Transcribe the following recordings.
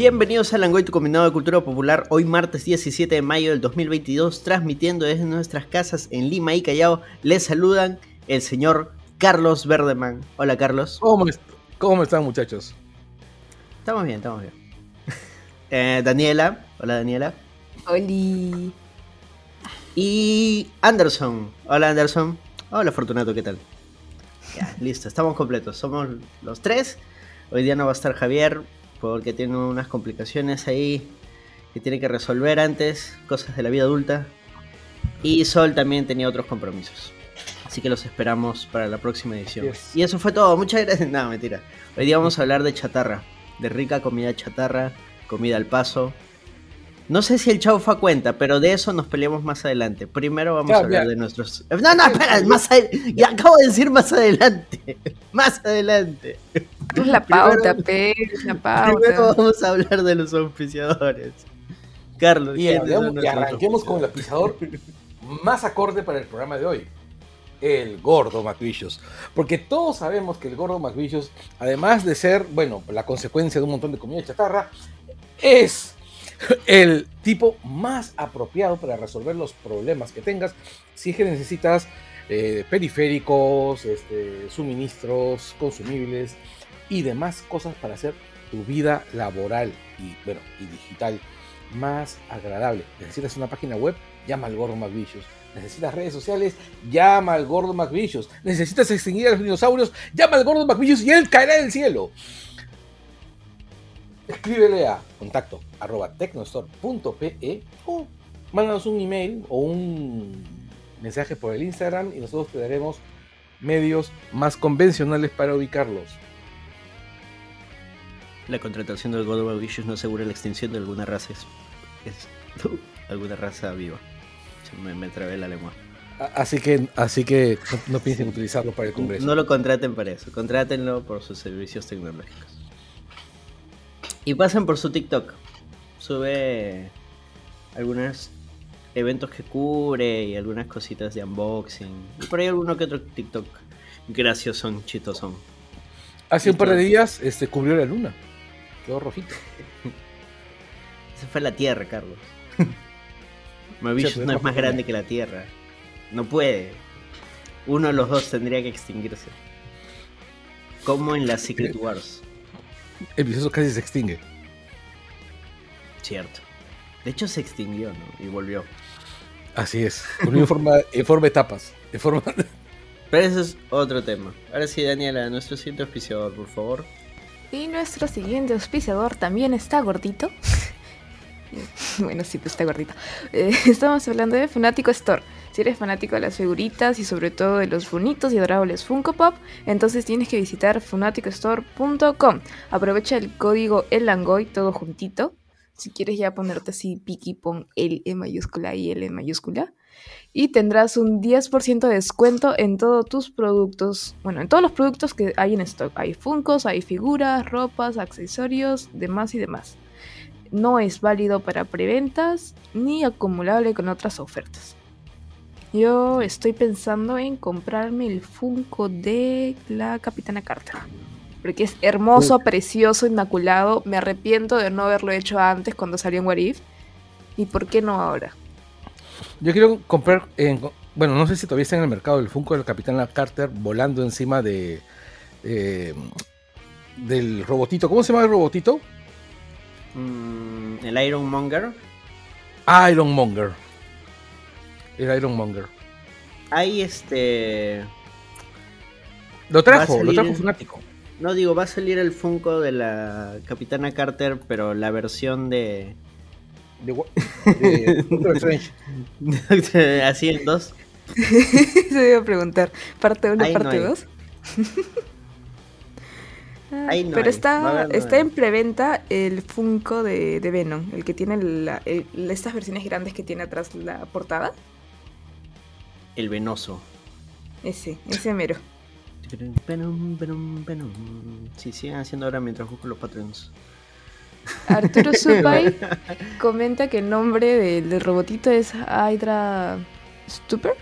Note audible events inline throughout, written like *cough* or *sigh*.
Bienvenidos a Langoy, tu combinado de cultura popular. Hoy martes 17 de mayo del 2022, transmitiendo desde nuestras casas en Lima y Callao. Les saludan el señor Carlos Verdeman. Hola Carlos. ¿Cómo, cómo están muchachos? Estamos bien, estamos bien. *laughs* Eh, Daniela. Hola Daniela. Hola. Y Anderson. Hola Anderson. Hola Fortunato, ¿qué tal? Ya, listo, estamos completos. Somos los tres. Hoy día no va a estar Javier porque tiene unas complicaciones ahí que tiene que resolver antes, cosas de la vida adulta. Y Sol también tenía otros compromisos. Así que los esperamos para la próxima edición. Y eso fue todo. Muchas gracias. *laughs* No, mentira. Hoy día vamos a hablar de chatarra. De rica comida chatarra, comida al paso. No sé si el chaufa cuenta, pero de eso nos peleamos más adelante. Primero vamos a hablar de nuestros. No, no, espera, más Ya acabo de decir más adelante. *laughs* Más adelante. Es la pauta, Pe, la pauta. Primero vamos a hablar de los auspiciadores. Carlos. Y, arranquemos con el auspiciador más acorde para el programa de hoy. El gordo McVicious. Porque todos sabemos que el gordo McVicious, además de ser, bueno, la consecuencia de un montón de comida chatarra, es el tipo más apropiado para resolver los problemas que tengas si es que necesitas eh, periféricos, este, suministros, consumibles y demás cosas para hacer tu vida laboral y, bueno, y digital más agradable. Necesitas una página web, llama al Gordo McVicious. Necesitas redes sociales, llama al Gordo McVicious. Necesitas extinguir a los dinosaurios, llama al Gordo McVicious y él caerá del cielo escríbele a contacto arroba tecnostore.pe o mándanos un email o un mensaje por el Instagram y nosotros te daremos medios más convencionales para ubicarlos. La contratación del God of no asegura la extinción de alguna raza. Es, alguna raza viva. Me, me trabé la lengua. Así que, así que no piensen utilizarlo para el Congreso. No lo contraten para eso, contrátenlo por sus servicios tecnológicos. Y pasen por su TikTok. Sube algunos eventos que cubre y algunas cositas de unboxing. Y por ahí alguno que otro TikTok gracioso, chitosón. Hace un par de días este, cubrió la luna. Quedó rojito. *laughs* Esa fue la Tierra, Carlos. *laughs* Mavish no es más grande que la Tierra. No puede. Uno de los dos tendría que extinguirse. Como en la Secret Wars el vicioso casi se extingue. Cierto. De hecho se extinguió, ¿no? Y volvió. Así es. en forma, en forma de etapas. En forma... Pero eso es otro tema. Ahora sí, Daniela, nuestro siguiente auspiciador, por favor. Y nuestro siguiente auspiciador también está gordito. *laughs* bueno, sí, pues está gordito. Eh, estamos hablando de Fanático Store. Si eres fanático de las figuritas y sobre todo de los bonitos y adorables Funko Pop, entonces tienes que visitar funaticostore.com. Aprovecha el código ELANGOY todo juntito. Si quieres ya ponerte así piqui, pon L E mayúscula y L mayúscula. Y tendrás un 10% de descuento en todos tus productos. Bueno, en todos los productos que hay en stock. Hay Funkos, hay figuras, ropas, accesorios, demás y demás. No es válido para preventas ni acumulable con otras ofertas. Yo estoy pensando en comprarme el Funko de la Capitana Carter. Porque es hermoso, precioso, inmaculado. Me arrepiento de no haberlo hecho antes cuando salió en What If. ¿Y por qué no ahora? Yo quiero comprar, bueno, no sé si todavía está en el mercado el Funko de la Capitana Carter volando encima de del robotito. ¿Cómo se llama el robotito? Mm, el Ironmonger. Ironmonger. El Ironmonger. Ahí este. Lo trajo, lo trajo fanático. No digo, va a salir el Funko de la Capitana Carter, pero la versión de. De, *laughs* de Así en dos. *laughs* Se iba a preguntar. ¿Parte 1, parte 2? *laughs* pero está, está en preventa el Funko de, de Venom, el que tiene la, estas versiones grandes que tiene atrás la portada. El venoso. Ese, ese mero. Sí, sigan haciendo ahora mientras busco los Patreons. *laughs* Arturo Supay *laughs* comenta que el nombre del, robotito es Hydra Stupper.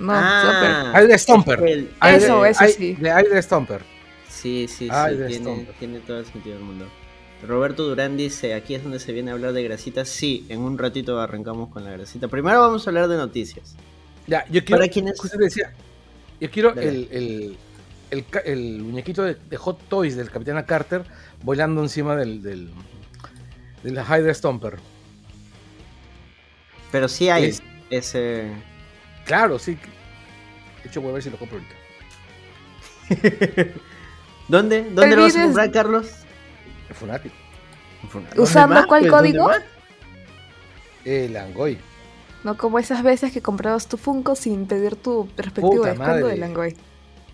No, ah, Hydra Stomper. eso, eso sí. De Hydra Stomper. Sí, sí, sí. Tiene, tiene, todo el sentido del mundo. Roberto Durán dice, aquí es donde se viene a hablar de grasitas. Sí, en un ratito arrancamos con la grasita. Primero vamos a hablar de noticias. Ya, yo quiero. Para quienes- justo decía, yo quiero el, el, el, el muñequito de, de Hot Toys del Capitán Carter volando encima del, del, del Hydra Stomper. Pero sí hay Es- ese... Claro, sí. De hecho, voy a ver si lo compro ahorita. *laughs* ¿Dónde? ¿Dónde lo vas a comprar, Carlos? El Funatic. ¿Usando ¿Dónde cuál código? El Angoy. No como esas veces que comprabas tu Funko sin pedir tu respectivo descuento de Langoy.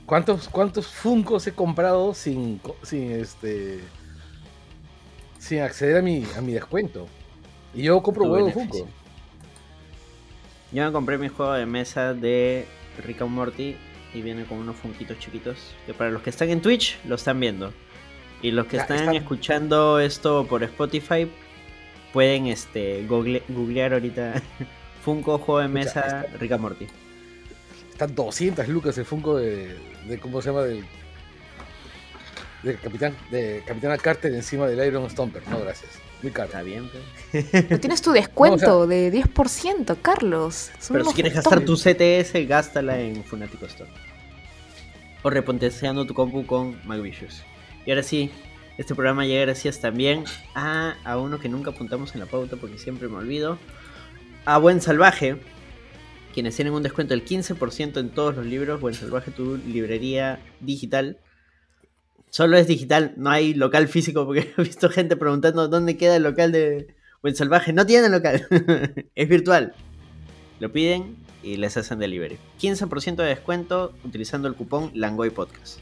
¿Cuántos, cuántos Funkos he comprado sin, sin este sin acceder a mi, a mi descuento? Y yo compro Tu huevos beneficio. Funko. Yo me compré mi juego de mesa de Rick and Morty y viene con unos funquitos chiquitos que para los que están en Twitch lo están viendo. Y los que Ya, están están- escuchando esto por Spotify pueden este google- googlear ahorita Funko juego de Escucha, mesa está- Rick and Morty. Están 200 lucas el Funko de, de ¿cómo se llama? Del, del Capitán de Capitana Carter encima del Iron Stomper. No, gracias. Muy caro. Está bien, pues. pero, Pero tienes tu descuento *laughs* No, o de 10%, Carlos. Pero si quieres gastar tu. CTS, gástala en Funatico Store. O repotenciando tu compu con McVicious. Y ahora sí, este programa llega gracias también a, a uno que nunca apuntamos en la pauta porque siempre me olvido. A Buen Salvaje, quienes tienen un descuento del 15% en todos los libros. Buen Salvaje, tu librería digital. Solo es digital, no hay local físico porque *laughs* he visto gente preguntando dónde queda el local de Buen Salvaje. No tienen local, *laughs* es virtual. Lo piden y les hacen delivery. 15% de descuento utilizando el cupón Langoy Podcast.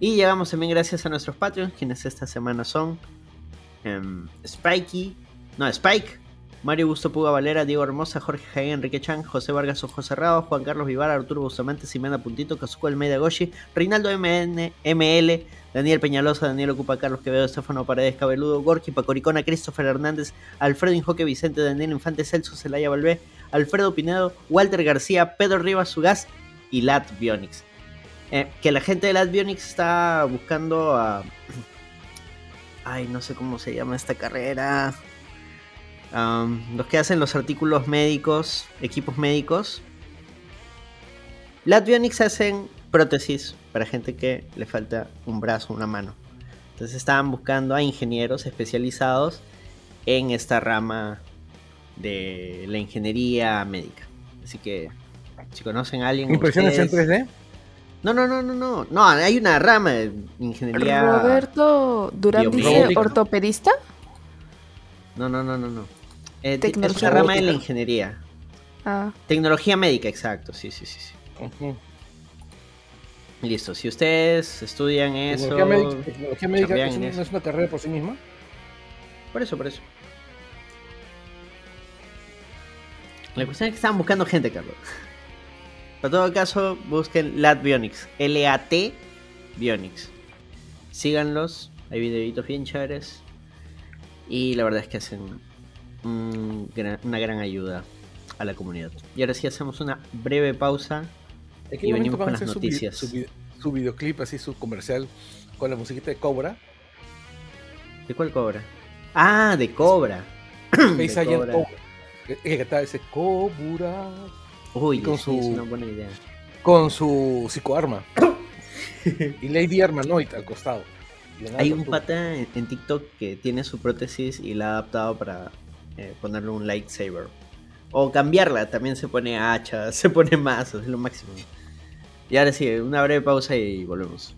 Y llegamos también gracias a nuestros Patreons, quienes esta semana son em, Spikey, no, Spike, Mario Gusto Puga Valera, Diego Hermosa, Jorge Jaén, Enrique Chan, José Vargas Ojo Cerrado, Juan Carlos Vivar, Arturo Bustamante, Simena Puntito, Kazuko Almeida Goshi, Reinaldo MN, ML, Daniel Peñalosa, Daniel Ocupa, Carlos Quevedo, Estefano Paredes Cabeludo, Gorky Pacoricona, Christopher Hernández, Alfredo Injoque Vicente, Daniel Infante, Celso Celaya Valvé, Alfredo Pinedo, Walter García, Pedro Rivas Sugaz y Lat Bionix. Eh, que la gente de Lat Bionix está buscando a. *clears throat* Ay, no sé cómo se llama esta carrera. Am, los que hacen los artículos médicos, equipos médicos. Lat Bionix hacen prótesis para gente que le falta un brazo, una mano. Entonces estaban buscando a ingenieros especializados en esta rama de la ingeniería médica. Así que si conocen a alguien... ¿Impresiones en ustedes- 3D? No, no, no, no, no. No, hay una rama de ingeniería. Roberto Durán dice ortopedista. No, no, no, no, no. Eh, te- es Tecnología una rama de la ingeniería. Ah, Tecnología médica, exacto. Sí, sí, sí, sí. Listo. Si ustedes estudian eso. Tecnología médica, tecnología es, en un- eso. no es una carrera por sí misma. Por eso, por eso. La cuestión es que estaban buscando gente, Carlos. *laughs* Para todo caso, busquen Lat Bionics. L-A-T Bionics. Síganlos. Hay videitos bien chéveres. Y la verdad es que hacen un gran- una gran ayuda a la comunidad. Y ahora sí hacemos una breve pausa. ¿En qué Y venimos con las su noticias. Su, vi- su videoclip, así su comercial, con la musiquita de Cobra. ¿De cuál cobra? Ah, de Cobra. *clears throat* De Face Agent Cobra. Cobra. Que cantaba ese Cobra Uy, con sí, su- es una buena idea. con su psicoarma. *laughs* y Lady Armanoid al costado. De Hay un pata en, en TikTok que tiene su prótesis y la ha adaptado para eh, ponerle un lightsaber. O cambiarla, también se pone hacha, *laughs* se pone mazos, es lo máximo. Y ahora sí, una breve pausa y volvemos.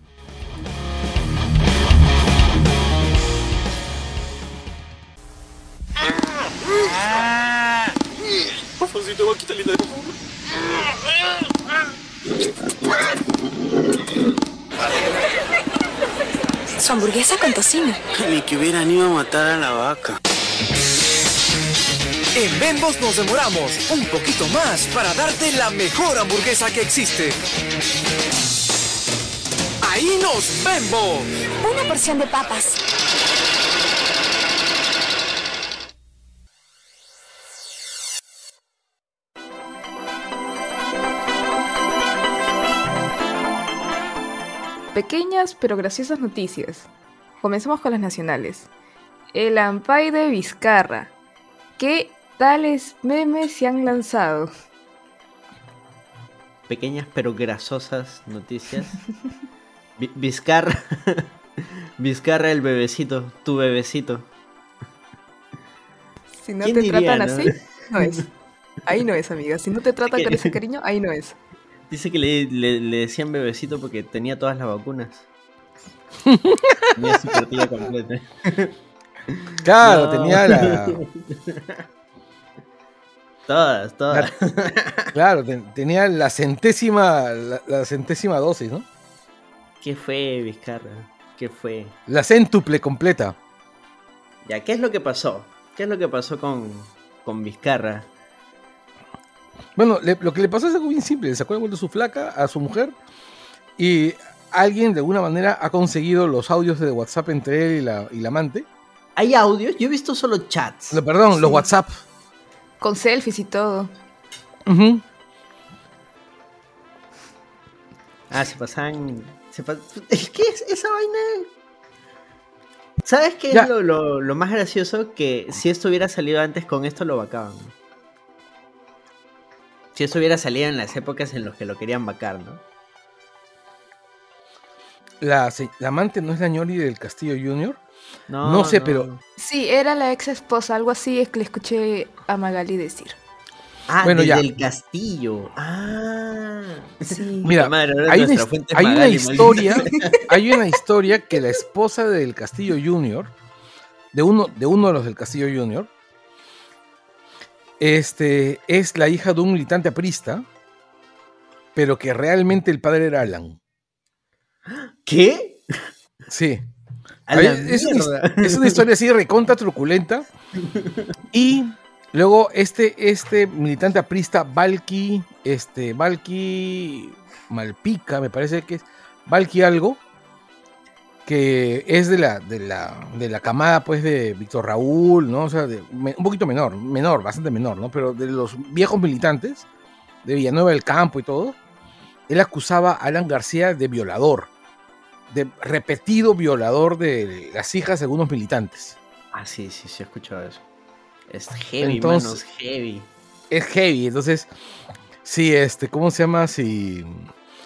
Su hamburguesa con tocino. Ni que hubieran ido a matar a la vaca. En Bembos nos demoramos un poquito más para darte la mejor hamburguesa que existe. Ahí nos vemos. Una porción de papas. Pequeñas pero graciosas noticias. Comencemos con las nacionales. El Ampay de Vizcarra. ¿Qué tales memes se han lanzado? Pequeñas pero grasosas noticias. *laughs* Vi- Vizcarra. *laughs* Vizcarra el bebecito, tu bebecito. Si no ¿Quién te diría, tratan no? así, no es. Ahí no es, amiga. Si no te tratan con ese *laughs* cariño, ahí no es. Dice que le, le- le decían bebecito porque tenía todas las vacunas. tenía su cartilla completa. Claro, No. tenía la. Todas, todas. Claro, ten- tenía la centésima, la, la centésima dosis, ¿no? ¿Qué fue, Vizcarra? ¿Qué fue? La céntuple completa. Ya, ¿qué es lo que pasó? ¿Qué es lo que pasó con, con Vizcarra? Bueno, le- lo que le pasó es algo bien simple. Le sacó de vuelta su flaca a su mujer y alguien de alguna manera ha conseguido los audios de WhatsApp entre él y la, y la amante. ¿Hay audios? Yo he visto solo chats. No, perdón, los. WhatsApp. Con selfies y todo. Ujú. Ah, se pasaban. Se pa- Es que esa vaina. ¿Sabes qué Ya. es lo, lo- lo más gracioso? Que si esto hubiera salido antes con esto lo vacaban. Si esto hubiera salido en las épocas en las que lo querían vacar, ¿no? La, la amante no es la ñori del Castillo Junior. No sé, pero- Sí, era la ex esposa, algo así es que le escuché a Magali decir. Ah, Bueno, desde ya. el castillo. Ah. Sí. *laughs* Mira, Madre, hay una, hay una historia, maldita. *laughs* hay una historia que la esposa del Castillo Junior, de uno, de uno de los del Castillo Junior, este, es la hija de un militante aprista, pero que realmente el padre era Alan. ¿Qué? Sí. Es, una, es una historia así recontra truculenta. *laughs* Y luego este, este militante aprista, Valky, este, Valky Malpica, me parece que es, Valky algo, que es de la, de la, de la camada pues de Víctor Raúl, ¿no? O sea, de- un poquito menor, menor, bastante menor, ¿no? Pero de los viejos militantes, de Villanueva del Campo y todo, él acusaba a Alan García de violador, de repetido violador de las hijas de algunos militantes. Ah, sí, sí, sí, he escuchado eso. Es heavy, Entonces- heavy. Es heavy, entonces, sí, este, ¿cómo se llama? Si,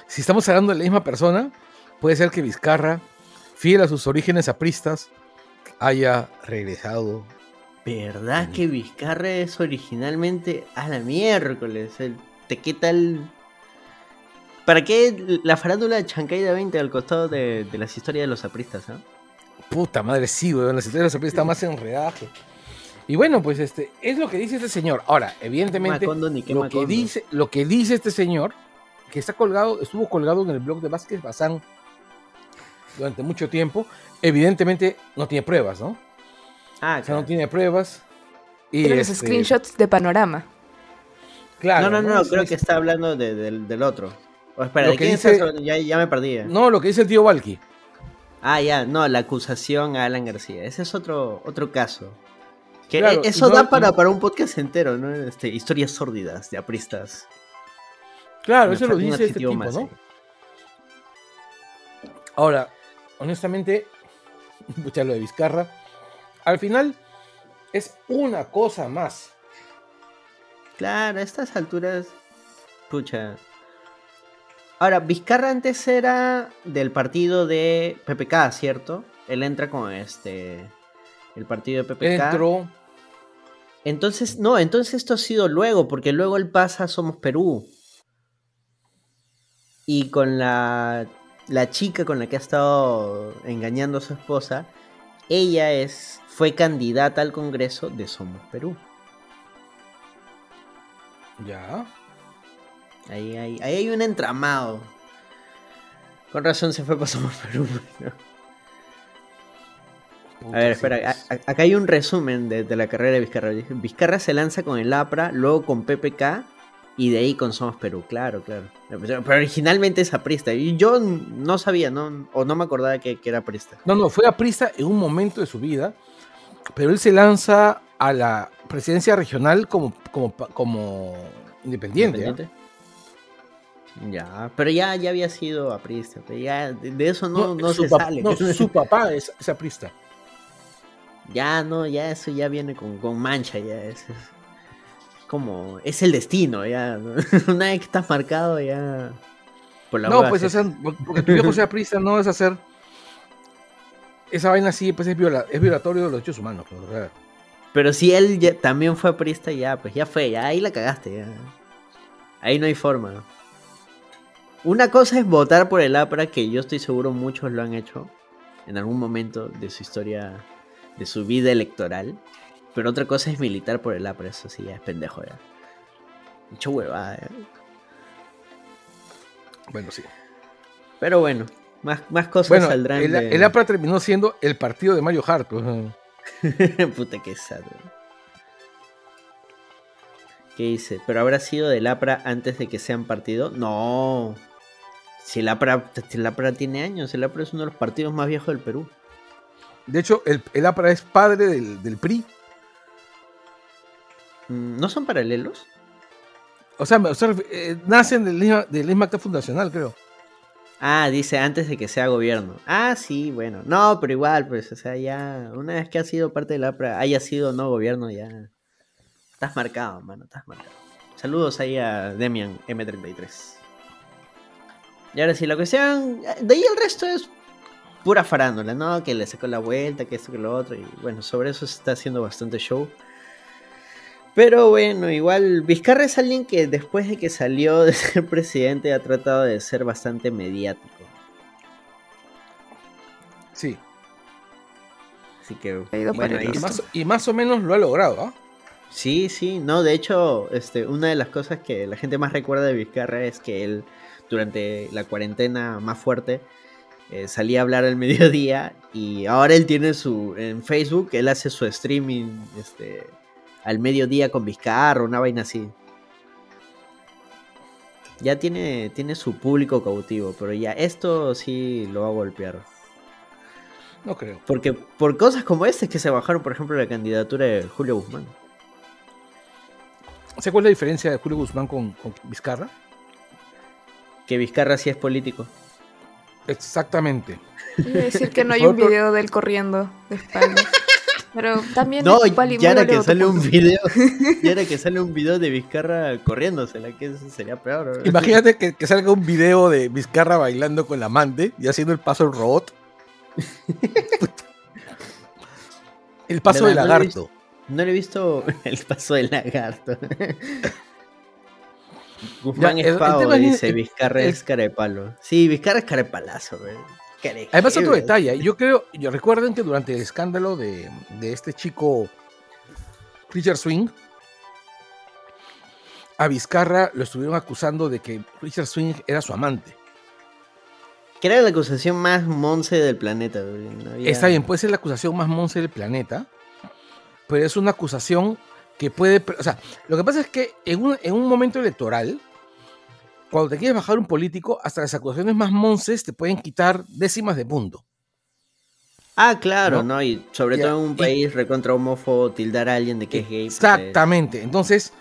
si estamos hablando de la misma persona, puede ser que Vizcarra, fiel a sus orígenes apristas, haya regresado. ¿Verdad que Vizcarra es originalmente a la miércoles? El, ¿Te qué tal? ¿Para qué la farándula de Chancay 20 al costado de, de las historias de los apristas? ah? Puta madre, sí, weón, la historia de los apristas está más enredada. que- Y bueno, pues este, es lo que dice este señor. Ahora, evidentemente, Macondo ni qué lo que, dice, lo que dice este señor, que está colgado, estuvo colgado en el blog de Vázquez Bazán durante mucho tiempo, evidentemente no tiene pruebas, ¿no? Ah, O sea, no claro. tiene pruebas. Y Eran los este, screenshots de panorama. Claro, no, no, no, Es- creo es- que está hablando de- del otro. O espera, Lo ¿de que quién dice-? Ya, ya me perdí. eh. No, lo que dice el tío Valky. Ah, ya, no, la acusación a Alan García. Ese es otro, otro caso. Que Claro, e- eso no- da para, para un podcast entero, ¿no? Este, historias sórdidas de apristas. Claro, Me eso lo dice este tipo, más ¿no? Ahora, honestamente, *laughs* pucha, lo de Vizcarra, al final es una cosa más. Claro, a estas alturas. Pucha. Ahora, Vizcarra antes era del partido de PPK, ¿cierto? Él entra con este. El partido de PPK. Entró, Entonces, no, entonces esto ha sido luego, porque luego él pasa a Somos Perú. Y con la, la chica con la que ha estado engañando a su esposa, ella es, fue candidata al Congreso de Somos Perú. ya. Ahí, hay- ahí hay un entramado. Con razón se fue para Somos Perú. *laughs* A ver, espera, pues. a- acá hay un resumen de, de la carrera de Vizcarra. Vizcarra se lanza con el APRA, luego con PPK y de ahí con Somos Perú. Claro, claro. Pero originalmente es aprista. Y yo no sabía, ¿no? o no me acordaba que, que era aprista. No, no, fue aprista en un momento de su vida, pero él se lanza a la presidencia regional como, como, como independiente. ¿ah? ¿Independiente? Ya, pero ya, ya había sido aprista. pero ya de, de eso no, no se sale. no, *laughs* su papá es, es aprista. Ya no, ya eso ya viene con, con mancha, ya es, es como, es el destino, ya. ¿no? *laughs* Una vez que estás marcado, ya. Por la no, pues, sea, porque tu viejo sea prista no es hacer. Esa vaina así, pues es, viola, es violatorio de los derechos humanos. pues, o sea, Pero si él ya- también fue aprista, ya, pues ya fue, ya ahí la cagaste, ya. Ahí no hay forma. Una cosa es votar por el APRA, que yo estoy seguro muchos lo han hecho en algún momento de su historia, de su vida electoral. Pero otra cosa es militar por el APRA, eso sí, ya es pendejo, ya. Mucho huevada, ya. bueno, sí. Pero bueno, más, más cosas Bueno, saldrán el, de... el APRA terminó siendo el partido de Mario Hart. *laughs* Puta que sad. ¿Qué dice? ¿Pero habrá sido del APRA antes de que sean partido? No. Si el APRA, el APRA tiene años, el APRA es uno de los partidos más viejos del Perú. De hecho, el, el APRA es padre del, del PRI. Mm, ¿No son paralelos? O sea, me- o sea, eh, nacen del mismo, del mismo acta fundacional, creo. Ah, dice antes de que sea gobierno. Ah, sí, bueno. No, pero igual, pues, o sea, ya, una vez que ha sido parte del APRA, haya sido no gobierno, ya. Estás marcado, mano, estás marcado. Saludos ahí a Demian M33. Y ahora sí, la cuestión. De ahí el resto es pura farándula, ¿no? Que le sacó la vuelta, que esto, que lo otro. Y bueno, sobre eso se está haciendo bastante show. Pero bueno, igual Vizcarra es alguien que después de que salió *laughs* de ser presidente ha tratado de ser bastante mediático. Sí. Así que bueno, Y más, y más o menos lo ha logrado, ¿ah? Sí, sí, no, de hecho, este, una de las cosas que la gente más recuerda de Vizcarra es que él, durante la cuarentena más fuerte, eh, salía a hablar al *laughs* mediodía y ahora él tiene su, en Facebook, él hace su streaming, este, al mediodía con Vizcarra, una vaina así. Ya tiene, tiene su público cautivo, pero ya esto sí lo va a golpear. No creo. Porque por cosas como estas es que se bajaron, por ejemplo, la candidatura de Julio Guzmán. ¿Sabes cuál es la diferencia de Julio Guzmán con, con Vizcarra? Que Vizcarra sí es político. Exactamente. A decir que no hay *laughs* un video de él corriendo de espaldas. Pero también No, es vali- ya era que sale un video, *laughs* ya era que sale un video de Vizcarra corriéndosela, que eso sería peor. ¿no? Imagínate que, que salga un video de Vizcarra bailando con la amante y haciendo el paso del robot. *laughs* el paso del lagarto. No le he visto *laughs* el paso del lagarto. *laughs* Guzmán es pavo, dice Vizcarra es cara de palo. Sí, Vizcarra es cara de palazo, güey. Además, otro detalle. Yo creo, yo recuerden que durante el escándalo de, de este chico Richard Swing, a Vizcarra lo estuvieron acusando de que Richard Swing era su amante. Que era la acusación más monce del planeta, güey. No había- Está bien, puede ser la acusación más monce del planeta, pero es una acusación que puede... O sea, lo que pasa es que en un, en un momento electoral, cuando te quieres bajar un político, hasta las acusaciones más monces te pueden quitar décimas de punto. Ah, claro, ¿no? ¿no? Y sobre todo en un y- país recontra homófobo, tildar a alguien de que es gay. pues, Exactamente. Entonces,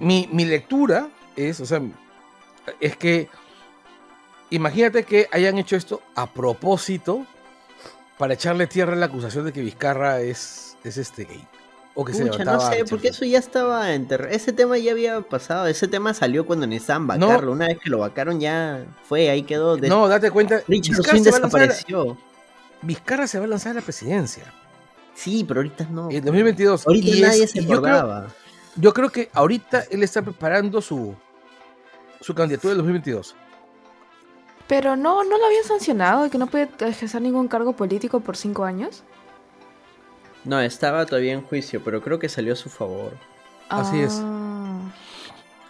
mi, mi lectura es, o sea, es que imagínate que hayan hecho esto a propósito para echarle tierra a la acusación de que Vizcarra es, es este gay. O que se Pucha, no levantaba sé, porque eso ya estaba enterrado. Ese tema ya había pasado. Ese tema salió cuando necesitaban No. vacarlo. Una vez que lo vacaron, ya fue, ahí quedó. De- No, date cuenta. Richard Vizcarra se, a la, desapareció. Vizcarra se va a lanzar a la presidencia Sí, pero ahorita no. en 2022. Ahorita Y nadie es- se y yo creo, acordaba. yo creo que ahorita él está preparando su, su candidatura del 2022. Pero no, no lo habían sancionado de que no puede ejercer ningún cargo político por cinco años. No, estaba todavía en juicio, pero creo que salió a su favor. Así es. Ah.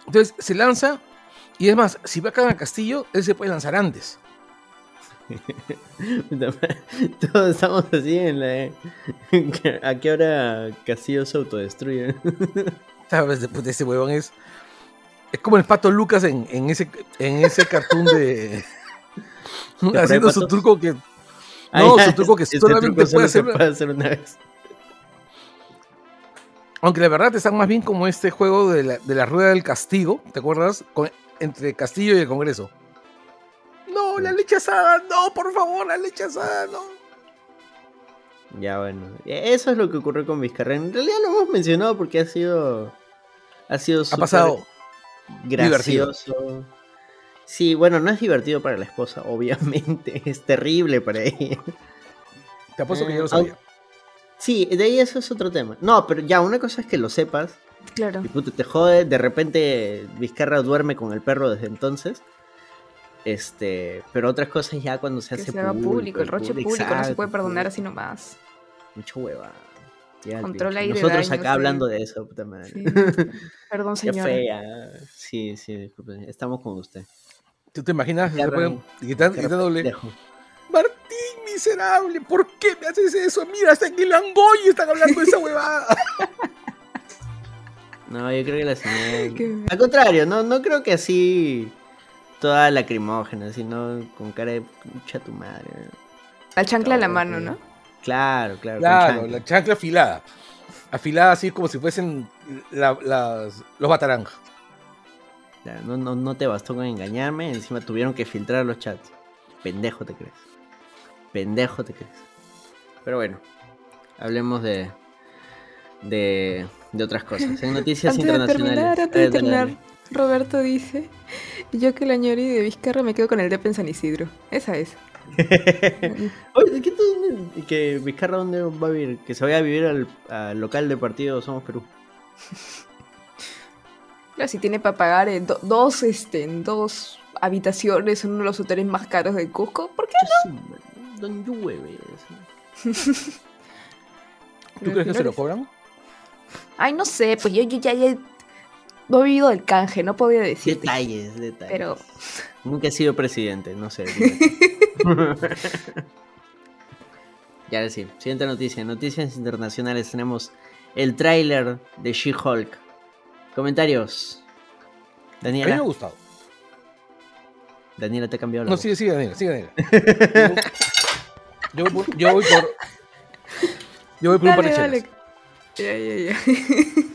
Entonces se lanza, y es más, si va a al castillo, él se puede lanzar antes. *laughs* Todos estamos así en la. *laughs* ¿A qué hora Castillo se autodestruye? *laughs* ¿Sabes? Después de ese huevón es. Es como el pato Lucas en, en ese en ese cartoon de. Haciendo de su truco que. Ah, No, su truco que solamente truco solo puede se hacer. puede hacer una vez. Aunque la verdad están más bien como este juego de la, de la rueda del castigo, ¿te acuerdas? Con- entre Castillo y el Congreso. No, la leche asada, no, por favor, la leche asada, no. Ya bueno, e- eso es lo que ocurrió con Vizcarra. En realidad lo hemos mencionado porque ha sido ha sido Ha pasado. gracioso. Sí, bueno, no es divertido para la esposa, *laughs* obviamente, es terrible para ella. Te apuesto que yo lo Eh, sabía. Sí, de ahí eso es otro tema. No, pero ya, una cosa es que lo sepas Claro. y puta, te jode, de repente Vizcarra duerme con el perro desde entonces. Este, pero otras cosas ya cuando se Que hace se haga público, el roche público, no se puede perdonar así nomás. Mucha hueva. Ya, Controla de Nosotros acá sí. hablando de eso, puta madre. Sí. *laughs* Perdón, Qué señora. fea. Sí, sí, disculpe. Estamos con usted. ¿Tú te imaginas? Qué gritándole, pendejo. Martín, miserable, ¿por qué me haces eso? Mira, hasta en el Angoy están hablando de esa *laughs* huevada. No, yo creo que la señora. *laughs* Qué- Al contrario, no, no creo que así toda lacrimógena, sino con cara de mucha tu madre. La chancla en la No, mano. ¿no? Claro, claro. con Claro, chancla. la chancla afilada. Afilada así como si fuesen la- las- los batarang. Ya, no, no, no te bastó con engañarme, encima tuvieron que filtrar los chats. Pendejo te crees. Pendejo te crees. Pero bueno, hablemos de. de. de otras cosas. En noticias Antes de internacionales. terminar, A antes de dale, terminar. Roberto dice, yo que la ñori de Vizcarra me quedo con el Dep en San Isidro. Esa es. *laughs* Oye, ¿qué tú, que Vizcarra dónde va a vivir? Que se vaya a vivir al, al local del partido Somos Perú. Claro, si tiene para pagar eh, do- dos, este, dos habitaciones en uno de los hoteles más caros de Cusco, ¿por qué? Don llueve. *laughs* ¿Tú Pero crees que se lo cobran? Ay, no sé, pues yo, yo ya, ya no he vivido del canje, no podía decir. Detalles, detalles. Pero Nunca he sido presidente, no sé. *laughs* ya ahora sí, siguiente noticia. Noticias internacionales tenemos el tráiler de She-Hulk. Comentarios. A mí me ha Daniela, gustado. Daniela te ha cambiado la No, voz. sigue, sigue, Daniela, sigue, Daniela. *laughs* Yo, voy por- yo voy por. Yo voy por un par de Dale, chelas. dale. Ya, ya, ya.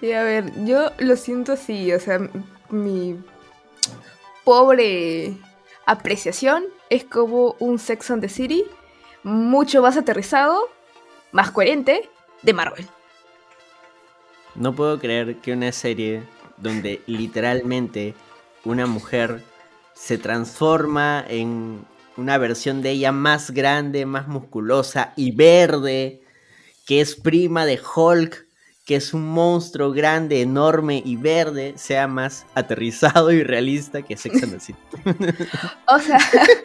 *laughs* y a ver, yo lo siento así, o sea, mi pobre apreciación es como un Sex and the City mucho más aterrizado, más coherente de Marvel. No puedo creer que una serie donde literalmente una mujer se transforma en una versión de ella más grande, más musculosa y verde, que es prima de Hulk, que es un monstruo grande, enorme y verde, sea más aterrizado y realista que Sex and the City. *laughs* O sea,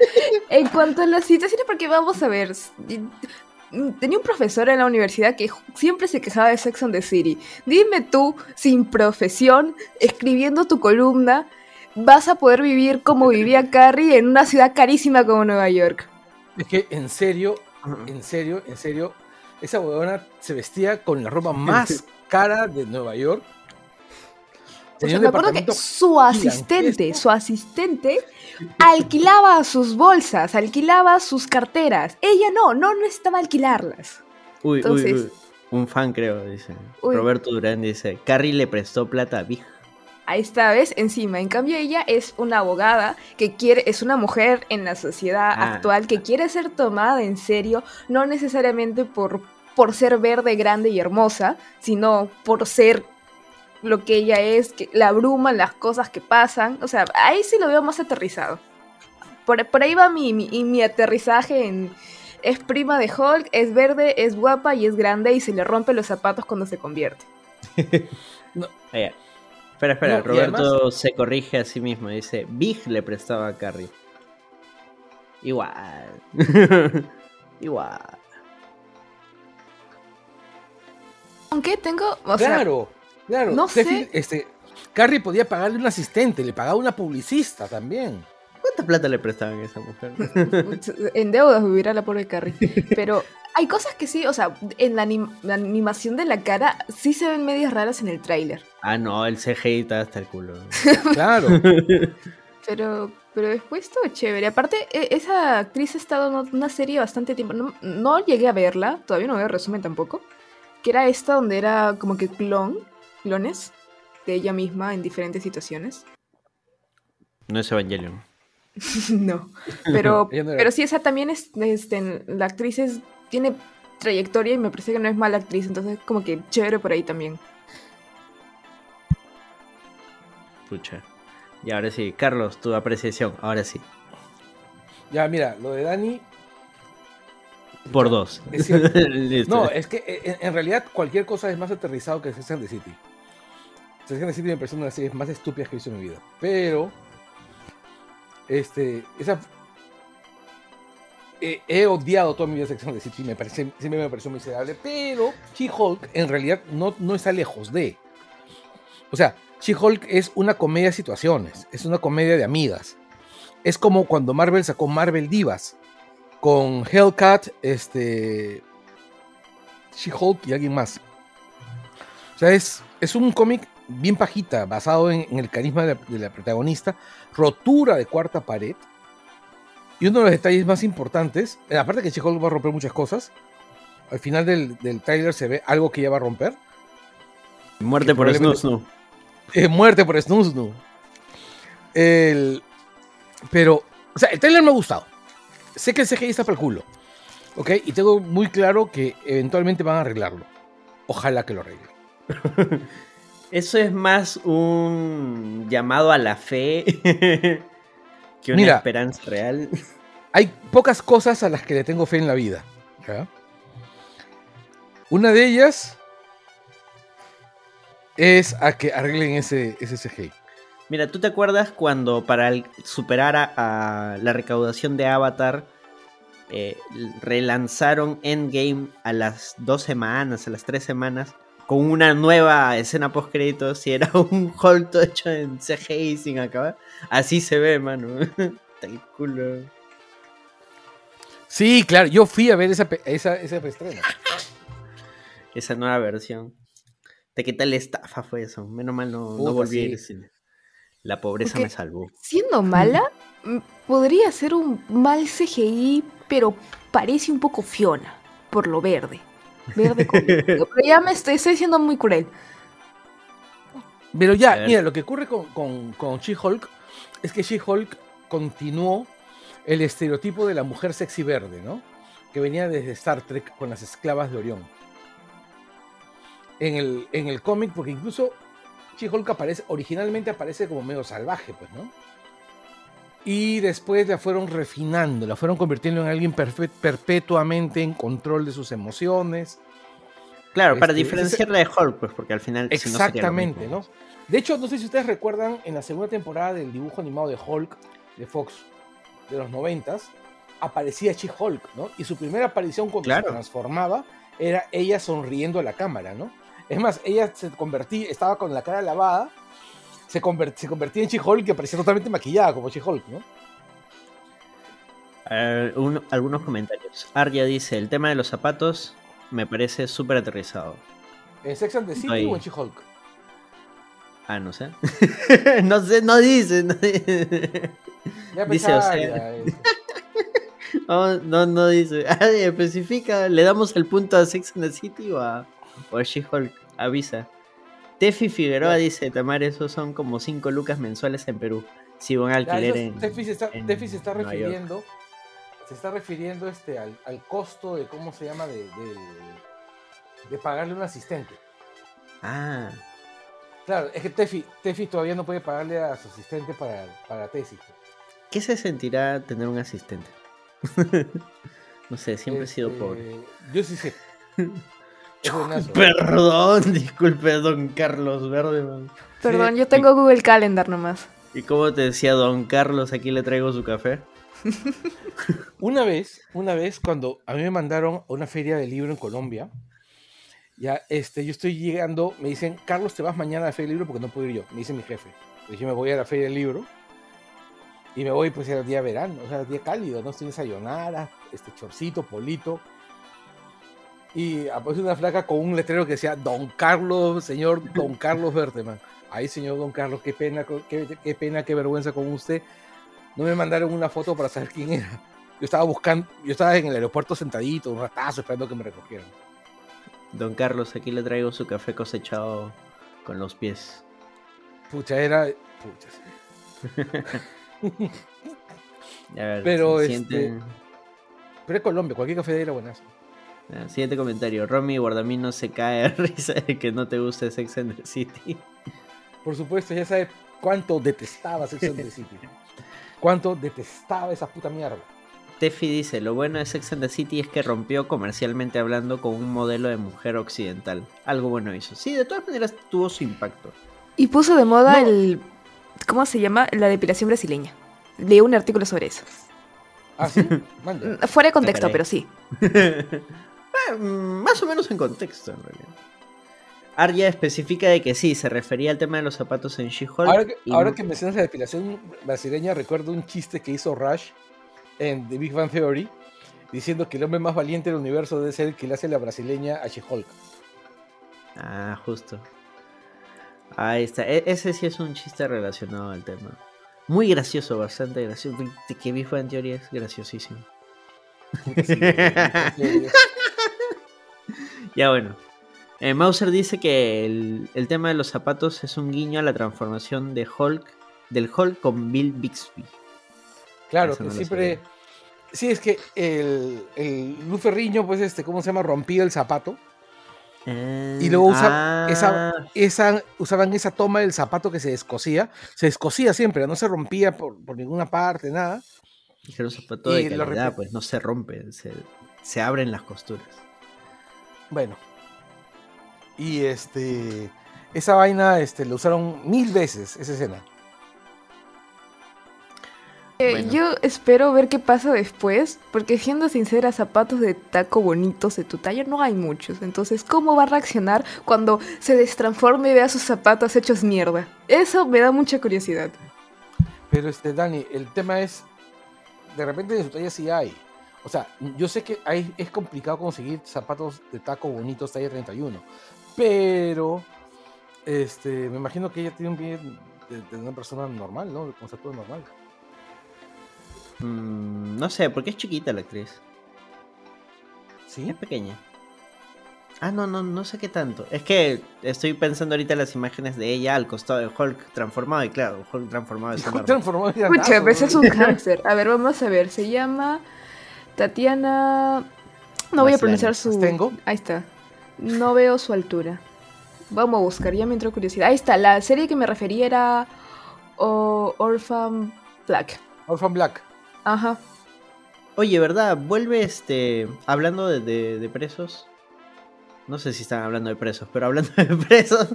*laughs* en cuanto a las situaciones, porque vamos a ver, tenía un profesor en la universidad que siempre se quejaba de Sex and the City. Dime tú, sin profesión, escribiendo tu columna, vas a poder vivir como vivía Carrie en una ciudad carísima como Nueva York. Es que en serio, en serio, en serio, esa huevona se vestía con la ropa más cara de Nueva York. O sea, me acuerdo que su asistente, su asistente, alquilaba sus bolsas, alquilaba sus carteras. Ella no, no necesitaba alquilarlas. Uy, Entonces- uy, uy. Un fan creo, dice. Uy. Roberto Durán dice, Carrie le prestó plata a Big. Ahí está, ¿ves? Encima. En cambio, ella es una abogada que quiere, es una mujer en la sociedad Ah. actual que quiere ser tomada en serio, no necesariamente por, por ser verde, grande y hermosa, sino por ser lo que ella es, que la abruman las cosas que pasan. O sea, ahí sí lo veo más aterrizado. Por, por ahí va mi, mi, y mi aterrizaje en... Es prima de Hulk, es verde, es guapa y es grande y se le rompen los zapatos cuando se convierte. *laughs* Ah, ya. Espera, espera, No, Roberto se corrige a sí mismo. Dice, Big le prestaba a Carrie. Igual. *laughs* Igual. Aunque tengo... O sea, claro, claro. no Steffi, sé. Este, Carrie podía pagarle un asistente, le pagaba una publicista también. ¿Cuánta plata le prestaban a esa mujer? *laughs* en deudas vivirá la pobre Carrie. Pero hay cosas que sí, o sea, en la, anim- la animación de la cara sí se ven medias raras en el tráiler. Ah, no, el CGI está hasta el culo. *laughs* Claro. Pero, pero después todo chévere. Aparte, e- esa actriz ha estado en una serie bastante tiempo. No, no llegué a verla, todavía no veo resumen tampoco. Que era esta donde era como que clon, clones de ella misma en diferentes situaciones. No es Evangelion. *laughs* no. Pero, *laughs* pero sí, esa también es, este, la actriz es- tiene trayectoria y me parece que no es mala actriz, entonces como que chévere por ahí también. Pucha. Y ahora sí, Carlos, tu apreciación, ahora sí. Ya, mira, lo de Dani. Por dos. Es cierto. *laughs* Listo. No, es que eh, en, en realidad cualquier cosa es más aterrizado que Sex and the City. Sex and the City me parece una de las series más estúpidas que he visto en mi vida. Pero. Este. Esa. eh, he odiado toda mi vida Sex and the City. Me parece, siempre me pareció miserable. Pero She-Hulk en realidad no, no está lejos de. O sea, She-Hulk es una comedia de situaciones. Es una comedia de amigas. Es como cuando Marvel sacó Marvel Divas. Con Hellcat, este. She-Hulk y alguien más. O sea, es, es un cómic bien pajita, basado en, en el carisma de la, de la protagonista, rotura de cuarta pared. Y uno de los detalles más importantes, eh, aparte que She-Hulk va a romper muchas cosas, al final del, del tráiler se ve algo que ella va a romper. Muerte por Snus, no. Eh, muerte por Snoo El... Pero, o sea, el trailer me ha gustado. Sé que el CGI está para el culo. ¿Ok? Y tengo muy claro que eventualmente van a arreglarlo. Ojalá que lo arreglen. *laughs* Eso es más un llamado a la fe *laughs* que una Mira. esperanza real. Hay pocas cosas a las que le tengo fe en la vida. Una de ellas es a que arreglen ese, ese CGI. Mira, ¿tú te acuerdas cuando para superar a, a la recaudación de Avatar eh, relanzaron Endgame a las dos semanas, a las tres semanas, con una nueva escena post créditos y era *laughs* un Hulk hecho en CGI sin acabar? Así se ve, mano. *laughs* El culo. Sí, claro, yo fui a ver esa, esa, esa. Esa nueva versión. ¿De qué tal estafa fue eso? Menos mal no, volví a sí. ir al cine. La pobreza Porque- me salvó. Siendo mala, podría ser un mal CGI, pero parece un poco Fiona, por lo verde. Verde con... *laughs* pero ya me estoy, estoy siendo muy cruel. Pero ya, mira, lo que ocurre con, con, con She-Hulk es que She-Hulk continuó el estereotipo de la mujer sexy verde, ¿no? Que venía desde Star Trek con las esclavas de Orión. En el, en el cómic, porque incluso She-Hulk aparece, originalmente aparece como medio salvaje, pues, ¿no? Y después la fueron refinando, la fueron convirtiendo en alguien perpetuamente en control de sus emociones. Claro, para Este, diferenciarla de Hulk, pues, porque al final. si no sería lo Exactamente. ¿no? De hecho, no sé si ustedes recuerdan en la segunda temporada del dibujo animado de Hulk de Fox de los noventas, aparecía She-Hulk, ¿no? Y su primera aparición cuando Claro. se transformaba era ella sonriendo a la cámara, ¿no? Es más, ella se convertía, estaba con la cara lavada, se, conver- se convertía en She-Hulk que parecía totalmente maquillada como She-Hulk, ¿no? Un- algunos comentarios. Arya dice: el tema de los zapatos me parece súper aterrizado. ¿En Sex and the City Ahí. o en She-Hulk? Ah, no sé. *laughs* no sé, no dice. No dice, Ya Dice, o sea- ya, no, no, no dice. *laughs* Ah, especifica, ¿le damos el punto a Sex and the City o a, o a She-Hulk? Avisa. Tefi Figueroa dice: Tamar, esos son como 5 lucas mensuales en Perú. Si van a alquiler en. Tefi se está, en Tefi se está refiriendo, se está refiriendo este, al, al costo de, ¿cómo se llama? De, de, de pagarle un asistente. Ah, Claro, es que Tefi, Tefi todavía no puede pagarle a su asistente para, para tesis. ¿qué se sentirá tener un asistente? *laughs* no sé, siempre he sido Este, pobre. Yo sí sé. *laughs* Perdón, *laughs* disculpe, don Carlos Verde. man. Perdón, Sí. yo tengo Google Calendar nomás. ¿Y cómo te decía don Carlos? Aquí le traigo su café. *laughs* Una vez, una vez cuando a mí me mandaron a una feria de libro en Colombia, ya este, yo estoy llegando, me dicen, Carlos, te vas mañana a la feria del libro porque no puedo ir yo, me dice mi jefe. Le dije, me voy a la feria del libro y me voy pues era día verano, o sea, día cálido, ¿no? Estoy en sayonara, este chorcito, polito. Y aparece una flaca con un letrero que decía Don Carlos, señor Don Carlos Berteman. Ay, señor Don Carlos, qué pena, qué, qué pena, qué vergüenza con usted. No me mandaron una foto para saber quién era. Yo estaba buscando, yo estaba en el aeropuerto sentadito, un ratazo, esperando que me recogieran. Don Carlos, aquí le traigo su café cosechado con los pies. Pucha, era. Pucha, sí. *laughs* A ver, Pero, este, Pero es Colombia, cualquier café era buenazo. Ah, Siguiente comentario. Romy Guardamino se cae de *laughs* risa de que no te guste Sex and the City. Por supuesto, ya sabe cuánto detestaba Sex and the City. Cuánto detestaba esa puta mierda. Tefi dice, lo bueno de Sex and the City es que rompió comercialmente hablando con un modelo de mujer occidental. Algo bueno hizo. Sí, de todas maneras tuvo su impacto. Y puso de moda No. el. ¿Cómo se llama? La depilación brasileña. Leí un artículo sobre eso. Ah, sí, *laughs* manda. Fuera de contexto, pero sí. *laughs* Mm, más o menos en contexto, en realidad. Arya especifica de que sí, se refería al tema de los zapatos en She-Hulk. Ahora que, y- ahora que mencionas la depilación brasileña, recuerdo un chiste que hizo Rush en The Big Bang Theory, diciendo que el hombre más valiente del universo debe ser el que le hace la brasileña a She-Hulk. Ah, justo. Ahí está. E- ese sí es un chiste relacionado al tema. Muy gracioso, bastante gracioso. Que Big Bang Theory es graciosísimo. Sí, güey. Ya bueno. Eh, Mauser dice que el, el tema de los zapatos es un guiño a la transformación de Hulk, del Hulk con Bill Bixby. Claro, Eso que no siempre. Sí, es que el, el Luz Ferriño, pues, este, ¿cómo se llama? Rompía el zapato. Y luego usa- Ah, esa, usaban esa toma del zapato que se descosía. Se descosía siempre, no se rompía por, por ninguna parte, nada. un zapato de y lo calidad, pues no se rompe, se, se abren las costuras. Bueno. Y este. Esa vaina este, lo usaron mil veces, esa escena. Eh, Bueno. Yo espero ver qué pasa después, porque siendo sincera, zapatos de taco bonitos de tu talla no hay muchos. Entonces, ¿cómo va a reaccionar cuando se destransforme y vea sus zapatos hechos mierda? Eso me da mucha curiosidad. Pero este, Dani, el tema es. De repente de su talla sí hay. O sea, yo sé que hay, es complicado conseguir zapatos de taco bonitos talla 31. Pero. Este, me imagino que ella tiene un pie de, de una persona normal, ¿no? De concepto normal. Mm, no sé, porque es chiquita la actriz. ¿Sí? Es pequeña. Ah, no, no, no sé qué tanto. Es que estoy pensando ahorita en las imágenes de ella al costado de Hulk transformado. Y claro, Hulk transformado es *laughs* enorme. Transformado pues es un hámster. A ver, vamos a ver. Se llama Tatiana. No voy a pronunciar su. ¿Tengo? Ahí está. No veo su altura. Vamos a buscar, ya me entró curiosidad. Ahí está, la serie que me refería era o- Orphan Black. Orphan Black. Ajá. Oye, ¿verdad? Vuelve este. Hablando de, de- de presos. No sé si están hablando de presos, pero hablando *laughs* de presos.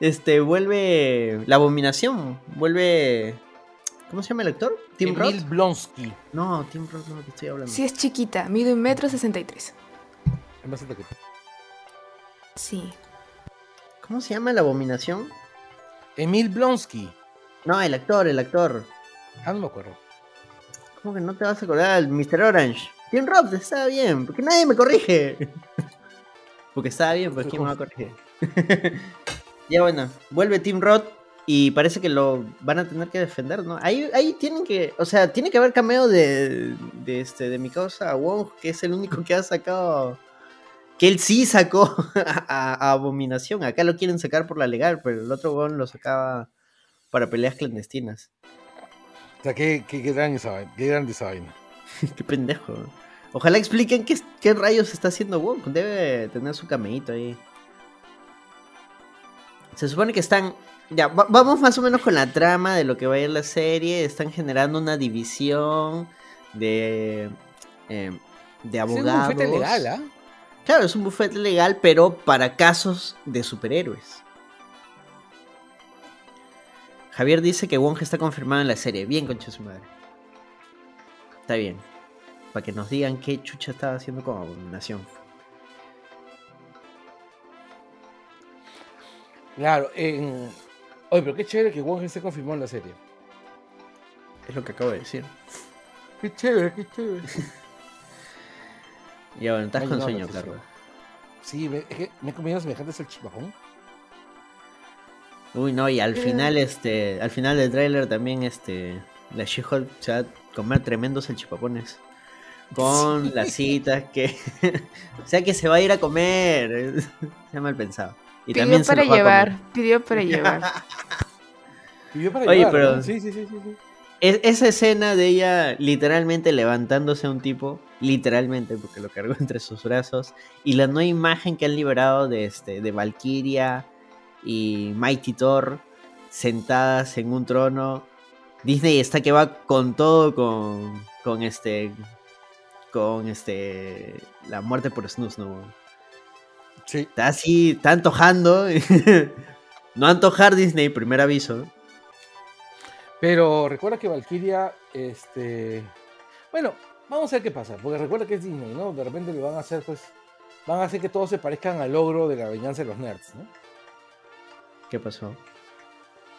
Este, vuelve. La abominación. Vuelve. ¿Cómo se llama el actor? ¿Tim Roth? Emil Blonsky. No, Tim Roth no, te estoy hablando. Sí, es chiquita, mide un metro sesenta y tres. Es más alto que tú. Sí. ¿Cómo se llama la abominación? Emil Blonsky. No, el actor, el actor. Ah, no me acuerdo. ¿Cómo que no te vas a acordar? El Mr. Orange. Tim Roth, estaba bien. Porque nadie me corrige. *laughs* Porque estaba bien, pues ¿quién me va a corregir? *laughs* ya bueno, vuelve Tim Roth y parece que lo van a tener que defender, ¿no? Ahí, ahí tienen que, o sea, tiene que haber cameo de, de este, de mi causa Wong, que es el único que ha sacado, que él sí sacó *laughs* a, a Abominación. Acá lo quieren sacar por la legal, pero el otro Wong lo sacaba para peleas clandestinas. O sea, qué, qué, qué grande esa vaina. Qué grande esa vaina. *laughs* Qué pendejo. Ojalá expliquen qué, qué rayos está haciendo Wong. Debe tener su cameíto ahí. Se supone que están. Ya, va- vamos más o menos con la trama de lo que va a ir la serie. Están generando una división de. eh, de Es un abogados. bufete legal, ¿ah? Claro, es un bufete legal, pero para casos de superhéroes. Javier dice que Wong está confirmado en la serie. Bien, concha su madre. Está bien. Para que nos digan qué chucha estaba haciendo con Abominación. Claro, en... Oye, pero qué chévere que Wong esté confirmado en la serie. Es lo que acabo de decir. Qué chévere, qué chévere. *laughs* Ya bueno, estás con sueño, claro. Sí, me, es que me he comido semejantes al chipajón. Uy, no, y al final, este. Al final del tráiler también, este. La She-Hulk se va a comer tremendos salchipapones. Con las citas que. *laughs* o sea que se va a ir a comer. *laughs* Se ha mal pensado. Y pidió también para llevar, pidió para *laughs* llevar. Pidió para Oye, llevar, pero- ¿no? Sí, sí, sí, sí. sí. es- esa escena de ella literalmente levantándose a un tipo, literalmente, porque lo cargó *laughs* entre sus brazos, y la nueva imagen que han liberado de, este, de Valkyria y Mighty Thor sentadas en un trono. Disney está que va con todo con, con este con este la muerte por Snooze, ¿no? Sí. Está así, está antojando. *laughs* no antojar Disney, primer aviso. Pero recuerda que Valkyria, este. Bueno, vamos a ver qué pasa. Porque recuerda que es Disney, ¿no? De repente le van a hacer, pues. Van a hacer que todos se parezcan al logro de la venganza de los nerds, ¿no? ¿Qué pasó?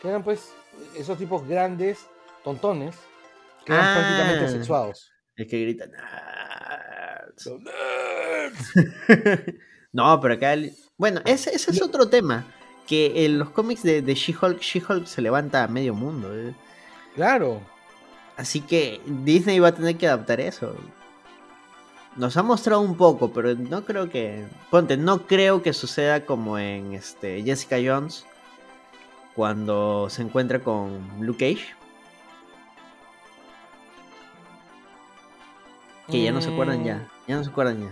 Que eran, pues, esos tipos grandes, tontones, que eran Ah. prácticamente sexuados. El que grita. "Nerds". Los nerds. *laughs* no, pero acá. el- Bueno, ese, ese es otro tema. Que en los cómics de, de She-Hulk, She-Hulk se levanta a medio mundo. ¿eh? Claro. Así que Disney va a tener que adaptar eso. Nos ha mostrado un poco, pero no creo que. Ponte, no creo que suceda como en este Jessica Jones. Cuando se encuentra con Luke Cage. Que ya no se acuerdan Mm. ya. Ya no se acuerdan ya.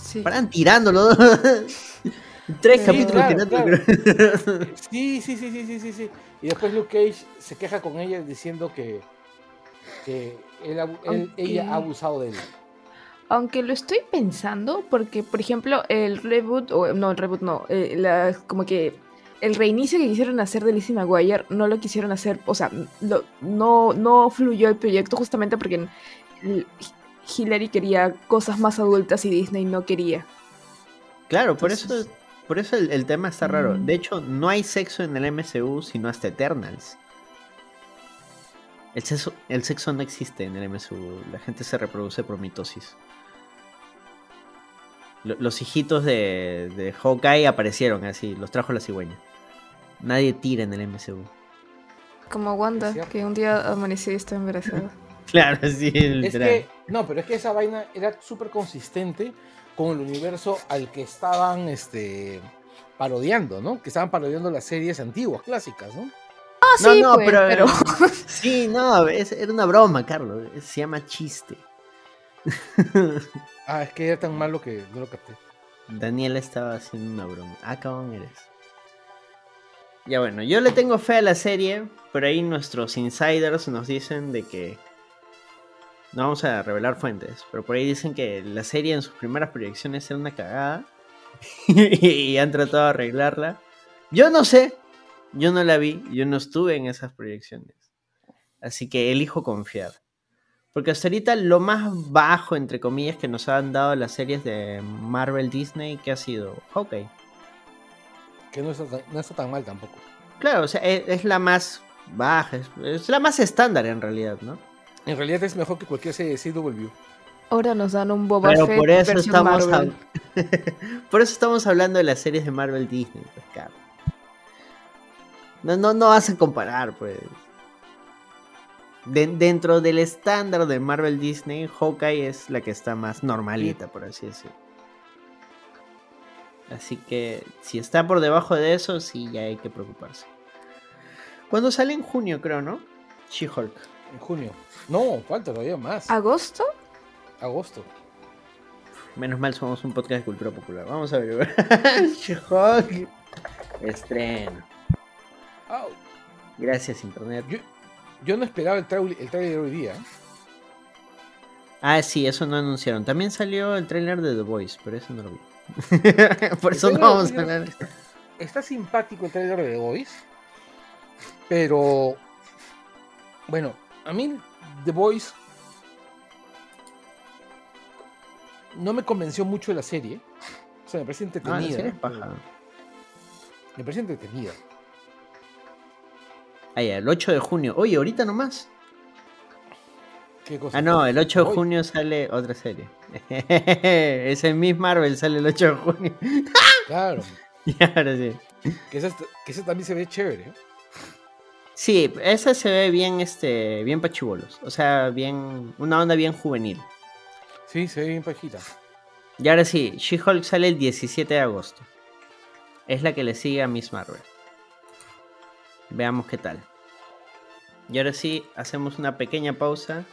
Sí. Paran tirándolo. *laughs* Tres Sí, capítulos claro. *laughs* Sí, sí, sí, sí, sí, sí, sí. Y después Luke Cage se queja con ella diciendo que, que él abu- él- Aunque- ella ha abusado de él. Aunque lo estoy pensando, porque, por ejemplo, el reboot, o no, el reboot no, eh, la- como que el reinicio que quisieron hacer de Lizzie McGuire no lo quisieron hacer, o sea, lo- no, no fluyó el proyecto justamente porque Hillary quería cosas más adultas y Disney no quería. Claro, por eso, por eso el, el tema está raro. Mm. De hecho, no hay sexo en el MCU sino hasta Eternals. El sexo, el sexo no existe en el MCU. La gente se reproduce por mitosis. Lo- Los hijitos de, de Hawkeye aparecieron así, los trajo la cigüeña. Nadie tira en el MCU. Como Wanda, que un día amaneció y está embarazada. *laughs* Claro, sí, Es literal. que, no, pero es que esa vaina era súper consistente con el universo al que estaban este, parodiando, ¿no? Que estaban parodiando las series antiguas, clásicas, ¿no? Ah, No, sí, no, pues, pero- pero... *laughs* Sí, no, es- era una broma, Carlos. Se llama chiste. *laughs* Ah, es que era tan malo que no lo capté. Daniela estaba haciendo una broma. Ah, cabrón eres. Ya bueno, yo le tengo fe a la serie, pero ahí nuestros insiders nos dicen de que... No vamos a revelar fuentes, pero por ahí dicen que la serie en sus primeras proyecciones era una cagada *laughs* y han tratado de arreglarla. Yo no sé, yo no la vi, yo no estuve en esas proyecciones. Así que elijo confiar. Porque hasta ahorita lo más bajo, entre comillas, que nos han dado las series de Marvel Disney, que ha sido Hawkeye. Que no está tan, no está tan mal tampoco. Claro, o sea, es, es la más baja, es, es la más estándar en realidad, ¿no? En realidad es mejor que cualquier serie de CW. Ahora nos dan un Boba Pero Fett por eso versión estamos *laughs* por eso estamos hablando de las series de Marvel Disney, pues, Carlos. No, no, no vas a comparar, pues. De- dentro del estándar de Marvel Disney, Hawkeye es la que está más normalita, por así decirlo. Así que si está por debajo de eso, sí, ya hay que preocuparse. Cuando sale en junio, creo, ¿no? She-Hulk. En junio. No, falta todavía más. ¿Agosto? Agosto. Menos mal somos un podcast de cultura popular. Vamos a ver. *laughs* Estreno. Au. Gracias, Internet. Yo, yo no esperaba el trailer, el trailer hoy día. ¿eh? Ah, sí, eso no anunciaron. También salió el tráiler de The Voice, pero eso no lo vi. *laughs* Por eso no vamos a hablar. Está simpático el trailer de The Voice. Pero. Bueno, a mí The Voice. No me convenció mucho de la serie. O sea, me parece Ah, entretenida. es paja. me parece entretenida. Ah, ya, el 8 de junio. Oye, ahorita nomás. ¿Qué cosa? Ah, no, el 8 de junio sale otra serie. *laughs* Ese Miss Marvel sale el 8 de junio. *laughs* Claro. Y ahora sí. Que ese, que ese también se ve chévere. Sí, esa se ve bien, este, bien pachibolos. O sea, bien, una onda bien juvenil. Sí, se ve bien pajita. Y ahora sí, She-Hulk sale el 17 de agosto. Es la que le sigue a Miss Marvel. Veamos qué tal. Y ahora sí, hacemos una pequeña pausa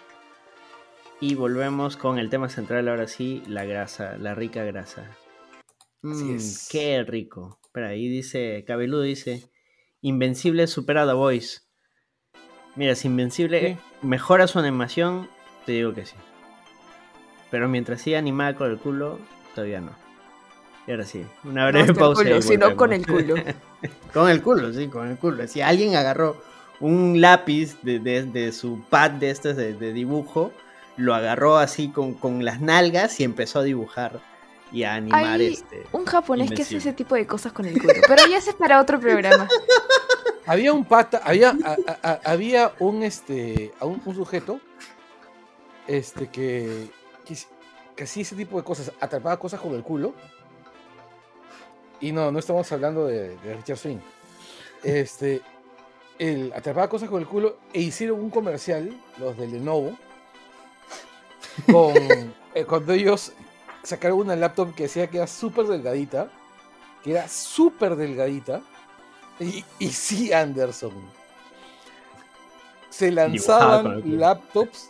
y volvemos con el tema central, ahora sí, la grasa, la rica grasa. Así Mm, es. Qué rico. Espera, ahí dice, Cabeludo dice, Invencible supera The Voice. Mira, si Invencible mejora su animación, te digo que sí. Pero mientras siga animada con el culo, todavía no. Y ahora sí, una No breve el pausa. culo, sino con el culo. *laughs* Con el culo, sí, con el culo. Si alguien agarró un lápiz de, de- de su pad de estos de, de dibujo, lo agarró así con, con las nalgas y empezó a dibujar y a animar Hay este. un japonés que hace ese tipo de cosas con el culo. Pero ya ese es para otro programa. *laughs* Había un pata, había, a- a- a- había un este, a un, un sujeto, este que, que, que hacía ese tipo de cosas, atrapaba cosas con el culo. Y no, no estamos hablando de, de Richard Swing. Este, él atrapaba cosas con el culo e hicieron un comercial, los de Lenovo, con eh, cuando ellos sacaron una laptop que decía que era súper delgadita, que era súper delgadita, y, y sí, Anderson. Se lanzaban laptops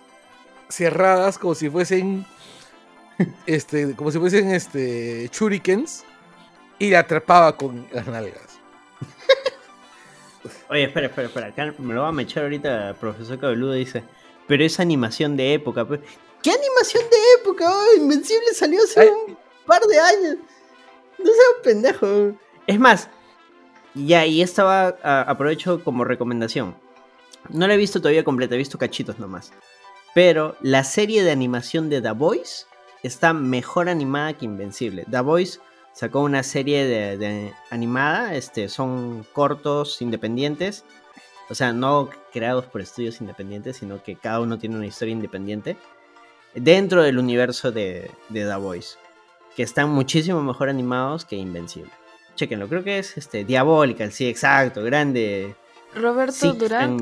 cerradas como si fuesen este, como si fuesen este shurikens y la atrapaba con las nalgas. Oye, espera, espera, espera. Acá me lo va a mechar ahorita el profesor Cabeludo. Dice, pero es animación de época. Pues". ¿Qué animación de época? Oh, Invencible salió hace Ay. un par de años. No seas pendejo. Es más, ya, y esta va, a- aprovecho como recomendación. No la he visto todavía completa, he visto cachitos nomás. Pero la serie de animación de The Voice está mejor animada que Invencible. The Voice sacó una serie de, de animada, este, son cortos independientes, o sea, no creados por estudios independientes, sino que cada uno tiene una historia independiente dentro del universo de, de The Voice, que están muchísimo mejor animados que Invencible. Chequenlo, creo que es este Diabolical, sí, exacto, grande. Roberto Durán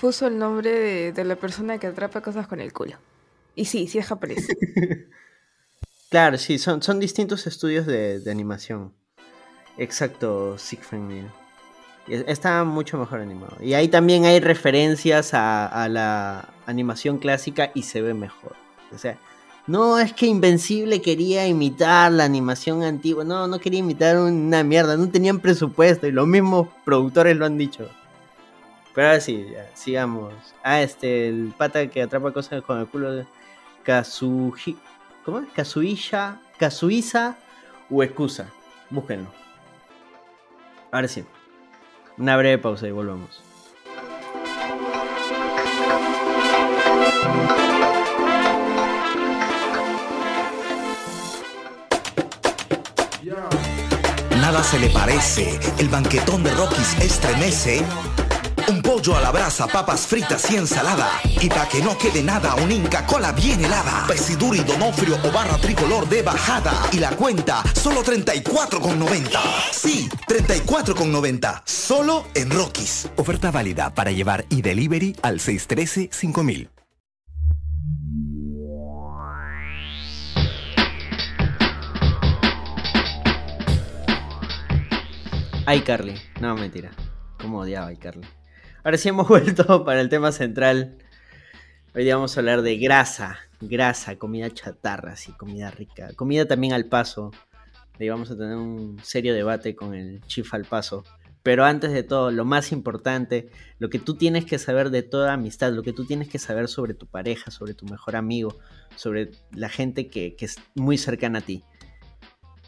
puso el nombre de, de la persona que atrapa cosas con el culo. Y sí, sí es japonés. *laughs* Claro, sí, son, son distintos estudios de, de animación. Exacto, Siegfried Miel. Está mucho mejor animado. Y ahí también hay referencias a, la animación clásica y se ve mejor. O sea, no es que Invencible quería imitar la animación antigua. No, no quería imitar una mierda. No tenían presupuesto y los mismos productores lo han dicho. Pero ahora sí, sigamos. Ah, este, el pata que atrapa cosas con el culo de Kazuhi. ¿Cómo es? Kazuisha, Kazuisa Uekusa. Búsquenlo. Ahora sí. Una breve pausa y volvamos. Nada se le parece, el banquetón de Rockies estremece. Un pollo a la brasa, papas fritas y ensalada. Y para que no quede nada, un Inca Cola bien helada. Pesiduri, Donofrio o barra tricolor de bajada. Y la cuenta, solo 34,90. Sí, 34,90. Solo en Rockies. Oferta válida para llevar y delivery al 613-5000. Ay, Carly. No, mentira. Cómo odiaba a Carly. Ahora sí hemos *laughs* vuelto para el tema central. Hoy día vamos a hablar de grasa. Grasa, comida chatarra, sí, comida rica. Comida también al paso. Ahí vamos a tener un serio debate con el Chief al paso. Pero antes de todo, lo más importante, lo que tú tienes que saber de toda amistad, lo que tú tienes que saber sobre tu pareja, sobre tu mejor amigo, sobre la gente que, que es muy cercana a ti.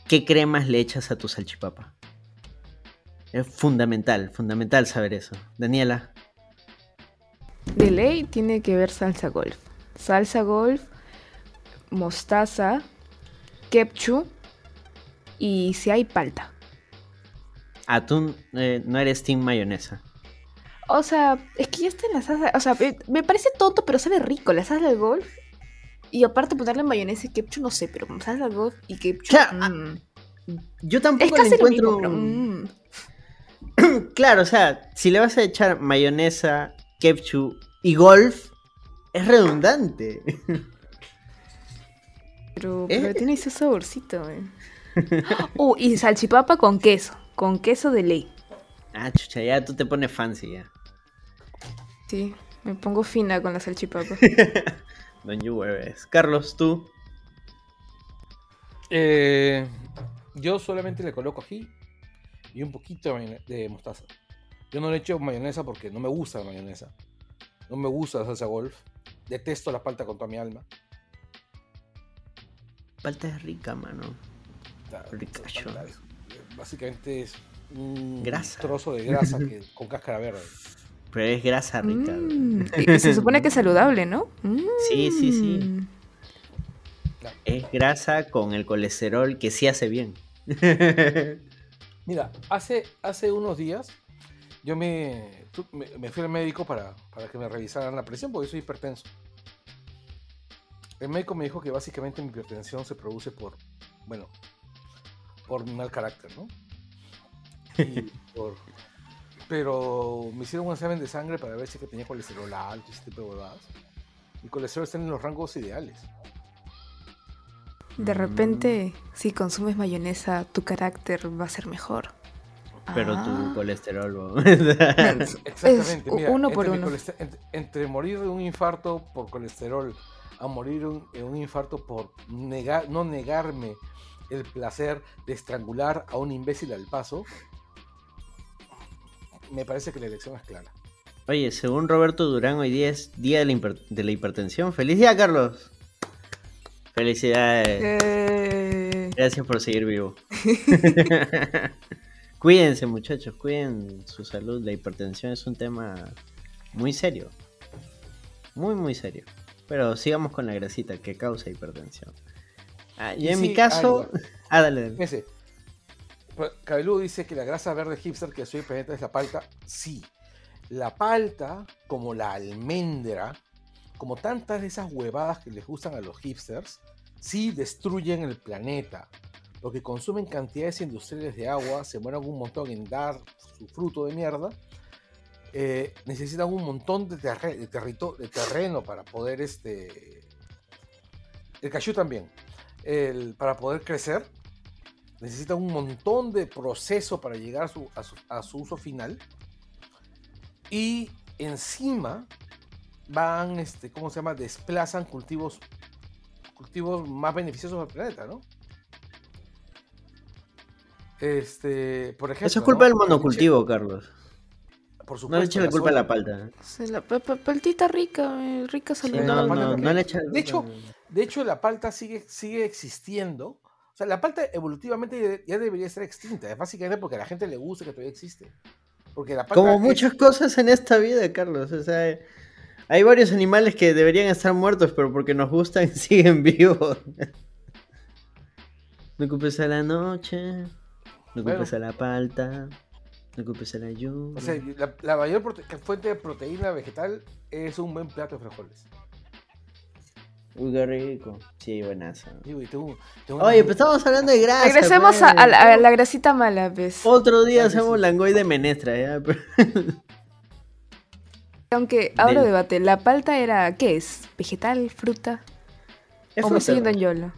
¿Qué cremas le echas a tu salchipapa? Es fundamental, fundamental saber eso. Daniela, De ley tiene que ver salsa golf. Salsa golf, mostaza, ketchup y si hay palta. atún, eh, no eres team mayonesa. O sea, es que ya está en la salsa. O sea, me, me parece tonto, pero sabe rico. La salsa del golf. Y aparte ponerle mayonesa y ketchup, no sé, pero salsa del golf y ketchup. Claro, mm. Yo Es tampoco le lo encuentro. mismo, pero. *clears throat* Claro, o sea, si le vas a echar mayonesa, ketchup y golf, es redundante. *laughs* Pero, ¿Eh? tiene ese saborcito, eh. *gasps* Uh, y salchipapa con queso. Con queso de ley. ah, chucha, ya tú te pones fancy ya. Sí, me pongo fina con la salchipapa. *laughs* Don you hueves. Carlos, tú. Eh, yo solamente le coloco ají y un poquito de mostaza. Yo no le echo mayonesa porque no me gusta la mayonesa. No me gusta la salsa golf. Detesto la palta con toda mi alma. Palta es rica, mano. Ricacho. Básicamente es un Grasa. trozo de grasa *laughs* que- con cáscara verde. Pero es grasa rica. Mm, y- se supone que es saludable, ¿no? *laughs* Sí, sí, sí. Mm. Es grasa con el colesterol que sí hace bien. *laughs* Mira, hace, hace unos días yo me, me, fui al médico para, para que me revisaran la presión porque soy hipertenso. El médico me dijo que básicamente mi hipertensión se produce por, bueno, por mi mal carácter, ¿no? Y *laughs* por- pero me hicieron un examen de sangre para ver si que tenía colesterol alto y ese tipo de huevadas. Mi colesterol está en los rangos ideales. De repente, si consumes mayonesa, tu carácter va a ser mejor. Pero Ah. tu colesterol. ¿no? *laughs* Exactamente. mira, uno por uno. entre, entre morir de un infarto por colesterol a morir un- un infarto por negar, no negarme el placer de estrangular a un imbécil al paso, me parece que la elección es clara. Oye, según Roberto Durán, hoy día es día de la, hiper- de la hipertensión. ¡Feliz día, Carlos! Felicidades. Eh, Gracias por seguir vivo. *laughs* *laughs* Cuídense, muchachos, cuiden su salud. La hipertensión es un tema muy serio. Muy, muy serio. Pero sigamos con la grasita que causa hipertensión. Ah, yo Y en mi caso. *laughs* Ah, dale, pues, Cabelú dice que la grasa verde hipster que soy pendiente es la palta. Sí, la palta, como la almendra, como tantas de esas huevadas que les gustan a los hipsters, sí destruyen el planeta. Porque consumen cantidades industriales de agua, se mueren un montón en dar su fruto de mierda. eh, necesitan un montón de, terreno para poder este. El cachú también. Para poder crecer necesita un montón de proceso para llegar a su uso final. Y encima van, este, ¿cómo se llama? Desplazan cultivos, cultivos más beneficiosos al planeta, ¿no? Este, por ejemplo. Eso es culpa ¿no? del monocultivo, Carlos. Por No supuesto, le eches la culpa a la palta. sí, la pa- pa- paltita rica, eh, rica Sí, saludable. no, no, no le eches la De hecho. De hecho, la palta sigue, sigue existiendo. O sea, la palta evolutivamente ya debería estar extinta. Es básicamente porque a la gente le gusta que todavía existe. Porque la palta Como es- muchas cosas en esta vida, Carlos. O sea, hay varios animales que deberían estar muertos, pero porque nos gustan *laughs* siguen vivos. No culpes a la noche, no Bueno. culpes a la palta, no culpes a la O lluvia. sea, la, la mayor fuente de proteína vegetal es un buen plato de frijoles. Uy, qué rico. Sí, buenazo. Oye, pues estamos hablando de grasa. Regresemos a, pues. a la, a la grasita mala, ¿ves? Otro día hacemos langoy de menestra, ¿ya? *laughs* Aunque abro Del- debate, ¿la palta era qué es? ¿Vegetal, fruta? Es ¿O me estoy fruta. yendo en YOLO?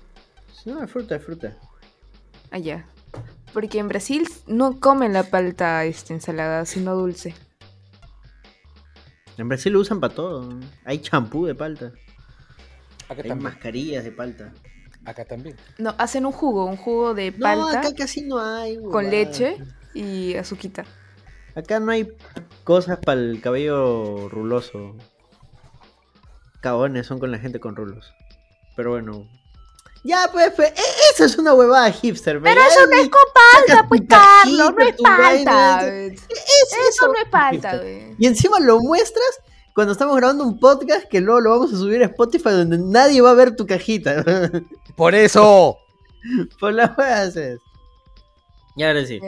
No, es fruta, es fruta. Allá. Porque en Brasil no comen la palta este, ensalada, sino dulce. En Brasil lo usan para todo. Hay champú de palta. acá Hay también. mascarillas de palta. Acá también. No, hacen un jugo, un jugo de No, palta acá casi no hay. con leche y azuquita. Acá no hay cosas para el cabello ruloso. Cabones son con la gente con rulos. Pero bueno. Ya, pues, pues, e- esa es una huevada hipster. Pero eso no es Palta, pues Carlos, no es palta. Es, Eso no es palta, güey. Y encima lo muestras cuando estamos grabando un podcast que luego lo vamos a subir a Spotify donde nadie va a ver tu cajita. *laughs* ¡Por eso! Por las huevas es. Y ahora sí.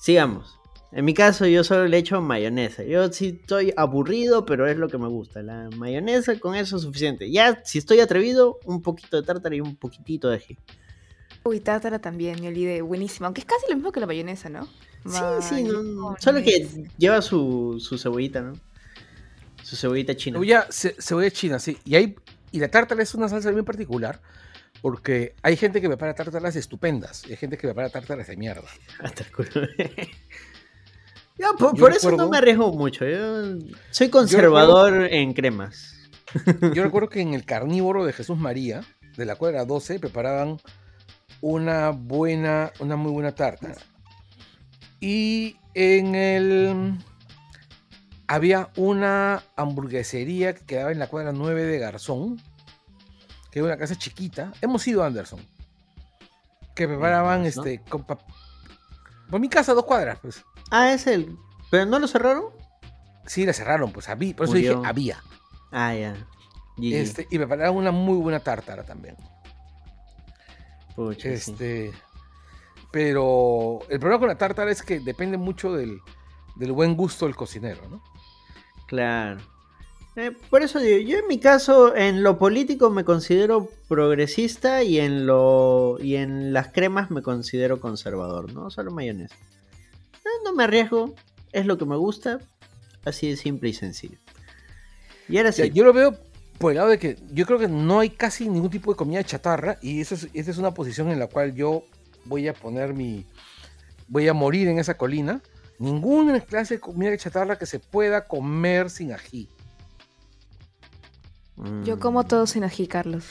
Sigamos. En mi caso, yo solo le echo mayonesa. Yo sí estoy aburrido, pero es lo que me gusta. La mayonesa con eso es suficiente. Ya, si estoy atrevido, un poquito de tártara y un poquitito de ají. Uy, tártara también, me olvidé. Buenísima. Aunque es casi lo mismo que la mayonesa, ¿no? Sí, sí, no, no. Solo que lleva su, su cebollita, ¿no? Su cebollita china. Cebolla, ce- cebolla china, sí. Y, hay, y la tártara es una salsa bien particular. Porque hay gente que prepara tártaras estupendas. Y hay gente que prepara tártaras de mierda. *laughs* Hasta el culo. Yo, por, Yo por eso no me arriesgo mucho. Yo soy conservador en cremas. *laughs* Yo recuerdo que en el carnívoro de Jesús María, de la cuadra 12, preparaban una buena, una muy buena tarta. Y en el había una hamburguesería que quedaba en la cuadra 9 de Garzón, que era una casa chiquita. Hemos ido a Anderson. Que preparaban este con por mi casa dos cuadras, pues. Ah, es el. ¿Pero no lo cerraron? Sí, la cerraron, pues había, por eso dije había. Ah, ya. GG. Este, y preparaban una muy buena tártara también. Pucha, sí. Este, pero el problema con la tártara es que depende mucho del, del buen gusto del cocinero, ¿no? Claro. Eh, por eso digo, yo en mi caso, en lo político me considero progresista y en lo y en las cremas me considero conservador, ¿no? Solo mayonesa. Eh, no me arriesgo, es lo que me gusta, así de simple y sencillo. Y ahora sí, yo lo veo por el lado de que yo creo que no hay casi ningún tipo de comida chatarra y esa es, esa es una posición en la cual yo voy a poner mi... voy a morir en esa colina. Ninguna clase de comida chatarra que se pueda comer sin ají. Yo mm, como todo sin ají, Carlos.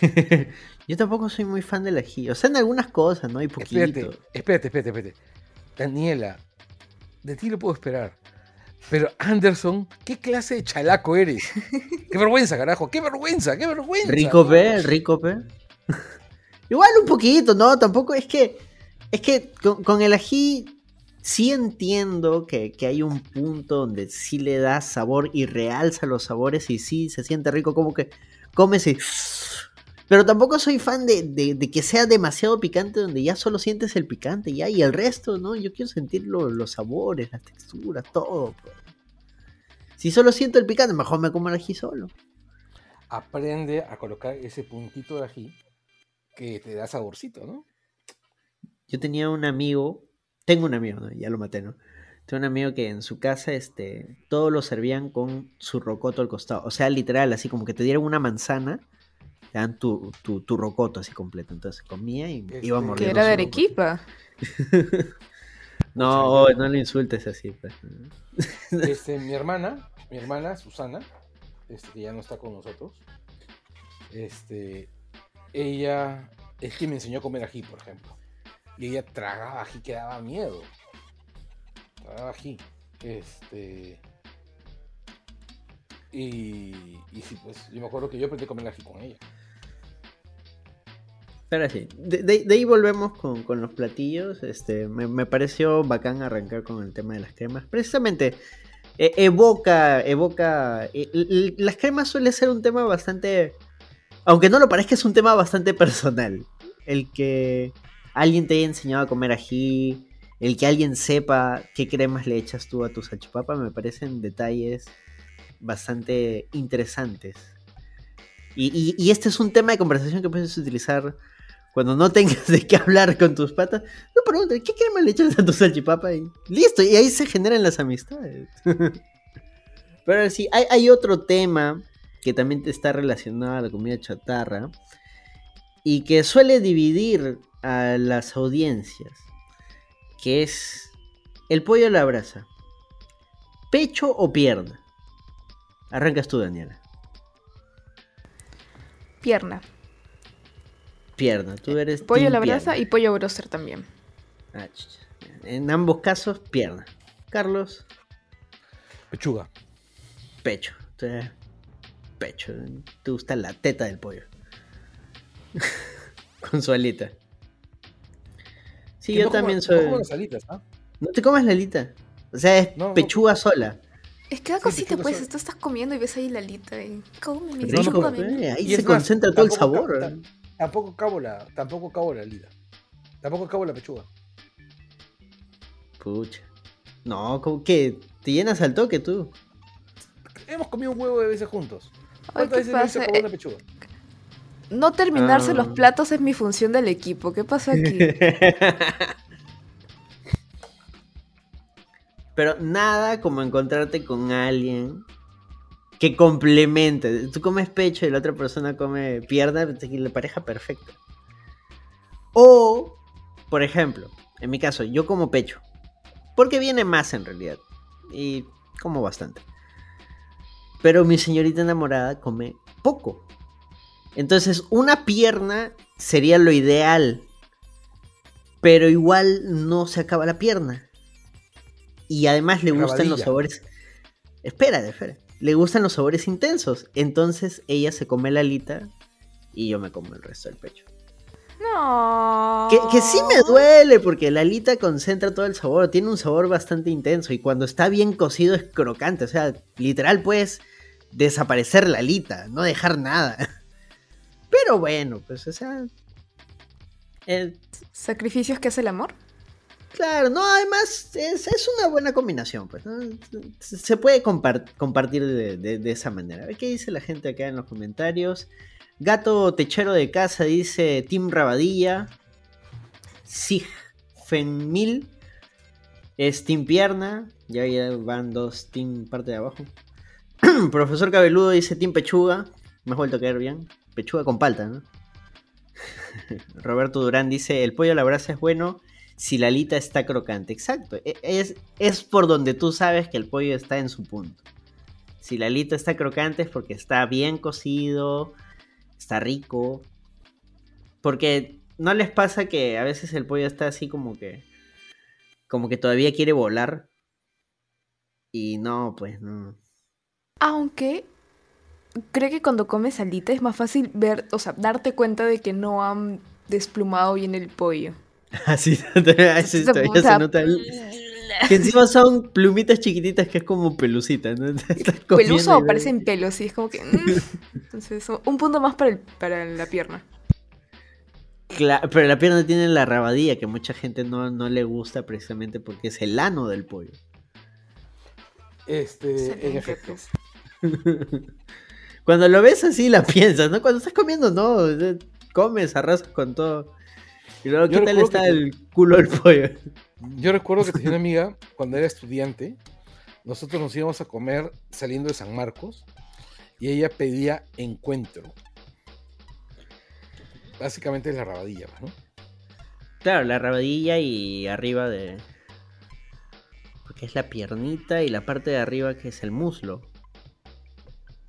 *laughs* yo tampoco soy muy fan del ají, o sea, en algunas cosas, ¿no? Hay poquito. Espérate, espérate, espérate, espérate. Daniela, de ti lo puedo esperar. Pero Anderson, ¿qué clase de chalaco eres? Qué vergüenza, carajo. Qué vergüenza, qué vergüenza. Rico pe, rico pe. Igual un poquito, ¿no? Tampoco es que. Es que con, con el ají sí entiendo que, que hay un punto donde sí le da sabor y realza los sabores y sí se siente rico, como que comes y. Pero tampoco soy fan de, de- de que sea demasiado picante, donde ya solo sientes el picante ya y el resto, ¿no? Yo quiero sentir lo- los sabores, las texturas, todo. pues. Si solo siento el picante, mejor me como el ají solo. Aprende a colocar ese puntito de ají que te da saborcito, ¿no? Yo tenía un amigo, tengo un amigo, ¿no? ya lo maté, ¿no? Tengo un amigo que en su casa, este, todo lo servían con su rocoto al costado. O sea, literal, así como que te dieran una manzana, te dan tu, tu, tu rocoto así completo. Entonces comía y Este, iba a morder. Que era de Arequipa. *laughs* No, no le insultes así, pues. *laughs* Este, mi hermana, mi hermana Susana, este, que ya no está con nosotros, este, ella es quien me enseñó a comer ají, por ejemplo. Y ella tragaba ají que daba miedo. Tragaba ají. Este. Y, y sí, pues yo me acuerdo que yo aprendí a comer ají con ella. Pero sí, de, ahí volvemos con, con los platillos. Este, me, pareció bacán arrancar con el tema de las cremas. Precisamente e- evoca, evoca. e- las cremas suele ser un tema bastante. Aunque no lo parezca, es un tema bastante personal. El que alguien te haya enseñado a comer ají, el que alguien sepa qué cremas le echas tú a tu salchipapa, me parecen detalles bastante interesantes. Y este es un tema de conversación que puedes utilizar cuando no tengas *laughs* de qué hablar con tus patas. No preguntes, ¿qué crema le echas a tu salchipapa? Y listo, y ahí se generan las amistades. *laughs* Pero sí, hay, hay otro tema que también está relacionado a la comida chatarra y que suele dividir a las audiencias, que es el pollo a la brasa. ¿Pecho o pierna? Arrancas tú, Daniela. Pierna. Pierna, tú eres... Pollo a la brasa y pollo broster también. Ah. En ambos casos, pierna. Carlos, Pechuga. pecho. Tú eres Pecho. Te gusta la teta del pollo. *laughs* Con su alita. Sí, yo no como- también no soy. como las alitas, ¿ah? No te comas la alita. O sea, es No, no. pechuga sola. Es que da Sí, cosita, pues, sola. tú estás comiendo y ves ahí la alita y come, Rico, pues, ahí Y se más, concentra todo el sabor. ta- Tampoco cabo la, tampoco cabo la lida. Tampoco cabo la pechuga. Pucha. No, como que te llenas al toque tú. Hemos comido un huevo de veces juntos. ¿Cuántas ¿qué veces pasa? acabado Eh, una pechuga? No terminarse Ah. los platos es mi función del equipo. ¿Qué pasa aquí? *laughs* Pero nada como encontrarte con alguien que complemente. Tú comes pecho y la otra persona come pierna, la pareja perfecta. O, por ejemplo, en mi caso, yo como pecho. Porque viene más en realidad. Y como bastante. Pero mi señorita enamorada come poco. Entonces, una pierna sería lo ideal. Pero igual no se acaba la pierna. Y además le gustan los sabores. Espera, espera. Le gustan los sabores intensos. Entonces ella se come la alita y yo me como el resto del pecho. No. Que, que sí me duele porque la alita concentra todo el sabor, tiene un sabor bastante intenso y cuando está bien cocido es crocante, o sea, literal puedes desaparecer la alita, no dejar nada. *laughs* Pero bueno, pues o sea... eh, ¿Sacrificios que hace el amor? Claro, no, además es, es una buena combinación, pues. Se puede compar- compartir de, esa manera. A ver qué dice la gente acá en los comentarios. Gato Techero de Casa dice Team Rabadilla. Sigfenmil es Team Pierna. Ya, ya van dos Team parte de abajo. *clears throat* Profesor Cabeludo dice Team Pechuga. Me has vuelto a caer bien. Pechuga con palta, ¿no? *laughs* Roberto Durán dice: El pollo a la brasa es bueno si la alita está crocante. Exacto. e- Es, es por donde tú sabes que el pollo está en su punto. Si la alita está crocante es porque está bien cocido, está rico. Porque no les pasa que a veces el pollo está así como que. como que todavía quiere volar. Y no, pues no. Aunque creo que cuando comes alita es más fácil ver, o sea, darte cuenta de que no han desplumado bien el pollo. *laughs* Así así *laughs* todavía se nota. el- Que encima son plumitas chiquititas que es como pelucita, ¿no? *laughs* Peluso o parecen pelos, sí, es como que... mm. Entonces, un punto más para, el, para la pierna. Cla- pero la pierna tiene la rabadilla que mucha gente no, no le gusta precisamente porque es el ano del pollo. Este, en efecto. pues. Cuando lo ves así la piensas, ¿no? Cuando estás comiendo, no. Comes, arrasas con todo. Y luego, Yo ¿qué tal recuerdo está que- el culo del pollo? Yo recuerdo que tenía una amiga cuando era estudiante. Nosotros nos íbamos a comer saliendo de San Marcos y ella pedía encuentro. Básicamente es la rabadilla, ¿no? Claro, la rabadilla y arriba de. Porque es la piernita y la parte de arriba que es el muslo.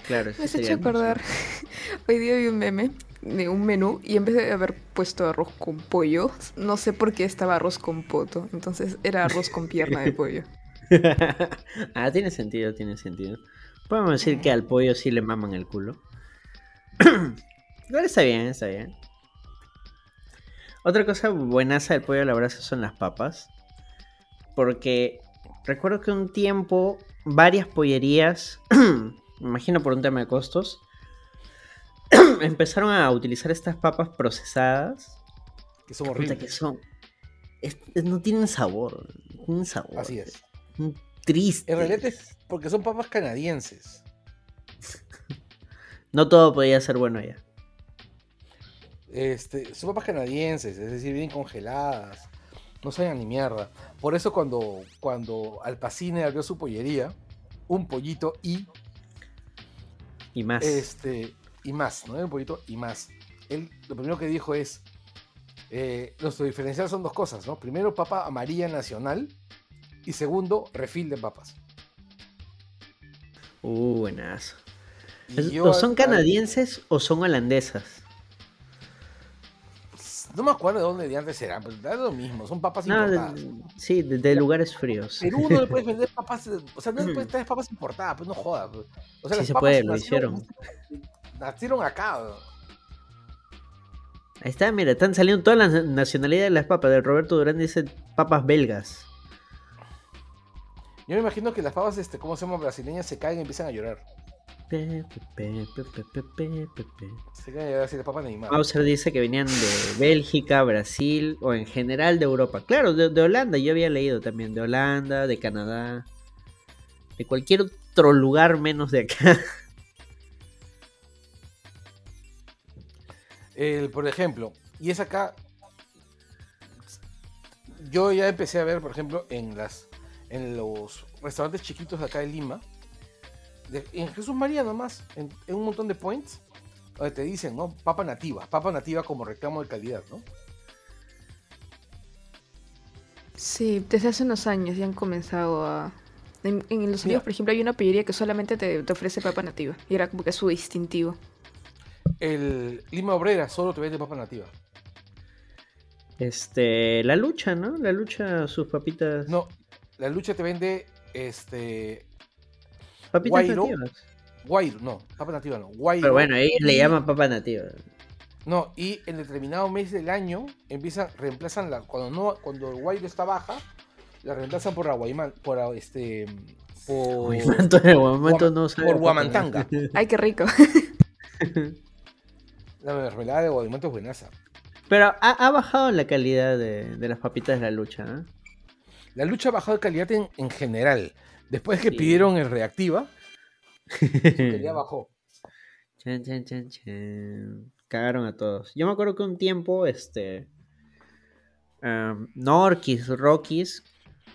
Claro, Me has hecho acordar. *laughs* Hoy día vi un meme de un menú y en vez de haber puesto arroz con pollo, no sé por qué estaba arroz con poto. Entonces era arroz con pierna de pollo. *laughs* ah, tiene sentido, tiene sentido. Podemos decir que al pollo sí le maman el culo. Igual está bien, está bien. Otra cosa buenaza del pollo a la son las papas. Porque recuerdo que un tiempo varias pollerías, *clears throat* me imagino por un tema de costos, *clears throat* empezaron a utilizar estas papas procesadas. Que son horribles. que son... es- es- no tienen sabor. No tienen sabor. Así es. Son Tristes. En realidad es porque son papas canadienses. *laughs* No todo podía ser bueno allá. Este, son papas canadienses, es decir, bien congeladas. No saben ni mierda. Por eso cuando, cuando Alpacine abrió su pollería, un pollito y Y más. este y más, ¿no? Un pollito y más. Él lo primero que dijo es eh, nuestro diferencial son dos cosas, ¿no? Primero, papa amarilla nacional y segundo, refil de papas. Uh, buenas. ¿O son al- canadienses o son holandesas? No me acuerdo de dónde de antes eran, pero es lo mismo, son papas No, importadas. de- sí, de, de lugares fríos. Perú no le puedes *laughs* vender papas, o sea, no le puedes *laughs* traer papas importadas, pues no jodas. pues. O sea, Sí las se papas puede, lo hicieron. Nacieron acá. Ahí está, mira, están saliendo todas las nacionalidades de las papas. De Roberto Durán dice papas belgas. Yo me imagino que las papas, este, ¿cómo se llama? Brasileñas se caen y empiezan a llorar. Pe, pe, pe. Se caen a llorar así las papas Neymar. Mauser dice que venían de Bélgica, Brasil o en general de Europa. Claro, de, de Holanda, yo había leído también. De Holanda, de Canadá. De cualquier otro lugar menos de acá. *laughs* El, por ejemplo, y es acá. Yo ya empecé a ver, por ejemplo, en las en los restaurantes chiquitos de acá de Lima, de- en Jesús María nomás, en, en un montón de points, donde te dicen, ¿no? Papa nativa, papa nativa como reclamo de calidad, ¿no? Sí, desde hace unos años ya han comenzado a... En, en los. Unidos, por ejemplo, hay una pollería que solamente te, te ofrece papa nativa. Y era como que su distintivo. El Lima Obrera solo te vende papa nativa. Este, la lucha, ¿no? La lucha, sus papitas. No, la lucha te vende este papitas Guairo. nativas. guairo, no, papa nativa no, guairo. Pero bueno, ellos le y- llaman papa nativa. No, y en determinado mes del año empiezan, reemplazan la, cuando no, cuando el guairo está baja, la reemplazan por la por la, este, por, *laughs* no por guamantanga. Ay, qué rico. *laughs* La mermelada de guaymanto es buenaza. Pero ha, ha bajado la calidad de, de las papitas de la lucha, ¿eh? La lucha ha bajado de calidad en, en general. Después que Sí. pidieron el reactiva, *laughs* calidad bajó. Chan, chan, chan, chan. Cagaron a todos. Yo me acuerdo que un tiempo, este. um, Norquis, Rockies,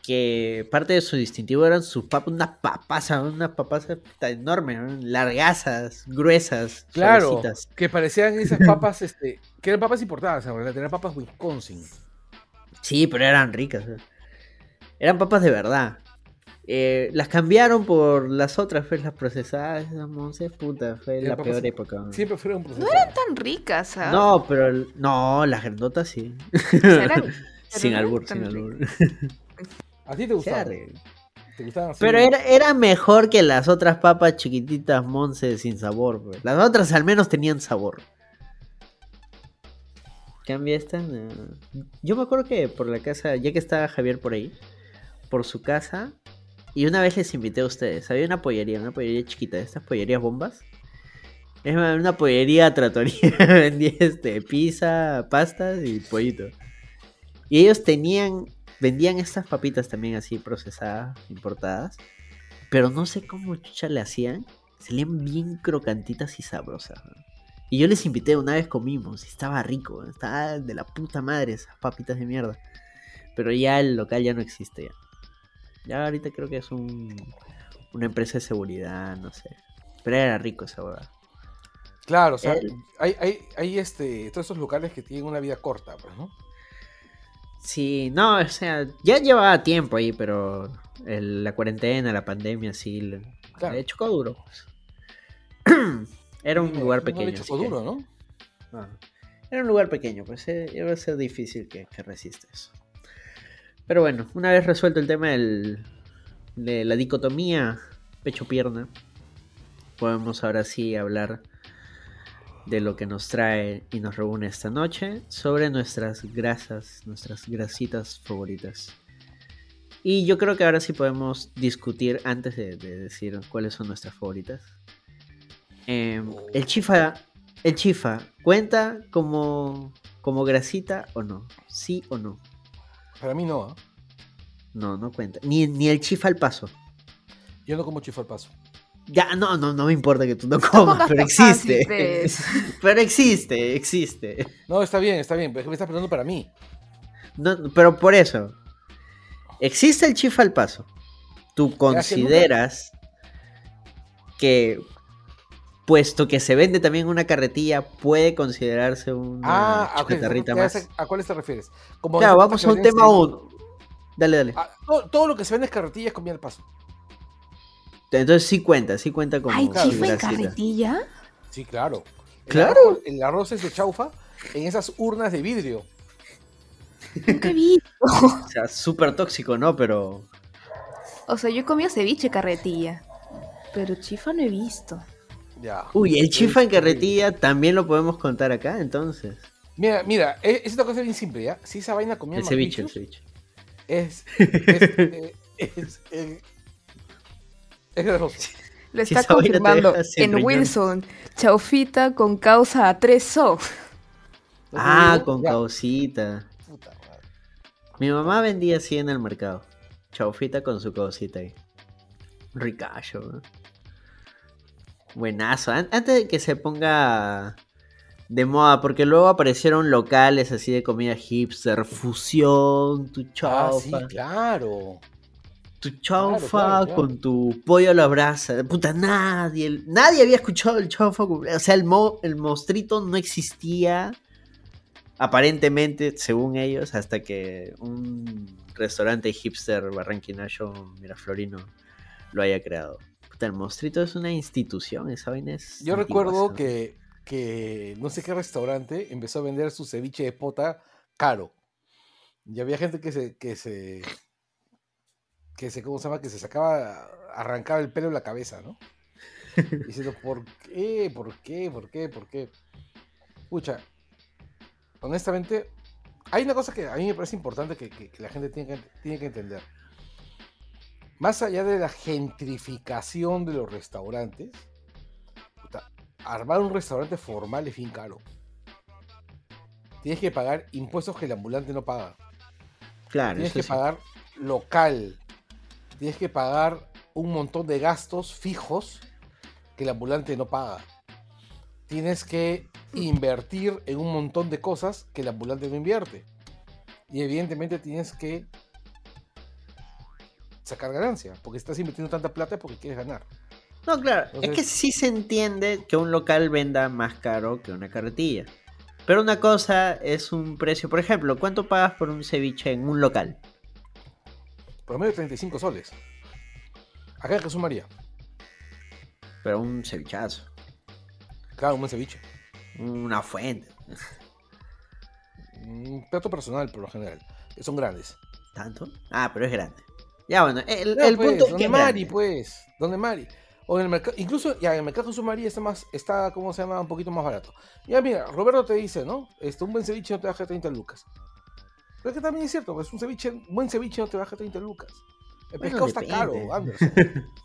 que parte de su distintivo eran sus papas, unas papas, unas papas enormes, ¿no? largazas, gruesas, Claro, suavecitas. que parecían esas papas, este, que eran papas importadas, realidad, eran papas Wisconsin. Sí, pero eran ricas. ¿eh? Eran papas de verdad. Eh, las cambiaron por las otras, fue las procesadas, esas monces, puta, fue Eran la peor época. Siempre fueron procesadas. Tan ricas, ¿ah? No, pero el- no, las grandotas sí. Eran- *laughs* sin no eran albur, sin albur. ¿A ti te gustaban? ¿Te gustaban? Pero era, era mejor que las otras papas chiquititas monce sin sabor. Las otras al menos tenían sabor. Cambia esta. no. Yo me acuerdo que por la casa, ya que estaba Javier por ahí, por su casa, y una vez les invité a ustedes. Había una pollería, una pollería chiquita, estas pollerías bombas. Es una pollería tratoría. *laughs* Vendía este, pizza, pastas y pollito. Y ellos tenían, vendían estas papitas también así procesadas, importadas. Pero no sé cómo chucha le hacían. Salían bien crocantitas y sabrosas. ¿no? Y yo les invité, una vez comimos. Y estaba rico. ¿no? Estaba de la puta madre esas papitas de mierda. Pero ya el local ya no existe ya. Ya ahorita creo que es un, una empresa de seguridad, no sé. Pero era rico esa hueá. Claro, o sea, El- hay, hay, hay este, todos esos locales que tienen una vida corta, pues, ¿no? Sí, no, o sea, ya llevaba tiempo ahí, pero el- la cuarentena, la pandemia, sí, le, Claro. le chocó duro. pues. *clears throat* Era un lugar no le pequeño. chocó así que- duro, ¿no? Ah, Era un lugar pequeño, pues eh, iba a ser difícil que, que resista eso. Pero bueno, una vez resuelto el tema del- de la dicotomía pecho-pierna, podemos ahora sí hablar de lo que nos trae y nos reúne esta noche sobre nuestras grasas, nuestras grasitas favoritas. Y yo creo que ahora sí podemos discutir antes de, de decir cuáles son nuestras favoritas. Em, el chifa, el chifa, ¿cuenta como, como grasita o no? ¿Sí o no? Para mí no, ¿ah? No, no cuenta. Ni, ni el chifa al paso. Yo no como chifa al paso. Ya, no, no, no me importa que tú no comas, pero fácil, existe. pues. *laughs* pero existe, existe. No, está bien, está bien, pero es que me estás preguntando para mí. No, pero por eso, existe el chifa al paso. ¿Tú consideras que, puesto que se vende también una carretilla, puede considerarse una Ah, ok, chatarrita ¿qué más? ¿a cuáles te refieres? Como Claro, esas vamos a un tema uno. Dale, dale. Ah, todo, todo lo que se vende en carretillas comía al paso. Entonces sí cuenta, sí cuenta como ¿Hay chifa en grasita. carretilla? Sí, claro. El Claro. arroz- el arroz es de chaufa en esas urnas de vidrio. Nunca vi. O sea, súper tóxico, ¿no? Pero O sea, yo he comido ceviche carretilla. Pero chifa no he visto. Ya. Uy, el chifa en Es carretilla también lo podemos contar acá, entonces. Mira, mira, es, es una cosa bien simple, ¿ya? Si esa vaina comía El ceviche, el ceviche. es, es, eh, *laughs* es, eh, es grasoso. *laughs* Lo Si está te confirmando en riñón. Wilson. Chaufita con causa a 3 so. ¿No te Ah, digo? con Ya. causita. Puta madre. Mi mamá vendía así en el mercado. Chaufita con su causita ahí. Ricacho, ¿no? Buenazo. An- Antes de que se ponga de moda, porque luego aparecieron locales así de comida hipster, fusión, tu Ah, sí, chaufa. claro. Tu chaufa claro, claro. con tu pollo a la brasa. Puta, nadie, nadie había escuchado el chaufa. O sea, el, mo, el mostrito no existía. Aparentemente, según ellos, hasta que un restaurante hipster barranquinayo miraflorino lo haya creado. Puta, el monstruito es una institución, esa vaina es Yo recuerdo que, que no sé qué restaurante empezó a vender su ceviche de pota caro. Y había gente que se, que se, que se, ¿cómo se llama? Que se sacaba, arrancaba el pelo de la cabeza, ¿no? *laughs* Diciendo, ¿por qué? ¿Por qué? ¿Por qué? ¿Por qué? Escucha, honestamente, hay una cosa que a mí me parece importante que, que- que la gente tiene que, tiene que entender. Más allá de la gentrificación de los restaurantes, puta, armar un restaurante formal es bien caro. Tienes que pagar impuestos que el ambulante no paga. Claro, Tienes que sí. pagar local. Tienes que pagar un montón de gastos fijos que el ambulante no paga. Tienes que invertir en un montón de cosas que el ambulante no invierte. Y evidentemente tienes que sacar ganancia, porque estás invirtiendo tanta plata porque quieres ganar. No, claro, es que sí se entiende que un local venda más caro que una carretilla. Pero una cosa es un precio, por ejemplo, ¿cuánto pagas por un ceviche en un local? Promedio 35 soles. Acá en Jesús María. Pero un cevichazo, Claro, un buen ceviche. una fuente, Un plato personal, por lo general. que Son grandes. ¿tanto? Ah, pero es grande. Ya bueno, el, No, el pues, punto es que donde es Mari, grande. pues. Donde Mari. O en el mercado. Incluso, ya, en el mercado Jesús María está más, está, ¿cómo se llama? Un poquito más barato. Ya, mira, Roberto te dice, ¿no? Este, un buen ceviche no te baja 30 lucas. Pero es que también es cierto, pues un ceviche, un buen ceviche no te baja 30 lucas. El Bueno, pescado está depende. caro, Anderson. *laughs*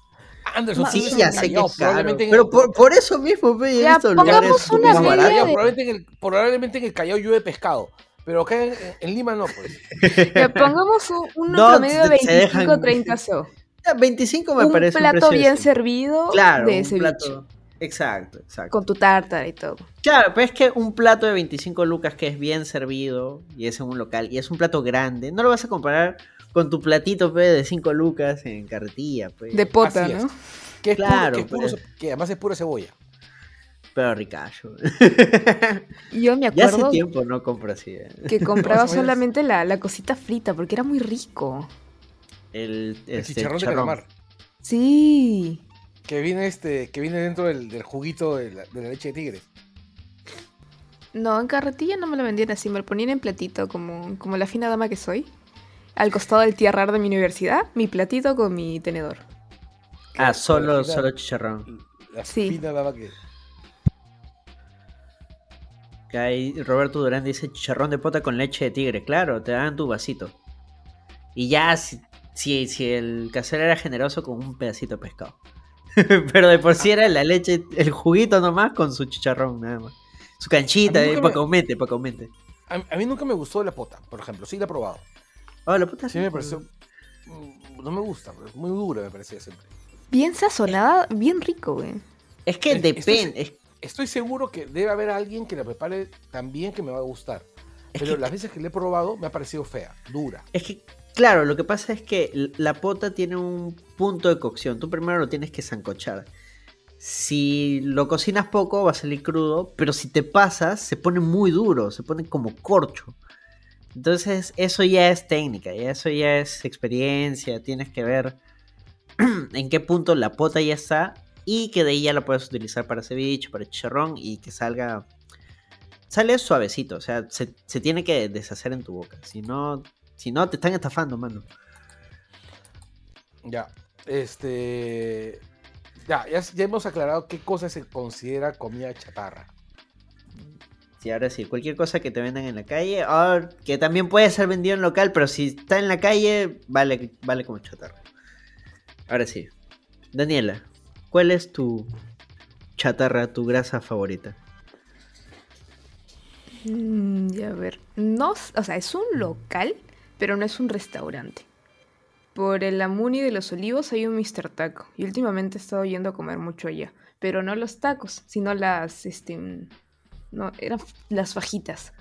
Anderson, Sí, vives ya en sé que es caro. probablemente en Pero el- por, por eso mismo, he Ya, visto pongamos lugares una más media de- probablemente, en el, probablemente en el Callao llueve pescado. Pero acá en, en Lima no, pues. *laughs* Ya pongamos un, un No, promedio de se dejan- 25-30 *laughs* so. Ya, 25 me Un parece un plato bien servido Claro, de un ceviche. plato. Exacto, exacto. Con tu tártara y todo. Claro, pero es que un plato de 25 lucas que es bien servido y es en un local y es un plato grande, no lo vas a comparar con tu platito pe, de 5 lucas en carretilla, pues. De pota, Así es. ¿no? Que, es puro- Claro, que, es puro pues. que además es pura cebolla. Pero ricacho. Yo me *laughs* ya hace acuerdo tiempo no compro así. eh. que *laughs* compraba solamente la, la cosita frita porque era muy rico. El, El este, chicharrón de chicharrón. calamar. Sí. Que viene este, que viene dentro del, del juguito de la, de la leche de tigre. No, en carretilla no me lo vendían así, me lo ponían en platito como, como la fina dama que soy. Al costado del tierrar de mi universidad, mi platito con mi tenedor. Ah, solo, fina- solo chicharrón. La Sí. fina dama que. Que ahí Roberto Durán dice chicharrón de pota con leche de tigre. Claro, te dan tu vasito. Y ya, si, si, si el casero era generoso con un pedacito de pescado. *laughs* Pero de por sí era la leche, el juguito nomás con su chicharrón, nada más. Su canchita, eh, nunca para me- que aumente, para que aumente. A, a mí nunca me gustó la pota, por ejemplo. Sí la he probado. Oh, la puta Sí me pareció. mm, No me gusta, pero es muy dura me parecía siempre. Bien sazonada, bien rico, güey. Es que Es- depende. Es, Estoy seguro que debe haber alguien que la prepare tan bien que me va a gustar. Es Pero que- las veces que la he probado me ha parecido fea, dura. es que, claro, lo que pasa es que la pota tiene un punto de cocción. Tú primero lo tienes que zancochar. Si lo cocinas poco va a salir crudo, pero si te pasas se pone muy duro, se pone como corcho. Entonces eso ya es técnica, ya eso ya es experiencia, tienes que ver *clears throat* en qué punto la pota ya está y que de ahí ya la puedes utilizar para ceviche, para chicharrón y que salga... Sale suavecito, o sea, se, se tiene que deshacer en tu boca, si no, si no te están estafando, mano. Ya. Este. Ya, ya, ya hemos aclarado qué cosa se considera comida chatarra. Sí, ahora sí, cualquier cosa que te vendan en la calle, o que también puede ser vendido en local, pero si está en la calle, vale, vale como chatarra. Ahora sí. Daniela, ¿cuál es tu chatarra, tu grasa favorita? Mm, ya a ver. No, o sea, es un local, pero no es un restaurante. Por el Amuni de los Olivos hay un Mr. Taco. Y últimamente he estado yendo a comer mucho allá. Pero no los tacos, sino las, este, mm, no, eran las fajitas.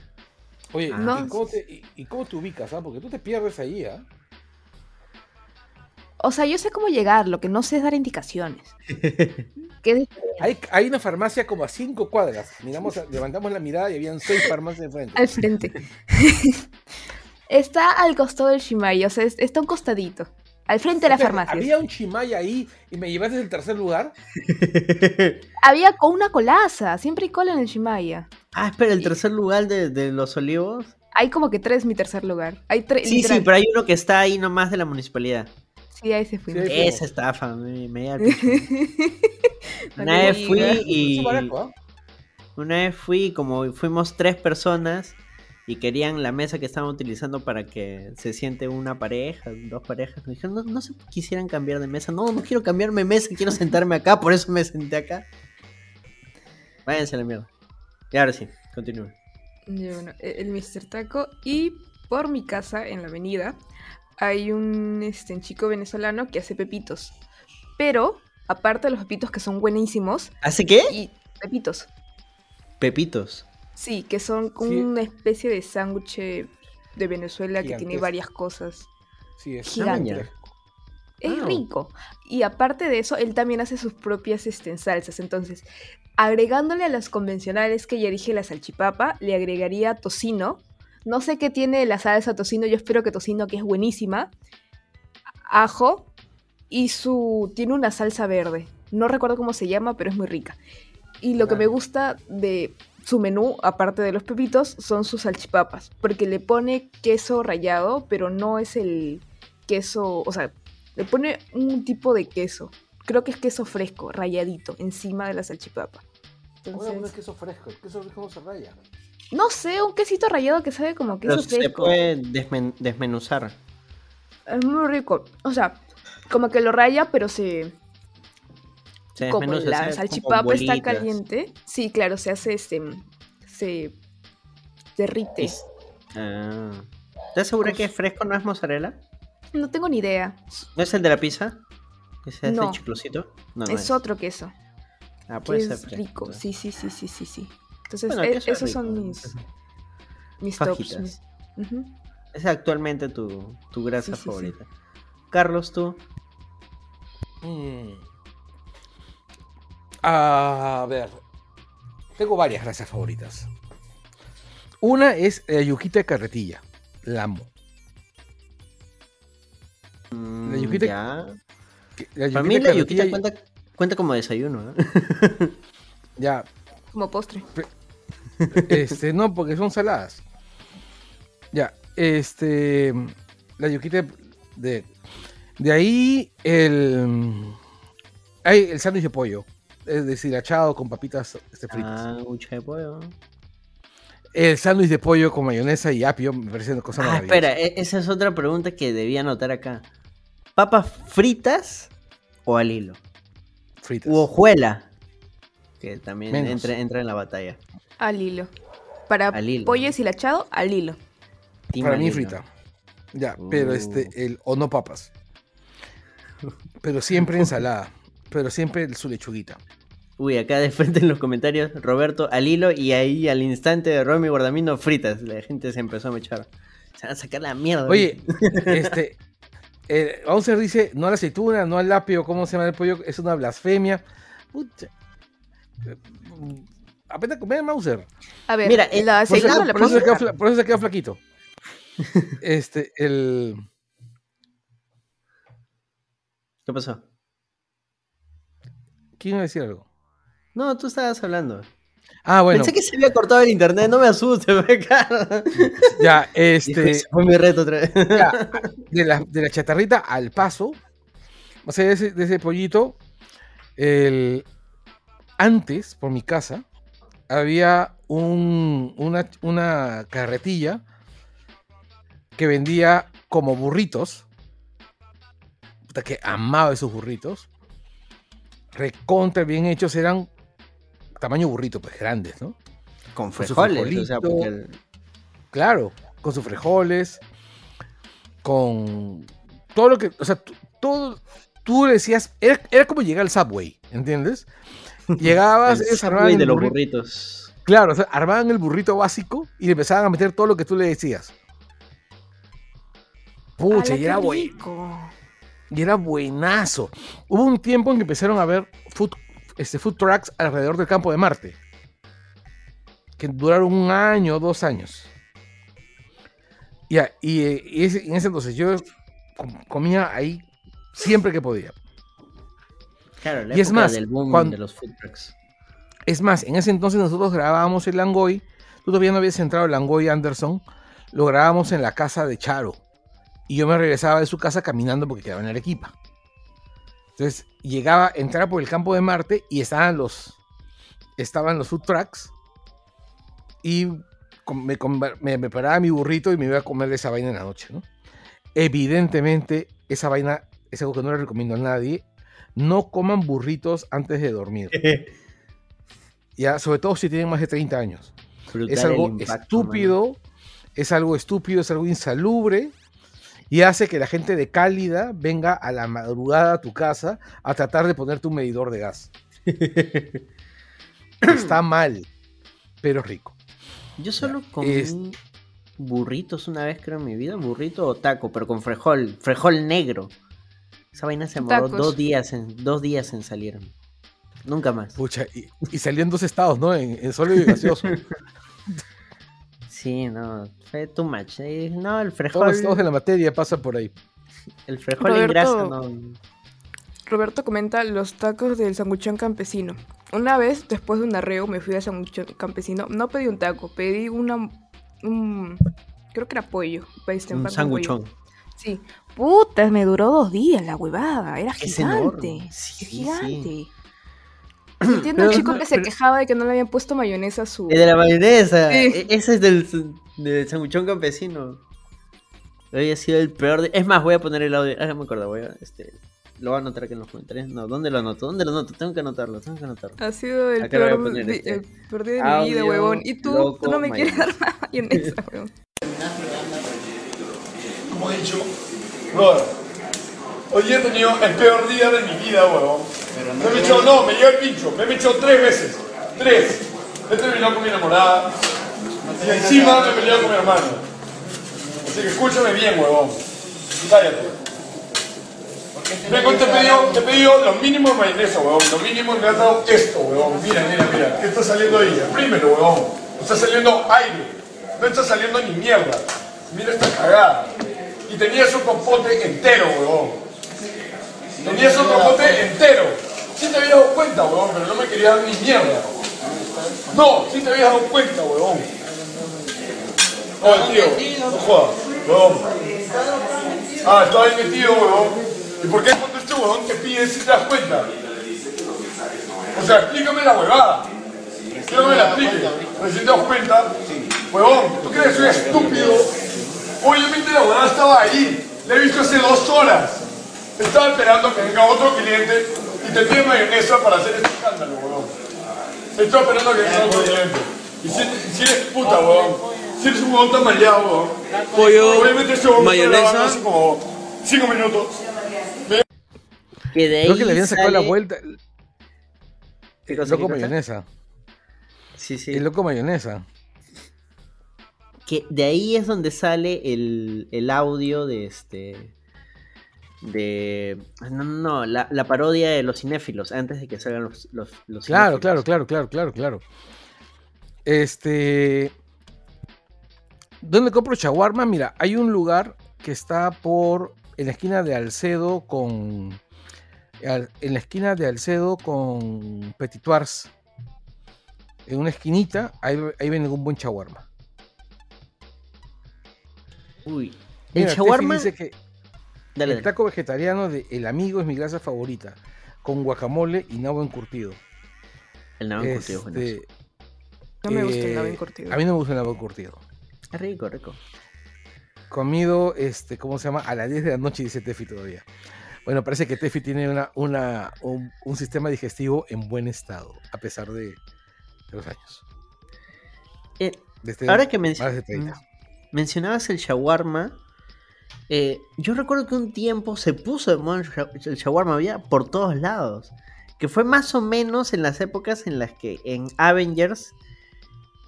Oye, Ah. ¿y, cómo te, y, y cómo te ubicas? ah? Porque tú te pierdes ahí, ¿ah? O sea, yo sé cómo llegar, lo que no sé es dar indicaciones. *laughs* ¿Qué Hay, hay una farmacia como a cinco cuadras. Miramos, levantamos la mirada y habían seis farmacias enfrente. al frente. *laughs* Está al costado del Shimaya, o sea, es- está a un costadito. Al frente de la farmacia. Había un chimaya ahí y me llevaste el tercer lugar. *laughs* Había con una colaza, siempre hay cola en el Shimaya. ah, espera, el tercer lugar de, de los olivos. Hay como que tres mi tercer lugar. Hay tres. Sí, sí, pero hay uno que está ahí nomás de la municipalidad. Sí, ahí se. Sí, ahí Esa estafa, me. *laughs* Una vez fui y. ¿ah? Una vez fui, como fuimos tres personas y querían la mesa que estaban utilizando para que se siente una pareja, dos parejas. Me dijeron, no, no se quisieran cambiar de mesa. No, no quiero cambiarme de mesa, quiero sentarme acá, por eso me senté acá. Váyanse a la mierda. Y ahora sí, continúen. Bueno, e- el Mr. Taco. Y por mi casa, en la avenida, hay un este, chico venezolano que hace pepitos. Pero, aparte de los pepitos que son buenísimos, ¿Hace qué? y pepitos. Pepitos. Sí, que son como Sí. una especie de sándwich de Venezuela que tiene varias cosas. Sí, es Gigante. Es Ah. rico. Y aparte de eso, él también hace sus propias este, salsas. Entonces, agregándole a las convencionales que ya dije, la salchipapa, le agregaría tocino. No sé qué tiene la salsa tocino, yo espero que tocino, que es buenísima. Ajo y su... tiene una salsa verde. No recuerdo cómo se llama, pero es muy rica. Y lo que me gusta de su menú, aparte de los pepitos, son sus salchipapas. Porque le pone queso rallado, pero no es el queso, o sea, le pone un tipo de queso. Creo que es queso fresco, rayadito, encima de la salchipapa. Entonces, queso fresco. El queso fresco no se raya. no sé, un quesito rayado que sabe como queso Pero se fresco. puede desmen- desmenuzar. Es muy rico. O sea, como que lo raya, pero se. Se Como la salchipapa está caliente. Sí, claro, se hace este. Se derrite. Es- Ah. ¿Estás segura que es fresco, no es mozzarella? No tengo ni idea. ¿No es el de la pizza? ¿Que se hace No. chiclosito? No, no es otro queso. Ah, Que puede ser es fresco, rico. Sí, sí, sí, sí, sí, sí. Entonces, Bueno, e- es esos rico, son mis, mis tops. Fajitas. Ujú. Es actualmente tu, tu grasa Sí, sí, sí. favorita. Carlos, tú. Mm. A ver. Tengo varias grasas favoritas. Una es la yuquita de carretilla. La amo. Mm, yuquita- Ya. La Para mí yuquita la yuquita cuenta, cuenta como desayuno. ¿eh? Ya, Como postre. este, no, porque son saladas. Ya, este. La yuquita de. De ahí el. Hay el sándwich de pollo. Es deshilachado con papitas este, fritas. Ah, de pollo. El sándwich de pollo con mayonesa y apio me parece una cosa Ah, maravillosa. espera, e- esa es otra pregunta que debía anotar acá. ¿Papas fritas o al hilo? Fritas. U hojuela. Que también entra, entra en la batalla. Al hilo. Para Al hilo. pollo deshilachado, al hilo. Team Para al mí hilo. frita. Ya, pero Uh. este, el, o no papas. Pero siempre *laughs* ensalada. Pero siempre su lechuguita. Uy, acá de frente en los comentarios, Roberto al hilo y ahí al instante de Romy Guardamino fritas. La gente se empezó a mechar. Se van a sacar la mierda. Oye, este. Eh, Bowser dice: no a la aceituna, no al apio, ¿cómo se llama el pollo? Es una blasfemia. Pucha. Eh, Apenas comer Mauser. A ver, Mira, eh, la por Por eso, aceituna la por eso sacar. fla- por eso se quedó flaquito. *laughs* Este, el. ¿Qué pasó? ¿Quién iba a decir algo? No, tú estabas hablando. Ah, bueno, Pensé que se había cortado el internet, no me asustes, *laughs* ya, este. "Ese fue mi reto otra vez. ya, *laughs* de, la, de la chatarrita al paso, o sea, de ese, de ese pollito, el, antes, por mi casa, había un, una, una carretilla que vendía como burritos, puta, que amaba esos burritos, recontra bien hechos, eran tamaño burrito, pues grandes, ¿no? Con frijoles, o sea, frijolito. porque el- Claro, con sus frijoles, con todo lo que, o sea, todo, tú decías, era, era como llegar al Subway, ¿entiendes? *laughs* Llegabas, el ellos armaban el de los burrito- burritos. Claro, o sea, armaban el burrito básico y le empezaban a meter todo lo que tú le decías. Pucha, ¡Hala, y era, rico! Y era buenazo. Hubo un tiempo en que empezaron a ver food, este, food trucks alrededor del campo de Marte. Que duraron un año o dos años. Ya, y, eh, y ese- en ese entonces yo com- comía ahí siempre que podía. Claro, la Y es más, del boom cuando- de los food trucks. Es más, en ese entonces nosotros grabábamos el Langoy. Tú todavía no habías entrado el Langoy Anderson. Lo grabábamos en la casa de Charo. Y yo me regresaba de su casa caminando porque quedaba en Arequipa. Entonces llegaba, entraba por el campo de Marte y estaban los, estaban los food trucks. Y me, me, me paraba mi burrito y me iba a comer de esa vaina en la noche. ¿no? Evidentemente, esa vaina es algo que no le recomiendo a nadie. No coman burritos antes de dormir. *laughs* Ya, sobre todo si tienen más de 30 años. Brutal Es algo impacto, estúpido, es algo estúpido, es algo insalubre y hace que la gente de Cálida venga a la madrugada a tu casa a tratar de ponerte un medidor de gas. *laughs* Está mal, pero es rico. Yo solo comí es- burritos una vez, creo, en mi vida. Burrito o taco, pero con frejol. Frejol negro. Esa vaina se demoró dos días, en, dos días en salir. Nunca más. Pucha, y, y salió en dos estados, ¿no? En, en sólido y gaseoso. *laughs* Sí, no, fue too much. Eh, No, el Todos frejol, los estados de la materia pasan por ahí. el frejol en Roberto- grasa, no. Roberto comenta los tacos del sanguchón campesino. Una vez, después de un arreo, me fui al sanguchón campesino. No pedí un taco, pedí una. Un, creo que era pollo. Un pollo. sanguchón. Sí. Puta, me duró dos días la huevada. Era Es gigante. enorme. Es Sí, gigante. Entiendo al chico que se quejaba de que no le habían puesto mayonesa a su. De la mayonesa. Sí. e- Ese es del, del sanguchón campesino. Había sido el peor. de- Es más, voy a poner el audio. Ah, no me acuerdo, voy a. Este, lo voy a anotar aquí en los comentarios. No, ¿dónde lo anoto? ¿Dónde lo anoto? Tengo que anotarlo, tengo que anotarlo. Ha sido el Acá peor, poner, di- este, el peor de mi vida, audio, huevón. Y tú, tú no me quieres dar mayonesa. mayonesa, huevón. como he dicho, brother, hoy he tenido el peor día de mi vida, huevón. Me he echado, no, me llegó el pincho, me he echado tres veces, tres. He terminado con mi enamorada y encima me he peleado con mi hermano. Así que escúchame bien, huevón. Cállate. Vengo, te he pedido, te he pedido lo mínimo de mayonesa, huevón. Lo mínimo y me has dado esto, huevón. Mira, mira, mira. ¿Qué está saliendo ahí? Exprímelo, huevón. Está saliendo aire. No está saliendo ni mierda. Mira esta cagada. Y tenías un compote entero, huevón. Tenías un compote entero. Sí te había dado cuenta, huevón, pero no me quería dar ni mierda. No, sí te habías dado cuenta, huevón. Oye, tío, no jodas, huevón. Ah, estaba ahí metido, huevón. ¿Y por qué cuando este huevón te pide si te das cuenta? O sea, explícame la huevada. Quiero que me la explique. Si te das cuenta, huevón, ¿tú crees que soy estúpido? Obviamente la huevada estaba ahí. La he visto hace dos horas. Estaba esperando que venga otro cliente y te pide mayonesa para hacer este escándalo, huevón. Estaba esperando a que venga otro cliente. Y si, si eres puta, huevón. Si eres un huevón tan maleado, huevón. Pollo, Obviamente este está grabando mayonesa. hace como cinco minutos. Que de ahí Creo que le habían sacado la vuelta. ¿Qué El cosa, loco mayonesa. Sí, sí. El loco mayonesa. que de ahí es donde sale el, el audio de este de no no, no, la, la parodia de los cinéfilos antes de que salgan los los, los Claro, cinéfilos. claro, claro, claro, claro, claro. Este. ¿Dónde compro shawarma? Mira, hay un lugar que está por. En la esquina de Alcedo con. En la esquina de Alcedo con Petitoires. En una esquinita, ahí, ahí un buen shawarma. Uy, Mira, el shawarma dice que dale, el dale. taco vegetariano de El Amigo es mi grasa favorita. Con guacamole y nabo encurtido. el nabo encurtido es buenazo. Este, No me gusta el nabo eh, encurtido. A mí no me gusta el nabo encurtido. Es rico, rico. Comido, este, ¿cómo se llama? A las 10 de la noche, dice Tefi todavía. Bueno, parece que Tefi tiene una, una, un, un sistema digestivo en buen estado, a pesar de, de los años. Eh, Desde ahora que menc- 30. mencionabas el shawarma, eh, yo recuerdo que un tiempo se puso de moda el shawarma por todos lados. Que fue más o menos en las épocas en las que en Avengers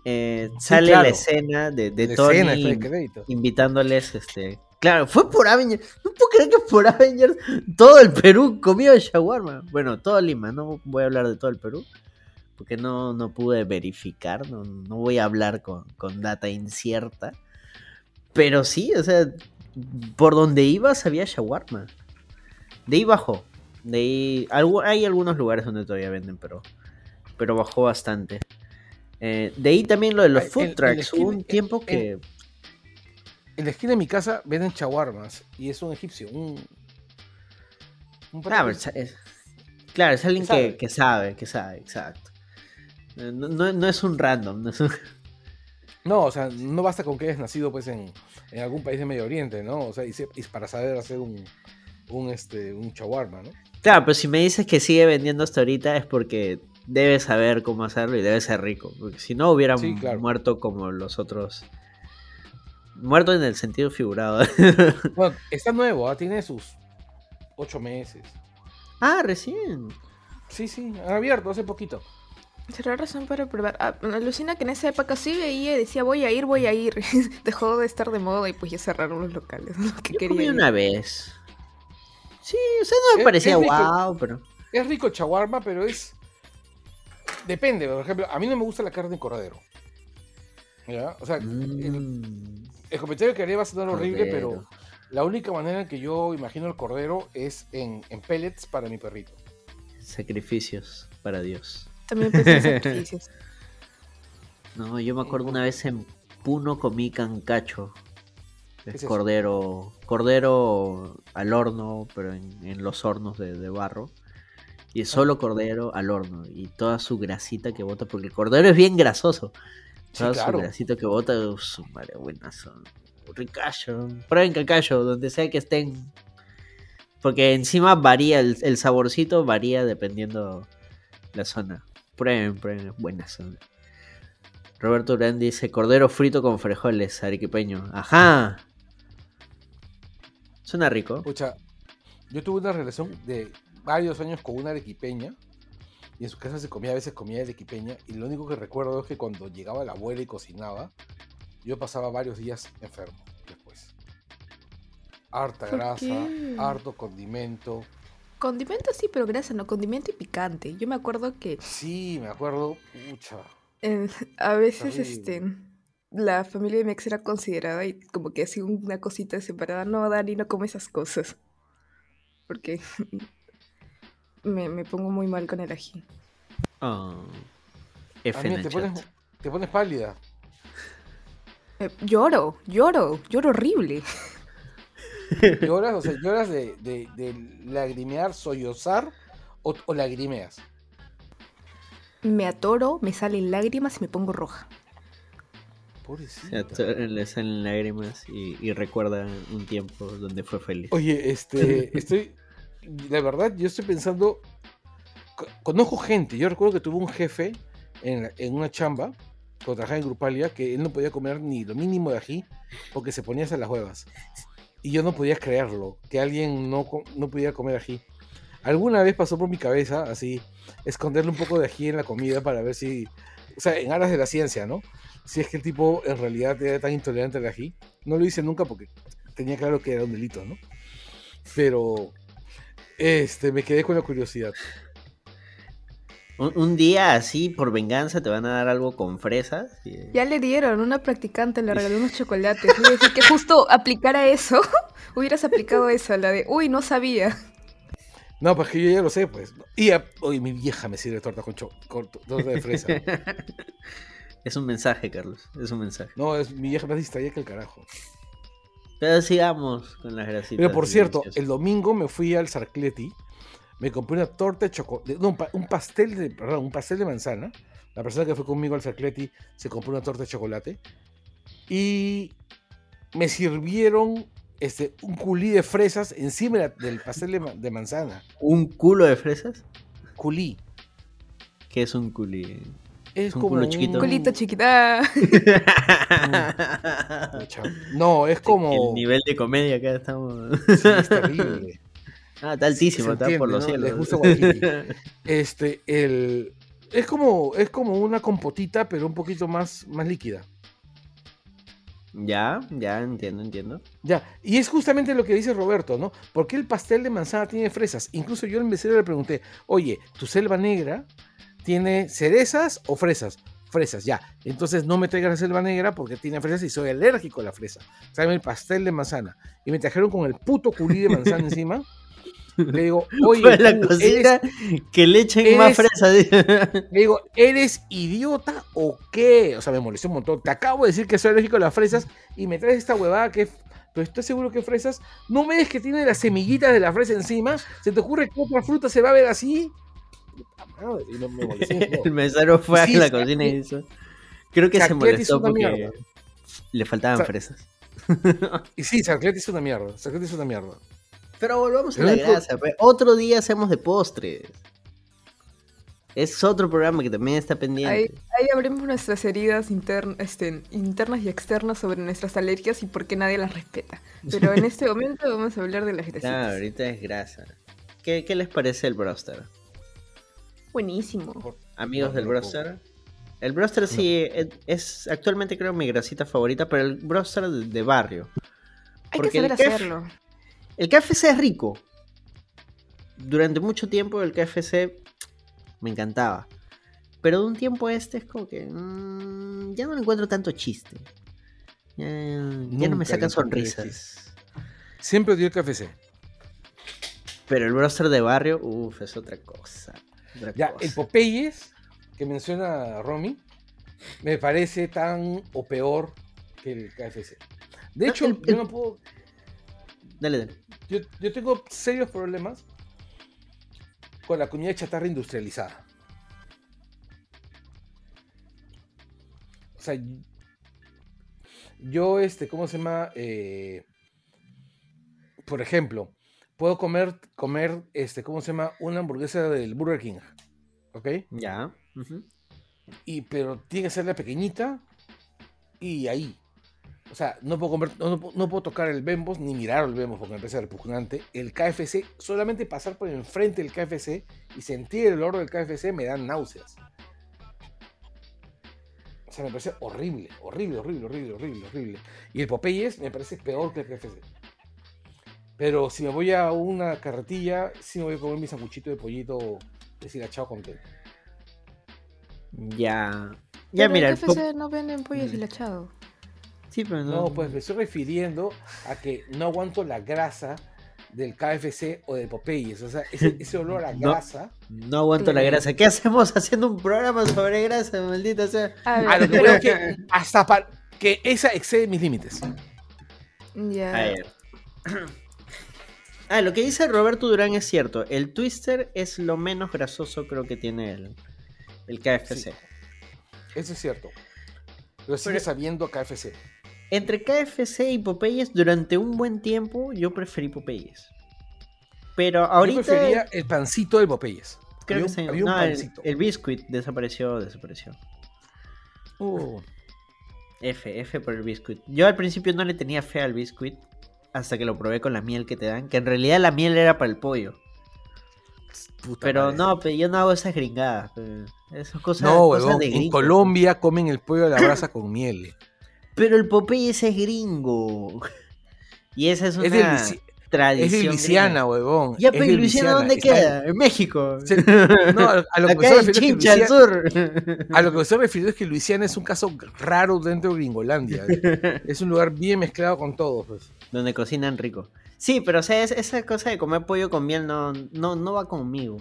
eh, sale la escena de, de la Tony invitándoles este. Claro, fue por Avengers. No puedo creer que por Avengers todo el Perú comió el shawarma. Bueno, todo Lima, no voy a hablar de todo el Perú. Porque no, no pude verificar, no, no voy a hablar con, con data incierta. Pero sí, o sea, por donde ibas había shawarma. De ahí bajó. De ahí, hay algunos lugares donde todavía venden, pero, pero bajó bastante. Eh, de ahí también lo de los food trucks. Hubo un tiempo en- que. En la esquina de mi casa venden chaguarmas y es un egipcio, un... un que- es, es- claro, es alguien que sabe. que, sabe, que sabe, exacto. Eh, No, no- no es un random. no es un- No, o sea, no basta con que hayas nacido pues en, en algún país de Medio Oriente, ¿no? O sea, y, se- y para saber hacer un, un, este, un shawarma, ¿no? Claro, pero si me dices que sigue vendiendo hasta ahorita es porque debe saber cómo hacerlo y debe ser rico. Porque si no hubiera Sí, claro. muerto como los otros. Muerto en el sentido figurado. *laughs* Bueno, *laughs* está nuevo, ¿ah? tiene sus ocho meses. ah, recién. Sí, sí, han abierto hace poquito. Será razón para probar. Ah, me alucina que en esa época sí veía y decía voy a ir, voy a ir. *laughs* Dejó de estar de moda y pues ya cerraron los locales. *laughs* ¿no? Que Yo quería comí ir. una vez. Sí, o sea, no me Es- parecía es rico. wow, pero. Es rico el shawarma, pero es... Depende, por ejemplo, a mí no me gusta la carne de cordero. ¿Ya? O sea, el, Mm, el comentario que haré va a sonar horrible, pero la única manera en que yo imagino el cordero es en, en pellets para mi perrito. Sacrificios para Dios. También pensé en *laughs* sacrificios. No, yo me acuerdo una vez en Puno comí cancacho. ¿Qué Es eso? cordero, cordero al horno, pero en, en los hornos de, de barro. Y es solo cordero al horno. Y toda su grasita que bota, porque el cordero es bien grasoso. Sí, Toda claro. su grasita que bota, uf, su madre buenazo. Ricacho. Prueben cancacho, donde sea que estén. Porque encima varía, el, el saborcito varía dependiendo la zona. Prueben, prueben, buena zona. Roberto Urán dice, cordero frito con frijoles, arequipeño. Ajá. Suena rico. Escucha, yo tuve una relación de varios años con una arequipeña y en su casa se comía, a veces comía arequipeña y lo único que recuerdo es que cuando llegaba la abuela y cocinaba, yo pasaba varios días enfermo después. Harta ¿Por grasa, qué? harto condimento. Condimento sí, pero grasa no, condimento y picante. Yo me acuerdo que Sí, me acuerdo, pucha. a veces este la familia de mi ex era considerada y como que hacía una cosita separada. No, Dani, no come esas cosas. Porque *laughs* me, me pongo muy mal con el ají. Oh. F en Amiga, el te, chat. pones, te pones pálida. Eh, lloro, lloro, lloro horrible. *laughs* ¿Lloras? O sea, ¿lloras de, de, de lagrimear, sollozar o, o lagrimeas? Me atoro, me salen lágrimas y me pongo roja. Pobrecita. le salen lágrimas y, y recuerda un tiempo donde fue feliz. Oye, este, *laughs* estoy, la verdad, yo estoy pensando, co- conozco gente, yo recuerdo que tuve un jefe en, una chamba, cuando trabajaba en Grupalia, que él no podía comer ni lo mínimo de ají porque se ponía hasta las huevas. Y yo no podía creerlo, que alguien no, no pudiera comer ají. Alguna vez pasó por mi cabeza, así, esconderle un poco de ají en la comida para ver si, o sea, en aras de la ciencia, ¿no? Si es que el tipo en realidad era tan intolerante al ají. No lo hice nunca porque tenía claro que era un delito, ¿no? Pero este me quedé con la curiosidad. Un, un día así, por venganza, te van a dar algo con fresas. y- Ya le dieron, una practicante le *laughs* regaló unos chocolates. A decir que justo aplicara eso, *laughs* hubieras aplicado eso, la de, uy, no sabía. No, pues que yo ya lo sé, pues. Y a- hoy mi vieja me sirve torta con, cho- con torta de fresa. *laughs* Es un mensaje, Carlos. Es un mensaje. No, es mi vieja más distraída que el carajo. Pero sigamos con las grasitas. Pero por cierto, el domingo me fui al Sarcleti, me compré una torta de chocolate, no, un, pa- un pastel de, perdón, un pastel de manzana. La persona que fue conmigo al Sarcleti se compró una torta de chocolate y me sirvieron este, un culí de fresas encima de la- del pastel de, de manzana. ¿Un culo de fresas? Culí. ¿Qué es un culi? Es Un como culo chiquito. un- Colito *laughs* chiquita. No, es como. El nivel de comedia acá estamos. Sí, es terrible. Ah, está altísimo, Se está entiende, por los ¿no? cielos. Gusta Waikiki. *laughs* Este, el. Es como, es como una compotita, pero un poquito más, más líquida. ya, ya, entiendo, entiendo. Ya, y es justamente lo que dice Roberto, ¿no? ¿Por qué el pastel de manzana tiene fresas? Incluso yo al mesero le pregunté, oye, ¿tu selva negra tiene cerezas o fresas? fresas, ya. Entonces no me traigas la selva negra porque tiene fresas y soy alérgico a la fresa. Tráeme el pastel de manzana. Y me trajeron con el puto culí de manzana *laughs* encima. Le digo, *laughs* oye, Fue la tú eres- que le echen más fresa. le *laughs* digo, ¿eres idiota o qué? O sea, me molestó un montón. Te acabo de decir que soy alérgico a las fresas y me traes esta huevada que... Pero estoy seguro que fresas. ¿No ves que tiene las semillitas de la fresa encima? ¿Se te ocurre que otra fruta se va a ver así? Madre, y no me molesté *laughs* El mesero fue a Sí, la cocina y hizo. Creo que se molestó porque mierda. le faltaban fresas. Y sí, Sacleti es una mierda. Sacleti es una mierda. Pero volvamos a la grasa. Otro día hacemos de postres. Es otro programa que también está pendiente. Ahí, ahí abrimos nuestras heridas intern- este, internas y externas sobre nuestras alergias y por qué nadie las respeta. Pero en este *laughs* momento vamos a hablar de las. Claro, ahorita es grasa. ¿Qué, qué les parece el broster? Buenísimo. Amigos No, del broster. El broster sí es, actualmente creo mi grasita favorita, pero el broster de, de barrio. Hay Porque que saber hacerlo. El KFC es rico. Durante mucho tiempo el KFC me encantaba. Pero de un tiempo a este es como que mm, ya no le encuentro tanto chiste. Ya, ya no me sacan sonrisas. Siempre dio el KFC. Pero el broster de barrio, uff, es otra cosa. otra Ya, cosa. el Popeyes que menciona Romy me parece tan o peor que el KFC. De No, hecho, el- yo el- no puedo. Dale, dale. Yo, yo tengo serios problemas con la comida chatarra industrializada. O sea, yo, este, ¿cómo se llama? Eh, por ejemplo, puedo comer, comer, este, ¿cómo se llama? Una hamburguesa del Burger King. ¿Ok? Ya. Y, pero tiene que ser la pequeñita y ahí. O sea, no puedo comer, no, no puedo- no puedo tocar el Bembos ni mirar el Bembos porque me parece repugnante. El KFC, solamente pasar por enfrente del KFC y sentir el olor del KFC me dan náuseas. O sea, me parece horrible, horrible, horrible, horrible, horrible, horrible. Y el Popeyes me parece peor que el KFC. Pero si me voy a una carretilla, sí me voy a comer mi sanguchito de pollito deshilachado contento. Ya. Ya, Pero mira, el KFC no venden pollo deshilachado. Sí, pero no. No, pues me estoy refiriendo a que no aguanto la grasa del KFC o de Popeyes. O sea, ese, *laughs* ese olor a No. grasa. No aguanto la grasa. ¿Qué hacemos haciendo un programa sobre grasa, maldita sea? A ver, A lo que pero- creo que *laughs* hasta pa- que esa excede mis límites. Ya. A ver. Ah, lo que dice Roberto Durán es cierto. El Twister es lo menos grasoso creo que tiene el, el KFC. Sí. Eso es cierto. Pero sigue Pero- sabiendo KFC. Entre KFC y Popeyes, durante un buen tiempo yo preferí Popeyes. Pero ahorita Yo prefería el pancito del Popeyes. creo había que un, se- había no, el, pancito. el biscuit desapareció, desapareció. Uh, F, F por el biscuit. Yo al principio no le tenía fe al biscuit hasta que lo probé con la miel que te dan, que en realidad la miel era para el pollo. puta Pero madre. no, pe, yo no hago esas gringadas. Esas cosas, No, cosas de En. Colombia comen el pollo a la brasa con miel. Pero el Popeyes es gringo. Y esa es una Es de, Luisi- tradición. es de Luisiana, huevón. Ya, pero de ¿y Luisiana dónde Está queda? En México. Se- No, a, lo que me Chincha, al sur. A lo que estoy refiriendo es que Luisiana es un caso raro dentro de Gringolandia. *laughs* Es un lugar bien mezclado con todos. Pues. Donde cocinan rico. Sí, pero o sea, es- esa cosa de comer pollo con miel no, no, no va conmigo.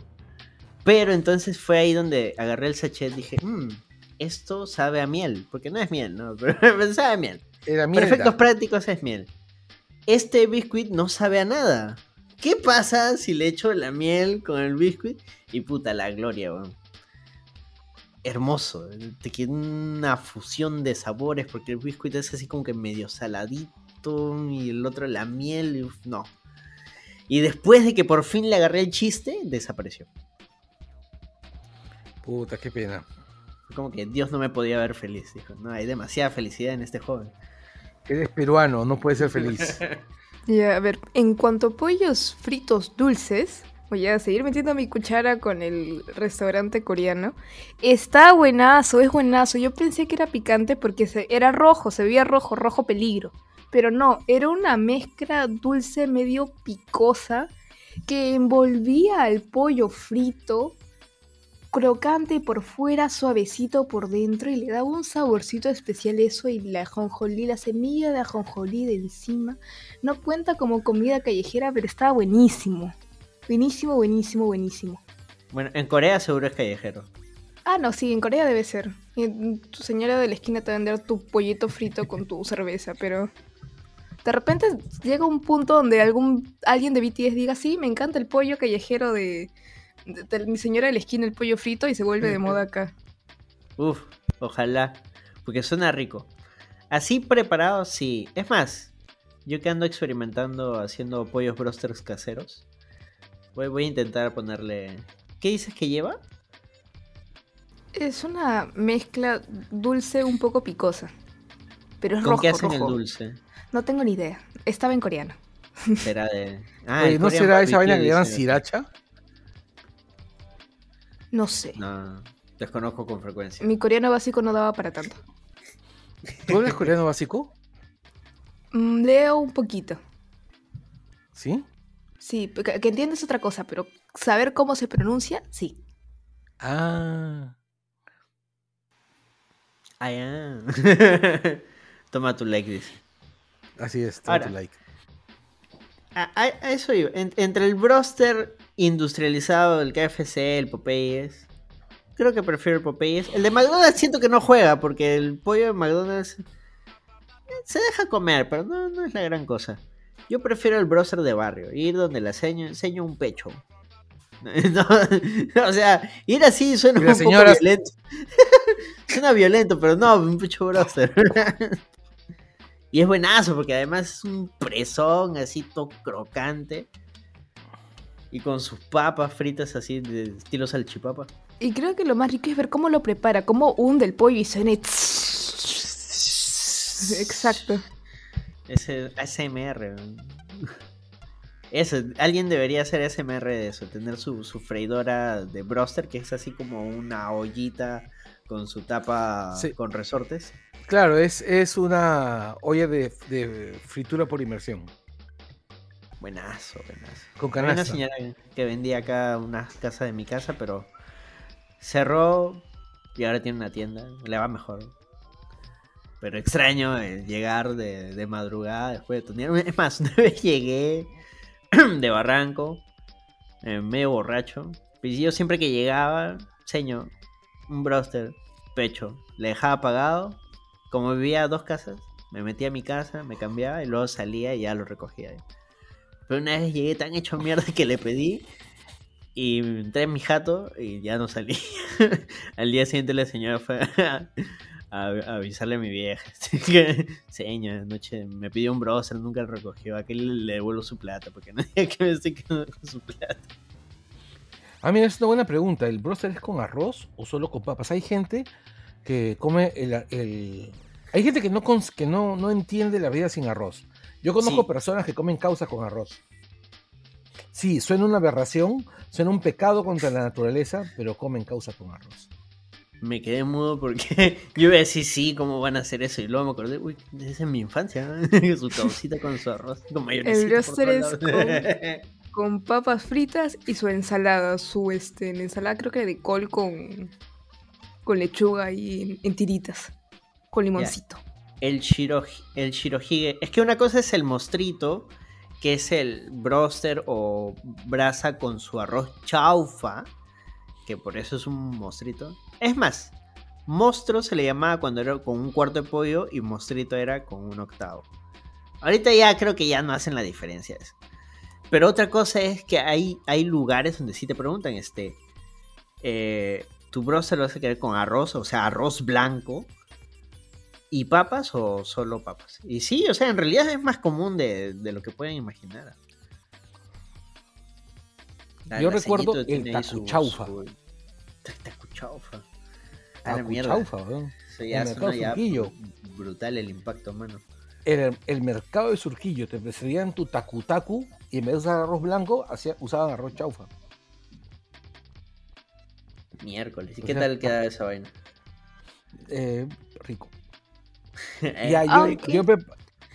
Pero entonces fue ahí donde agarré el sachet y dije, "Mm, esto sabe a miel. Porque no es miel, ¿no? *laughs* Pero sabe a miel. Era efectos prácticos es miel. Este biscuit no sabe a nada. ¿Qué pasa si le echo la miel con el biscuit? Y puta, la gloria, weón. Hermoso. Te queda una fusión de sabores porque el biscuit es así como que medio saladito y el otro la miel. y uf, no. Y después de que por fin le agarré el chiste, desapareció. Puta, qué pena. Como que Dios no me podía ver feliz. Dijo, no, hay demasiada felicidad en este joven. Eres peruano, no puedes ser feliz. *laughs* Ya, a ver, en cuanto a pollos fritos dulces, voy a seguir metiendo mi cuchara con el restaurante coreano. Está buenazo, es buenazo. Yo pensé que era picante porque se, era rojo, se veía rojo, rojo peligro. Pero no, era una mezcla dulce medio picosa que envolvía al pollo frito crocante por fuera, suavecito por dentro y le da un saborcito especial eso y la ajonjolí, la semilla de ajonjolí de encima. No cuenta como comida callejera, pero estaba buenísimo. Buenísimo, buenísimo, buenísimo. Bueno, en Corea seguro es callejero. Ah, no, sí, en Corea debe ser. Y tu señora de la esquina te va a vender tu pollito frito con tu *laughs* cerveza, pero de repente llega un punto donde algún alguien de BTS diga, sí, me encanta el pollo callejero de mi señora de la esquina, el pollo frito, y se vuelve de moda acá. Uf, ojalá. Porque suena rico. Así preparado, sí. Es más, yo que ando experimentando haciendo pollos brosters caseros. Voy, voy a intentar ponerle. ¿Qué dices que lleva? Es una mezcla dulce un poco picosa. Pero es ¿Con rojo, qué hacen rojo. el dulce? No tengo ni idea. Estaba en coreano. Será de. Ah, Oye, ¿No será esa vaina que llaman sriracha? No sé. No, desconozco con frecuencia. Mi coreano básico no daba para tanto. ¿Tú hablas coreano básico? Mm, leo un poquito. ¿Sí? Sí, que, que entiendes otra cosa, pero saber cómo se pronuncia, sí. Ah. Ah, ya. *laughs* Toma tu like, dice. Así es, Ahora. tu like. A, a- a eso iba. En- entre el broster industrializado del KFC, el Popeyes. Creo que prefiero el Popeyes. El de McDonald's siento que no juega porque el pollo de McDonald's eh, se deja comer, pero no, no es la gran cosa. Yo prefiero el broster de barrio, ir donde le enseño, enseño un pecho. *laughs* No, o sea, ir así suena un poco violento. *laughs* suena violento, pero no, un pecho broster. *laughs* y es buenazo porque además es un presón así todo crocante. Y con sus papas fritas así de estilo salchipapa. Y creo que lo más rico es ver cómo lo prepara, cómo hunde el pollo y suena. y Exacto. Ese ASMR. Eso, alguien debería hacer ASMR de eso, tener su, su freidora de broster, que es así como una ollita con su tapa Sí. con resortes. Claro, es, es una olla de, de fritura por inmersión. Buenazo, buenazo. Con una señora que vendía acá una casa de mi casa, pero cerró y ahora tiene una tienda. Le va mejor. Pero extraño el llegar de, de madrugada después de tunear. Es más, *laughs* una vez llegué *clears throat* de Barranco, eh, medio borracho. Y yo siempre que llegaba, señor, un broster, pecho, le dejaba apagado. Como vivía a dos casas, me metía a mi casa, me cambiaba y luego salía y ya lo recogía. Pero una vez llegué tan hecho mierda que le pedí y entré en mi jato y ya no salí. *laughs* Al día siguiente la señora fue *laughs* a, avisarle a mi vieja. *laughs* Señor, anoche me pidió un browser, nunca lo recogió. Aquí le, devuelvo su plata porque no que me estoy quedando con su plata. Ah, mira, es una buena pregunta. ¿El broster es con arroz o solo con papas? Hay gente que come el... el- Hay gente que, no, que no, no entiende la vida sin arroz. Yo conozco Sí. personas que comen causa con arroz. Sí, suena una aberración, suena un pecado contra la naturaleza, pero comen causa con arroz. Me quedé mudo porque *laughs* yo iba a decir sí, ¿cómo van a hacer eso? Y luego me acordé, uy, es mi infancia, ¿no? *laughs* su causita con su arroz, con broster todos es. *laughs* Con papas fritas y su ensalada. Su este, ensalada creo que de col con, con lechuga y en, en tiritas. Con limoncito. El, shirohi, el shirohige. Es que una cosa es el mostrito, que es el broster o brasa con su arroz chaufa, que por eso es un mostrito. Es más, mostro se le llamaba cuando era con un cuarto de pollo y mostrito era con un octavo. Ahorita ya creo que ya no hacen la diferencia eso. Pero otra cosa es que hay, hay lugares donde sí te preguntan, este, eh, ¿tu broster lo vas a querer con arroz? O sea, arroz blanco y papas o solo papas. Y sí, o sea, en realidad es más común de, de lo que pueden imaginar. La- Yo la recuerdo el su- tacuchaufa. su- Tacuchaufa. A la mierda. Tacuchaufa, weón. Eso ya El mercado ya Surquillo. brutal el impacto, mano. El, el mercado de Surquillo te ofrecerían tu tacu-tacu y en vez de usar arroz blanco, hacía- usaban arroz chaufa. Miércoles. ¿Y O qué sea, tal queda esa vaina? Eh, rico. *laughs* Ya, yo, he pre-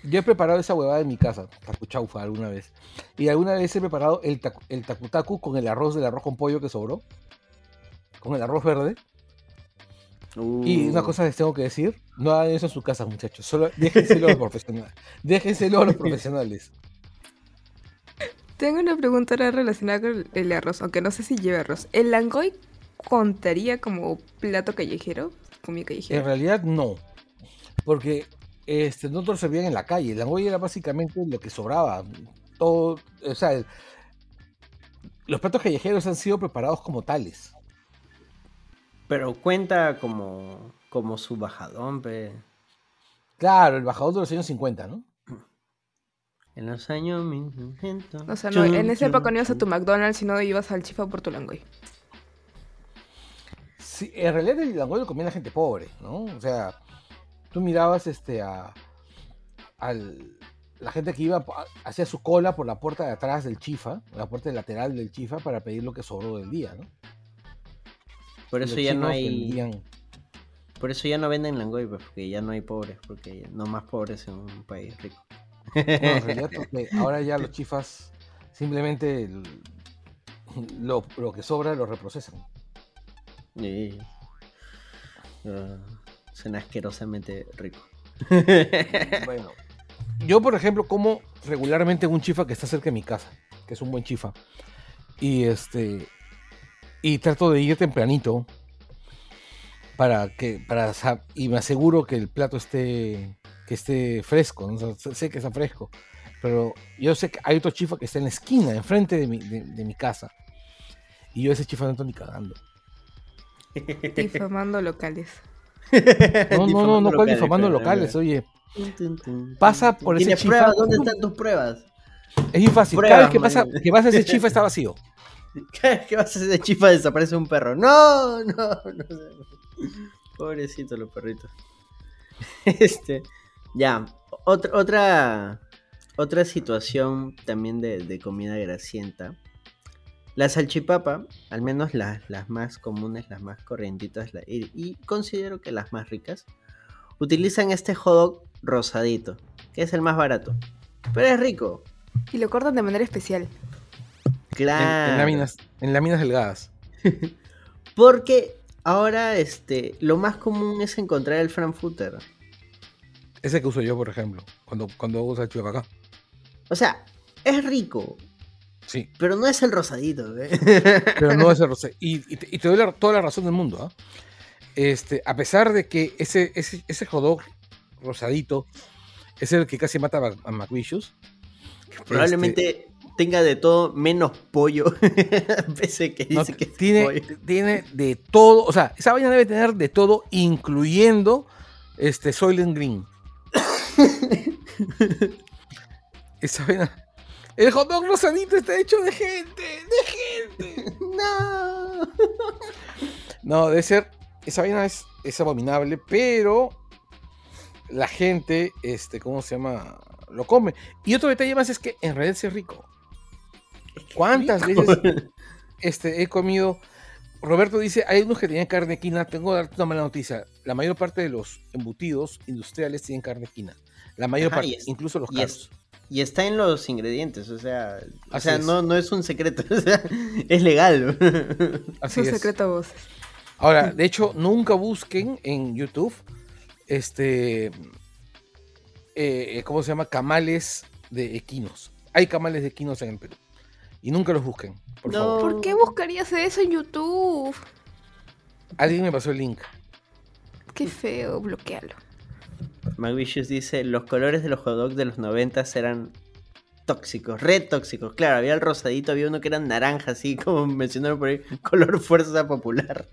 yo he preparado esa huevada en mi casa, tacuchaufa, alguna vez. Y alguna vez he preparado el, tacu- el tacu-tacu con el arroz del arroz con pollo que sobró. con el arroz verde. Y una Uh, cosa les tengo que decir, no hagan eso en su casa, muchachos. Solo déjenselo a los profesionales. *laughs* Déjenselo a los profesionales. Tengo una pregunta ahora relacionada con el arroz, aunque no sé si lleva arroz. ¿El langoy contaría como plato callejero? Comida En callejera. realidad no. Porque este, no te lo servían en la calle. El langoy era básicamente lo que sobraba. Todo, o sea, el- los platos callejeros han sido preparados como tales. Pero cuenta como, como su bajadón, pe. Claro, el bajador de los años 50, ¿no? En los años 1900. O sea, no, en esa época no ibas a tu McDonald's, sino ibas al chifa por tu langoy. Sí, en realidad el langoy lo comía la gente pobre, ¿no? O sea, tú mirabas este a al- la gente que iba hacía su cola por la puerta de atrás del chifa, la puerta lateral del chifa para pedir lo que sobró del día, ¿no? Por eso ya no hay. vendían- Por eso ya no venden langoy, pues, porque ya no hay pobres, porque no más pobres en un país rico. No, en realidad *laughs* ahora ya los chifas simplemente lo, lo que sobra lo reprocesan. Y- Ah, suena asquerosamente rico. Bueno, yo por ejemplo como regularmente en un chifa que está cerca de mi casa, que es un buen chifa. Y este y trato de ir tempranito para que para y me aseguro que el plato esté que esté fresco, ¿no? O sea, sé- sé que está fresco, pero yo sé que hay otro chifa que está en la esquina, enfrente de mi, de, de mi casa. Y yo ese chifa no estoy ni cagando. Difamando locales. *laughs* No, no, no, no, cuál difamando locales, oye. Pasa por ese ¿Tienes chifa- pruebas? ¿Dónde están tus pruebas? Es bien fácil. Cada vez que pasa, que pasa ese *laughs* chifa está vacío. Cada vez que vas a ese chifa desaparece un perro. No, no, no. Pobrecito los perritos. *laughs* Este, ya, otra, otra, otra situación también de, de comida grasienta. La salchipapa, al menos las, las más comunes, las más corrientitas, la- y, y considero que las más ricas, utilizan este hot dog rosadito, que es el más barato. Pero es rico. Y lo cortan de manera especial. En, Claro. en láminas, en láminas delgadas. *laughs* Porque ahora este, lo más común es encontrar el frankfurter. Ese que uso yo, por ejemplo, cuando, cuando hago salchicha acá. O sea, es rico, Sí, pero no es el rosadito. ¿eh? pero no es el rosé. Y, y te, y te doy la- toda la razón del mundo. ¿ah? Este, a pesar de que ese, ese, ese rosadito es el que casi mata a, a McVicious. Probablemente tenga de todo menos pollo. *laughs* Pese que No, dice que tiene, pollo. tiene de todo. O sea, esa vaina debe tener de todo, incluyendo este Soylent Green. *laughs* esa vaina. El hot dog rosadito está hecho de gente, de gente. *laughs* No. *laughs* No, debe ser. Esa vaina es, es abominable, pero la gente, este, ¿cómo se llama? Lo come. Y otro detalle más es que en realidad es rico. ¿Cuántas veces *laughs* este, he comido? Roberto dice, hay unos que tenían carne quina. Tengo que darte una mala noticia. La mayor parte de los embutidos industriales tienen carne quina. La mayor Ajá, parte, es- incluso los caros. Y está en los ingredientes, o sea, o sea no, no es un secreto, *laughs* o sea, es legal. Así Es un secreto a voces. Ahora, de hecho, nunca busquen en YouTube este. eh, ¿Cómo se llama? Camales de equinos. Hay camales de equinos en el Perú. Y nunca los busquen, por No. favor. ¿Por qué buscarías eso en YouTube? Alguien me pasó el link. Qué feo, bloquealo. McVicious dice, los colores de los hot dogs de los 90 eran tóxicos, re tóxicos. Claro, había el rosadito, había uno que era naranja, así como mencionaron por ahí, *laughs* color fuerza popular.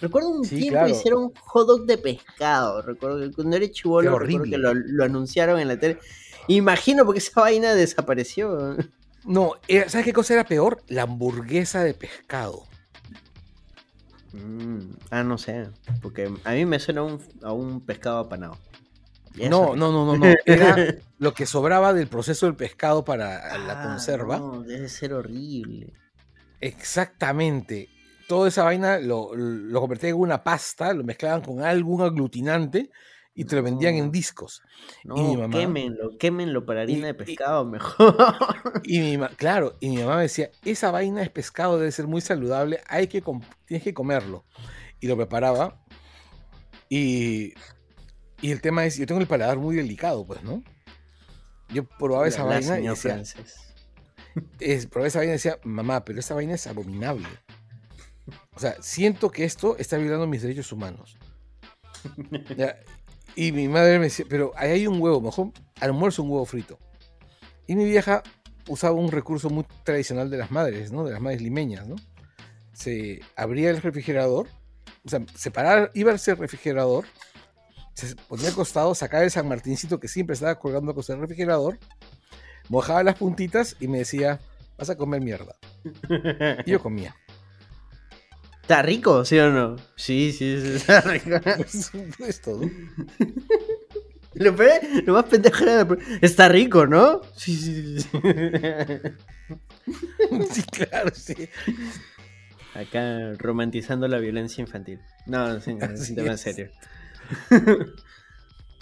Recuerdo un Sí, tiempo claro. hicieron hot dog de pescado. Recuerdo que cuando era chivolo, recuerdo horrible. que lo, lo anunciaron en la tele. Imagino porque esa vaina desapareció. No, era- ¿sabes qué cosa era peor? La hamburguesa de pescado. Mm, ah, no sé. Porque a mí me suena a un, a un pescado apanado. No, no, no, no, no. *laughs* Era lo que sobraba del proceso del pescado para la Ah, conserva. No, debe ser horrible. Exactamente. Toda esa vaina lo, lo convertían en una pasta, lo mezclaban con algún aglutinante y te lo vendían en discos. No, y mi mamá, quémenlo, quémenlo para harina de y- pescado mejor. y mi claro, y mi mamá me decía, esa vaina es pescado, debe ser muy saludable, hay que tienes que comerlo. Y lo preparaba. Y, y el tema es, yo tengo el paladar muy delicado, pues, ¿no? Yo probaba esa La- vaina y decía, es, probé esa vaina y decía, mamá, pero esa vaina es abominable. O sea, siento que esto está violando mis derechos humanos. Ya, Y mi madre me decía, pero ahí hay un huevo, mejor almuerzo un huevo frito. Y mi vieja usaba un recurso muy tradicional de las madres, ¿no? De las madres limeñas, ¿no? Se abría el refrigerador, o sea, separar, iba al refrigerador, se ponía al costado, sacaba el San Martincito que siempre estaba colgando con el refrigerador, mojaba las puntitas y me decía, vas a comer mierda. Y yo comía. ¿Está rico, sí o no? Sí, sí, sí, *laughs* está rico. Por supuesto, ¿no? *laughs* Lo, peor- lo más pendejo era Está rico, ¿no? Sí, sí, sí. sí. *laughs* Sí, claro, sí. Acá romantizando la violencia infantil. No, sí, es Así un tema es. serio.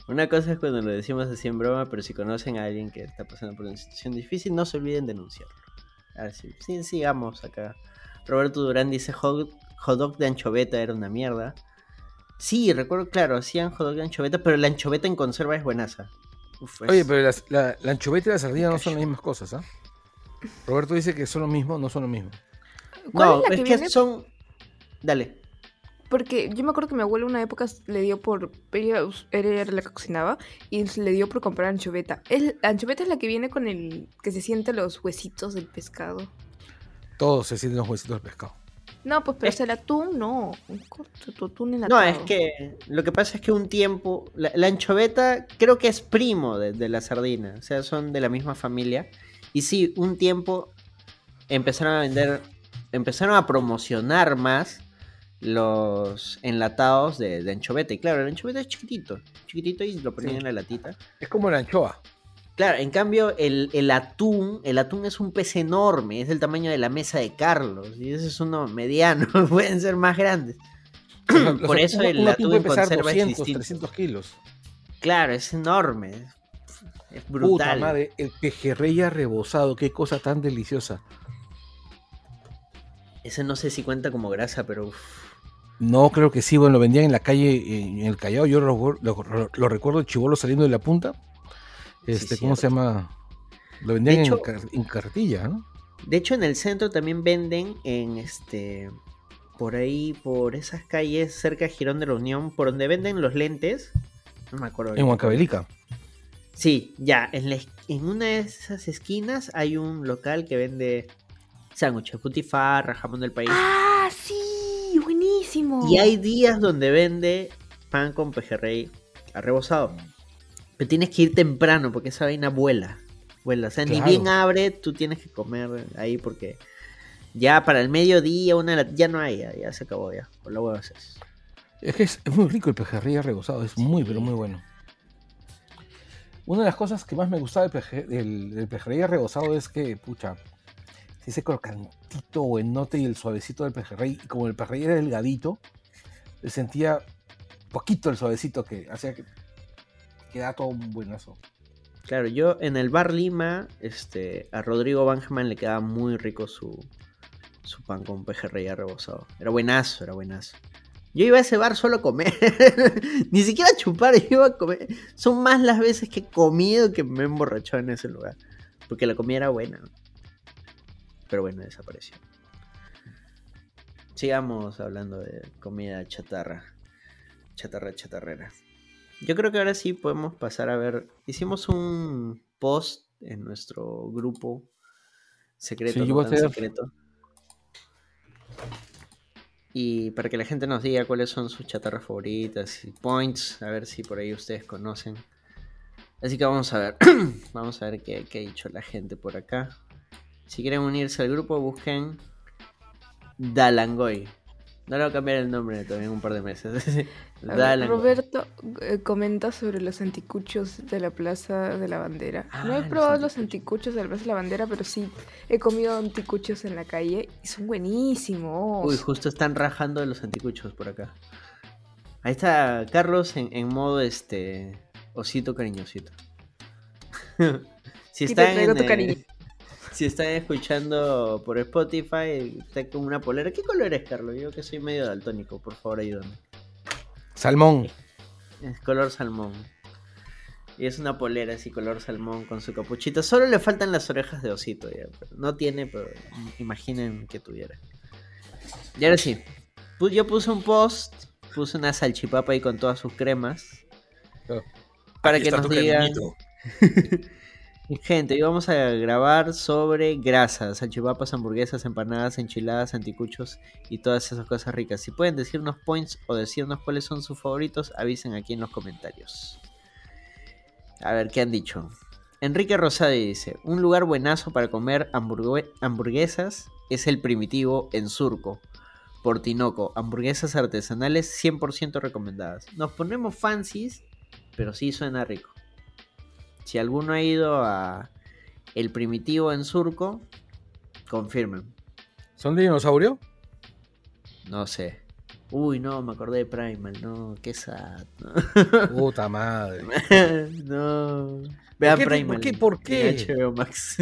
Una cosa es cuando lo decimos así en broma, pero si conocen a alguien que está pasando por una situación difícil, no se olviden denunciarlo. Así, sí, sigamos acá. Roberto Durán dice hot, hot dog de anchoveta era una mierda. Sí, recuerdo, claro, hacían hot dog de anchoveta, pero la anchoveta en conserva es buenaza. Uf, es- Oye, pero las- la, la anchoveta y la sardina no son las mismas cosas, ¿ah? Roberto dice que son lo mismo, no son lo mismo. ¿Cuál No, es la es que son... Dale. Porque yo me acuerdo que mi abuela una época le dio por. Ella era la que cocinaba y le dio por comprar anchoveta. Es, la anchoveta es la que viene con el. que se siente los huesitos del pescado. Todos se sienten los huesitos del pescado. No, pues pero Es- el atún, no. Un corto, tu atún No, enlatado. es que lo que pasa es que un tiempo, la, la anchoveta creo que es primo de, de la sardina, o sea, son de la misma familia. Y sí, un tiempo empezaron a vender, empezaron a promocionar más los enlatados de, de anchoveta. Y claro, el anchoveta es chiquitito, chiquitito y lo ponían Sí. en la latita. Es como la anchoa. Claro, en cambio el, el atún, el atún es un pez enorme, es del tamaño de la mesa de Carlos, y ese es uno mediano, *laughs* pueden ser más grandes. Por eso un- el un atún atún puede pesar conserva es 200, distinto. 300 kilos. Claro, es enorme. Es, Puta brutal. madre, el pejerrey rebozado, qué cosa tan deliciosa. Ese no sé si cuenta como grasa, pero uf, No, creo que sí, bueno, lo vendían en la calle, en el Callao, yo lo, lo- lo recuerdo el chivolo saliendo de la punta. Este, ¿cómo se llama? Lo vendían en, hecho- car- en cartilla, ¿no? De hecho, en el centro también venden en este. Por ahí, por esas calles cerca de Girón de la Unión, por donde venden los lentes. No me acuerdo. En bien. Huancavelica. Sí, ya, en, la en una de esas esquinas hay un local que vende sándwiches, putifarra, jamón del país. ¡Ah, sí! ¡Buenísimo! Y hay días donde vende pan con pejerrey arrebozado. Pero tienes que ir temprano porque esa vaina vuela. Vuela. O sea, Claro. ni bien abre, tú tienes que comer ahí porque ya para el mediodía, una de la- ya no hay, ya, ya se acabó ya. Por la hueva haces. Es que es, es muy rico el pejerrey rebozado, es muy, pero muy bueno. Una de las cosas que más me gustaba del, peje- del, del pejerrey rebozado es que, pucha, ese crocantito buenote y el suavecito del pejerrey, y como el pejerrey era delgadito, le sentía poquito el suavecito que hacía que quedara todo un buenazo. Claro, yo en el bar Lima, este, a Rodrigo Bangeman le quedaba muy rico su, pan con pejerrey arrebozado. Era buenazo, era buenazo. Yo iba a ese bar solo a comer. *laughs* Ni siquiera a chupar, yo *laughs* iba a comer. Son más las veces que he comido que me he emborrachado en ese lugar. Porque la comida era buena. Pero bueno, desapareció. Sigamos hablando de comida chatarra. Chatarra, chatarrera. Yo creo que ahora sí podemos pasar a ver. Hicimos un post en nuestro grupo secreto, Sí, no tan secreto. Y para que la gente nos diga cuáles son sus chatarras favoritas y points, a ver si por ahí ustedes conocen. Así que vamos a ver. *clears throat* vamos a ver qué, qué ha dicho la gente por acá. Si quieren unirse al grupo, busquen Dalangoy. No le voy a cambiar el nombre todavía en un par de meses. *laughs* Ver. Roberto eh, comenta sobre los anticuchos de la Plaza de la Bandera. no Ah, he los probado los anticuchos de la Plaza de la Bandera, pero sí he comido anticuchos en la calle y son buenísimos. Uy, justo están rajando de los anticuchos por acá. Ahí está Carlos en, en modo este osito cariñosito. *laughs* si traigo en, eh, cariño. Si están escuchando por Spotify, está con una polera. ¿Qué color es, Carlos? Yo que soy medio daltónico, por favor, ayúdame. Salmón. Es color salmón. Y es una polera así color salmón con su capuchita. Solo le faltan las orejas de osito ya. no tiene, pero imaginen que tuviera. Y ahora sí. Yo puse un post, puse una salchipapa ahí con todas sus cremas. Claro. Para Aquí que está nos tu digan. *laughs* Gente, hoy vamos a grabar sobre grasas, salchipapas, hamburguesas, empanadas, enchiladas, anticuchos y todas esas cosas ricas. Si pueden decirnos points o decirnos cuáles son sus favoritos, avisen aquí en los comentarios. A ver, ¿qué han dicho? Enrique Rosadi dice, un lugar buenazo para comer hamburgue- hamburguesas es el primitivo en Surco. Por Tinoco, hamburguesas artesanales 100% recomendadas. Nos ponemos fancies, pero sí suena rico. Si alguno ha ido a El Primitivo en Surco, confirmen. ¿Son de dinosaurio? No sé. Uy, no, me acordé de Primal, no, qué sad. no. *laughs* Puta madre. *laughs* no. Vean Primal. por qué? ¿Por en qué? HBO Max.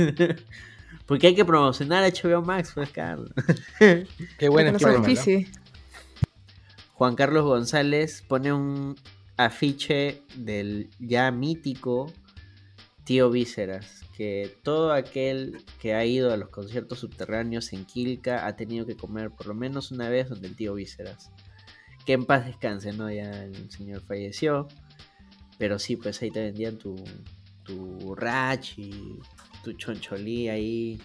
*laughs* Porque hay que promocionar HBO Max, pues, Carlos. Qué buena Para es. Juan Carlos González pone un afiche del ya mítico Tío Vísceras, que todo aquel que ha ido a los conciertos subterráneos en Quilca ha tenido que comer por lo menos una vez donde el Tío Vísceras. Que en paz descanse, ¿no? Ya el señor falleció. Pero sí, pues ahí te vendían tu, tu rachi, tu choncholí ahí.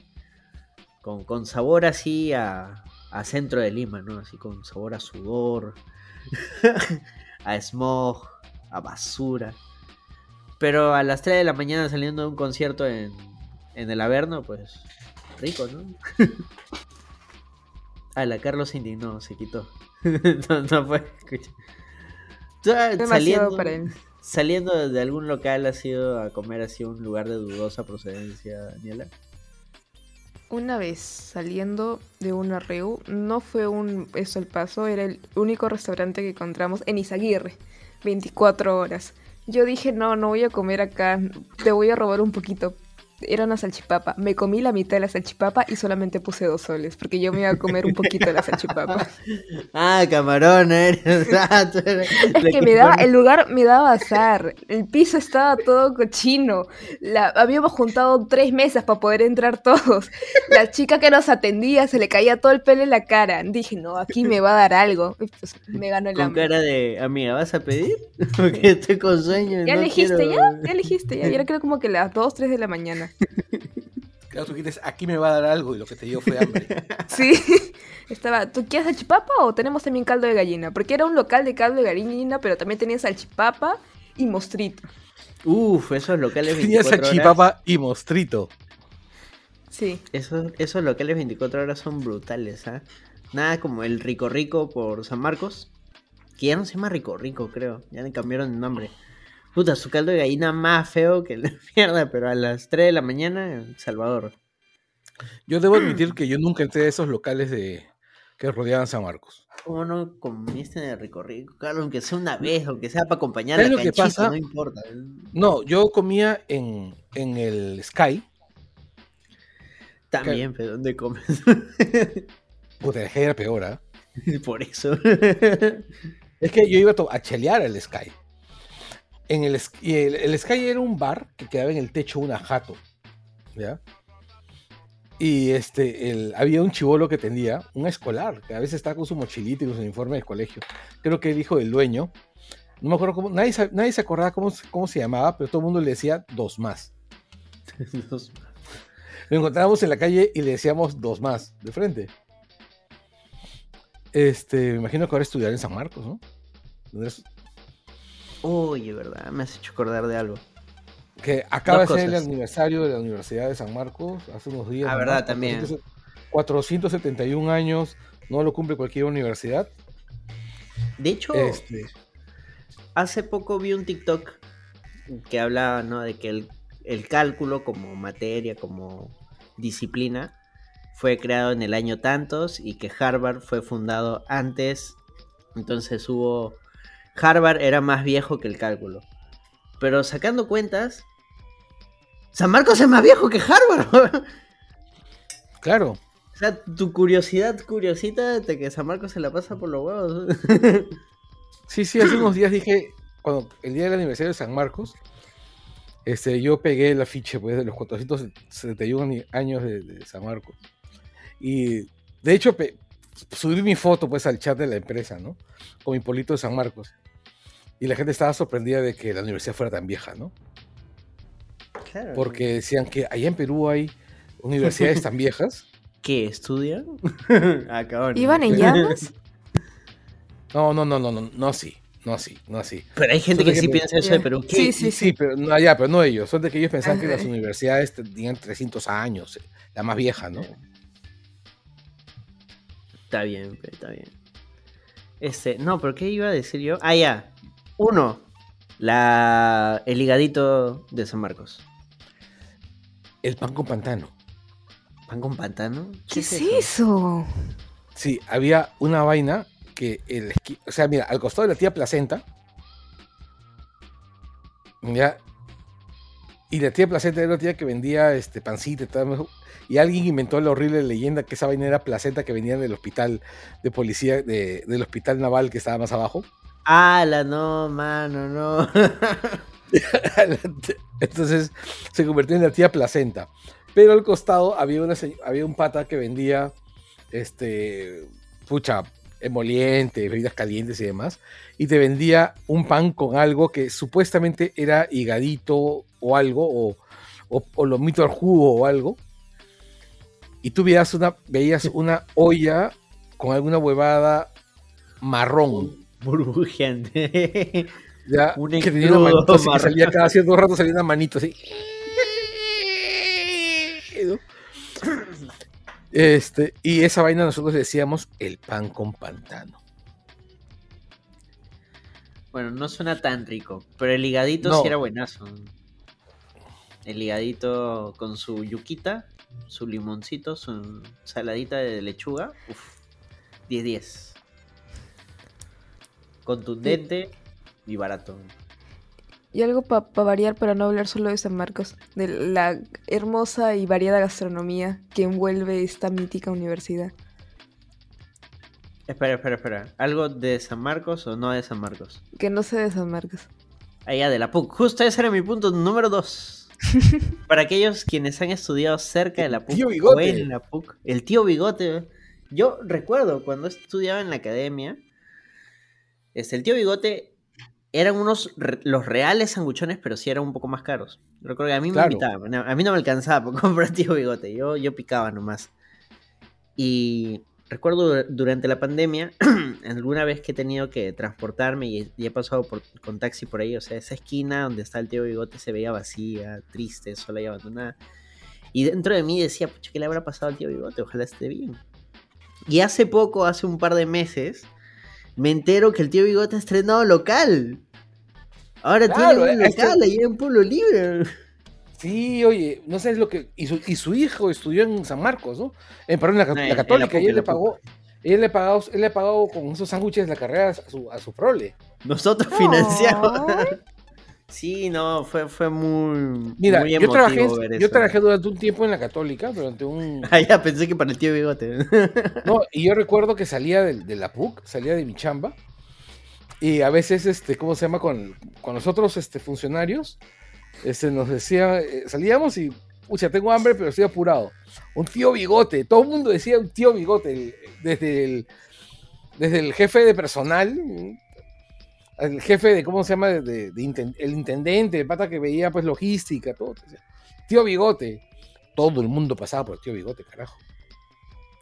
Con, con sabor así a, a centro de Lima, ¿no? Así con sabor a sudor, *laughs* a smog, a basura. Pero a las 3 de la mañana saliendo de un concierto en, en el Averno, pues rico, ¿no? *laughs* a la Carlos se indignó, se quitó. *laughs* no, no Demasiado saliendo, para él. saliendo de algún local has ido a comer así un lugar de dudosa procedencia, Daniela. Una vez saliendo de una reu, no fue un eso el paso, era el único restaurante que encontramos en Izaguirre, 24 horas. Yo dije, no, no voy a comer acá, te voy a robar un poquito. Era una salchipapa. Me comí la mitad de la salchipapa y solamente puse dos soles, porque yo me iba a comer un poquito de la salchipapa. *laughs* Ah, camarón, *laughs* eres. Tú eres Es que me daba, el lugar me daba azar. El piso estaba todo cochino. La, habíamos juntado tres mesas para poder entrar todos. La chica que nos atendía se le caía todo el pelo en la cara. Dije, no, aquí me va a dar algo. Y pues me ganó el Con hambre. cara de, amiga, ¿vas a pedir? *laughs* Porque estoy con sueño. ¿Ya no elegiste quiero- ya? ¿Ya elegiste ya? Y era creo como que las 2, 3 de la mañana. *laughs* Claro, tú quieres, aquí me va a dar algo y lo que te dio fue hambre. *laughs* Sí. Estaba, ¿tú quieres salchipapa o tenemos también caldo de gallina? Porque era un local de caldo de gallina, pero también tenía salchipapa y mostrito. Uf, esos locales Tenía 24 horas. salchipapa y mostrito. Sí. Esos, esos locales 24 horas son brutales, ¿ah? Nada como el Rico Rico por San Marcos. Que ya no se llama Rico Rico, creo. Ya le cambiaron el nombre. Puta, su caldo de gallina más feo que la *laughs* mierda, pero a las 3 de la mañana, en Salvador. Yo debo admitir que yo nunca entré a esos locales de que rodeaban San Marcos. ¿Cómo no comiste en el Rico? Claro, aunque sea una vez, aunque sea para acompañar ¿Sabes la lo que pasa? no importa. No, yo comía en, en el Sky. También, pero ¿dónde comes? *laughs* Puta, el Sky era peor, ¿ah? *laughs* Por eso. Es que yo iba a, a chelear al Sky. En el, y el, el Sky era un bar que quedaba en el techo de una jato. ¿Ya? Y este, el, había un chivolo que tendía, un escolar, que a veces estaba con su mochilita y con su uniforme de colegio. Creo que el hijo del dueño. No me acuerdo cómo, nadie, nadie se acordaba cómo, se- cómo se llamaba, pero todo el mundo le decía dos más. *laughs* Los- Lo encontrábamos en la calle y le decíamos dos más, de frente. Este, me imagino que ahora estudiar en San Marcos, ¿no? Oye, verdad, me has hecho acordar de algo. Que acaba de ser el aniversario de la Universidad de San Marcos hace unos días. Ah, verdad, también. 400 471 años, no lo cumple cualquier universidad. De hecho, Este, hace poco vi un TikTok que hablaba, ¿no? De que el, el cálculo como materia, como disciplina, fue creado en el año tantos y que Harvard fue fundado antes. Entonces hubo Harvard era más viejo que el cálculo. Pero sacando cuentas, San Marcos es más viejo que Harvard. *laughs* Claro. O sea, tu curiosidad curiosita de que San Marcos se la pasa por los huevos. *laughs* Sí, sí, hace unos días dije, cuando el día del aniversario de San Marcos, este, yo pegué el afiche pues, de los 471 años de, de San Marcos. Y de hecho, pe- subí mi foto pues al chat de la empresa, ¿no? Con mi polito de San Marcos. Y la gente estaba sorprendida de que la universidad fuera tan vieja, ¿no? Claro. Porque decían que allá en Perú hay universidades tan viejas. *laughs* ¿Qué? ¿Estudian? *laughs* Acaban. ¿Iban en llamas? *laughs* No, no, no, no, no, no así, no así, no así. Pero hay gente de que sí que- piensa eso de Perú. Sí, sí, Sí, sí. pero no, ya, pero no ellos. Son de que ellos pensaban que las universidades tenían 300 años, eh, la más vieja, ¿no? Está bien, está bien. Este, no, pero ¿qué iba a decir yo? Ah, ya. Uno, la, el higadito de San Marcos. El pan con pantano. ¿Pan con pantano? ¿Qué es eso? Sí, había una vaina que el o sea, mira, al costado de la tía Placenta, ya, y la tía Placenta era una tía que vendía este pancita y tal, y alguien inventó la horrible leyenda que esa vaina era placenta que venía del hospital de policía, de- del hospital naval que estaba más abajo. Ah, la no, mano, no. *laughs* Entonces se convirtió en la tía Placenta. Pero al costado había, una, había un pata que vendía, este, pucha, emoliente, bebidas calientes y demás. Y te vendía un pan con algo que supuestamente era higadito o algo, o, o, o lomito al jugo o algo. Y tú veías una, veías una olla con alguna huevada marrón. Burbujeante. Ya, Un que tenía una manito así que marrón. salía cada cierto rato salía una manito así. Este, y esa vaina nosotros decíamos el pan con pantano. Bueno, no suena tan rico, pero el higadito No. sí era buenazo. El higadito con su yuquita, su limoncito, su saladita de lechuga. Uf, 10-10. Contundente y barato. Y algo para variar, para no hablar solo de San Marcos, de la hermosa y variada gastronomía que envuelve esta mítica universidad. Espera, espera, espera. ¿Algo de San Marcos o no de San Marcos? Que no sé de San Marcos. Allá de la PUC. Justo ese era mi punto número 2. *laughs* Para aquellos quienes han estudiado cerca de la PUC Tío o Bigote. en la PUC, el tío Bigote. Yo recuerdo cuando estudiaba en la academia, este, el tío Bigote eran unos los reales sanguchones, pero sí eran un poco más caros. Recuerdo que a mí me Claro. invitaban, a mí no me alcanzaba por *laughs* comprar tío Bigote, yo, yo picaba nomás. Y recuerdo dur- durante la pandemia, *clears throat* alguna vez que he tenido que transportarme y, y he pasado por, con taxi por ahí, o sea, esa esquina donde está el tío Bigote se veía vacía, triste, sola y abandonada. Y dentro de mí decía, pucha, ¿qué le habrá pasado al tío Bigote? Ojalá esté bien. Y hace poco, hace un par de meses, me entero que el tío Bigote ha estrenado local. Ahora Claro, tiene un este- local ahí en Pueblo Libre. Sí, oye, no sabes lo que. Y su, y su hijo estudió en San Marcos, ¿no? En, perdón, en la, No, la en- en la Católica, y él le pagó. Él le pagó, él le pagó con esos sándwiches la carrera a su, a su prole. Nosotros financiamos. *laughs* Sí, no, fue, fue muy, Mira, muy yo trabajé, ver yo trabajé durante un tiempo en la Católica, durante un. *laughs* Ah, ya, pensé que para el tío Bigote. *laughs* No, y yo recuerdo que salía de, de la PUC, salía de mi chamba, y a veces, este, ¿cómo se llama? Con, con los otros este, funcionarios, este, nos decía, eh, salíamos y, pucha, tengo hambre, pero estoy apurado. Un tío bigote, todo el mundo decía un tío bigote, desde, el, desde el jefe de personal, el jefe de, ¿cómo se llama? De, de- de inten- el intendente, el pata que veía pues logística, todo. Tío bigote. Todo el mundo pasaba por el tío bigote, carajo.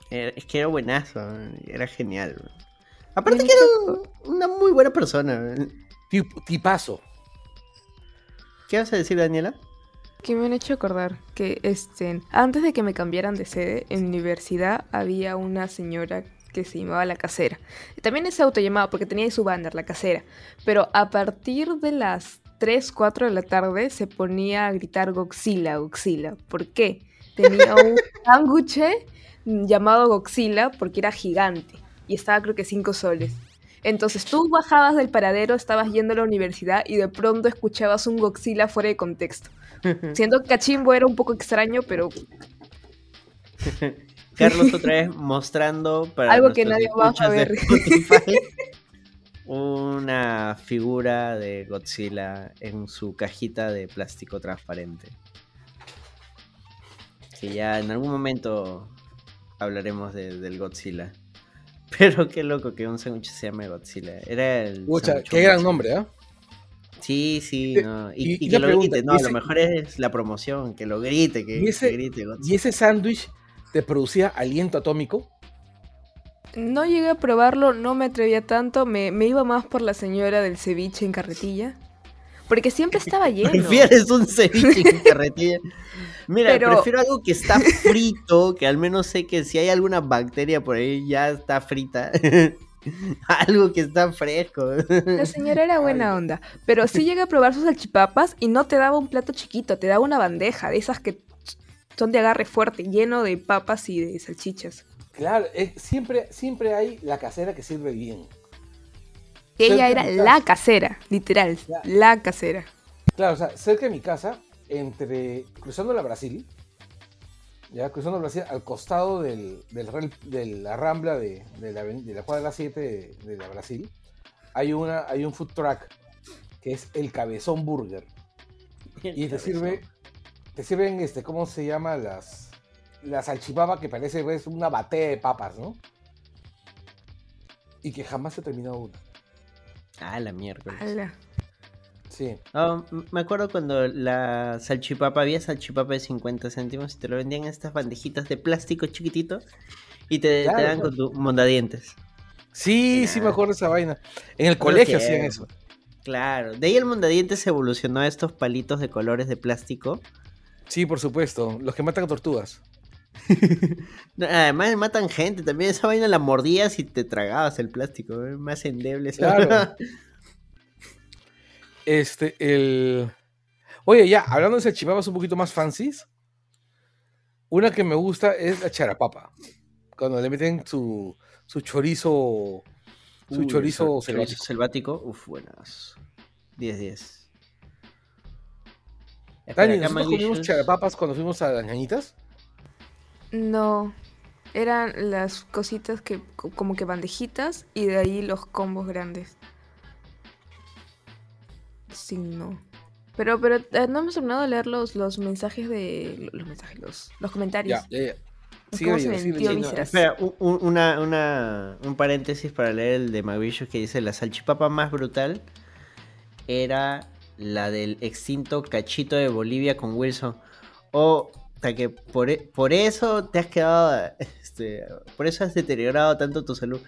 Era- Es que era buenazo, era genial. Aparte que era una muy buena persona. Tip- tipazo. ¿Qué vas a decir, Daniela? Que me han hecho acordar que este, antes de que me cambiaran de sede, en mi universidad había una señora que se llamaba La Casera. También se autollamaba porque tenía ahí su banner, La Casera. Pero a partir de las 3, 4 de la tarde se ponía a gritar Goxila, Goxila. ¿Por qué? Tenía un *laughs* sándwich llamado Goxila porque era gigante y estaba creo que 5 soles. Entonces tú bajabas del paradero, estabas yendo a la universidad y de pronto escuchabas un Godzilla fuera de contexto. *laughs* Siendo que Cachimbo era un poco extraño, pero *laughs* Carlos *laughs* otra vez mostrando para Algo que nadie va a ver. Spotify, *laughs* una figura de Godzilla en su cajita de plástico transparente. Que ya en algún momento hablaremos de- del Godzilla. *laughs* Pero qué loco que un sándwich se llame Godzilla. Era el. Qué gran nombre, ¿ah? Sí, sí, Eh, no. Y, y- y y que lo grite, pregunta, no, ¿y a lo mejor es la promoción, que lo grite, que, ¿Y ese- que grite Godzilla. ¿Y ese sándwich te producía aliento atómico? no llegué a probarlo, no me atrevía tanto, me, me iba más por la señora del ceviche en carretilla. Porque siempre estaba *laughs* lleno. Prefieres un ceviche en carretilla. Mira, Pero- prefiero algo que está frito, que al menos sé que si hay alguna bacteria por ahí ya está frita. *laughs* algo que está fresco. La señora era buena onda, pero sí llegué a probar sus salchipapas y no te daba un plato chiquito, te daba una bandeja de esas que son de agarre fuerte, lleno de papas y de salchichas. Claro, eh, siempre, siempre hay la casera que sirve bien. Ella Cerca era la casa. casera, literal, la casera. Claro, o sea, cerca de mi casa, entre cruzando la Brasil, ya cruzando la Brasil, al costado del, de la rambla de, de la, de la cuadra 7 de, de la Brasil, hay, una, hay un food truck que es el Cabezón Burger. Y te sirve, te sirven, este, ¿cómo se llama? Las, la salchipapa que parece pues, una batea de papas, ¿no? Y que jamás se ha terminado una. Ah, la mierda. Ala. Sí. M- me acuerdo cuando la salchipapa, había salchipapa de 50 céntimos y te lo vendían en estas bandejitas de plástico chiquitito y te, te Claro, dan claro. con tu mondadientes. Sí, sí me acuerdo de esa vaina. En el colegio hacían eso. Claro, de ahí el mondadientes evolucionó a estos palitos de colores de plástico. Sí, por supuesto. Los que matan a tortugas. *laughs* Además matan gente, también esa vaina la mordías y te tragabas el plástico, ¿eh? más endeble. *laughs* Claro. Este, el. Oye, ya, hablando de salchipapas un poquito más fancies. Una que me gusta es la charapapa. Cuando le meten su, su chorizo. Su Uy, chorizo el selvático. selvático, uf, buenas. 10-10. Dani, ¿nosotros comimos charapapas cuando fuimos a las ñañitas? No, eran las cositas que co- como que bandejitas y de ahí los combos grandes. Sí, no. Pero, pero eh, no hemos terminado de leer los, los mensajes de... Los mensajes, los, los comentarios. Ya, ya, ya. Es Sigue como se metió vísceras. Espera, un, un- una, una- un paréntesis para leer el de Maguillos que dice: La salchipapa más brutal era la del extinto cachito de Bolivia con Wilson. O hasta que por, e- por eso te has quedado. *laughs* Este, por eso has deteriorado tanto tu salud.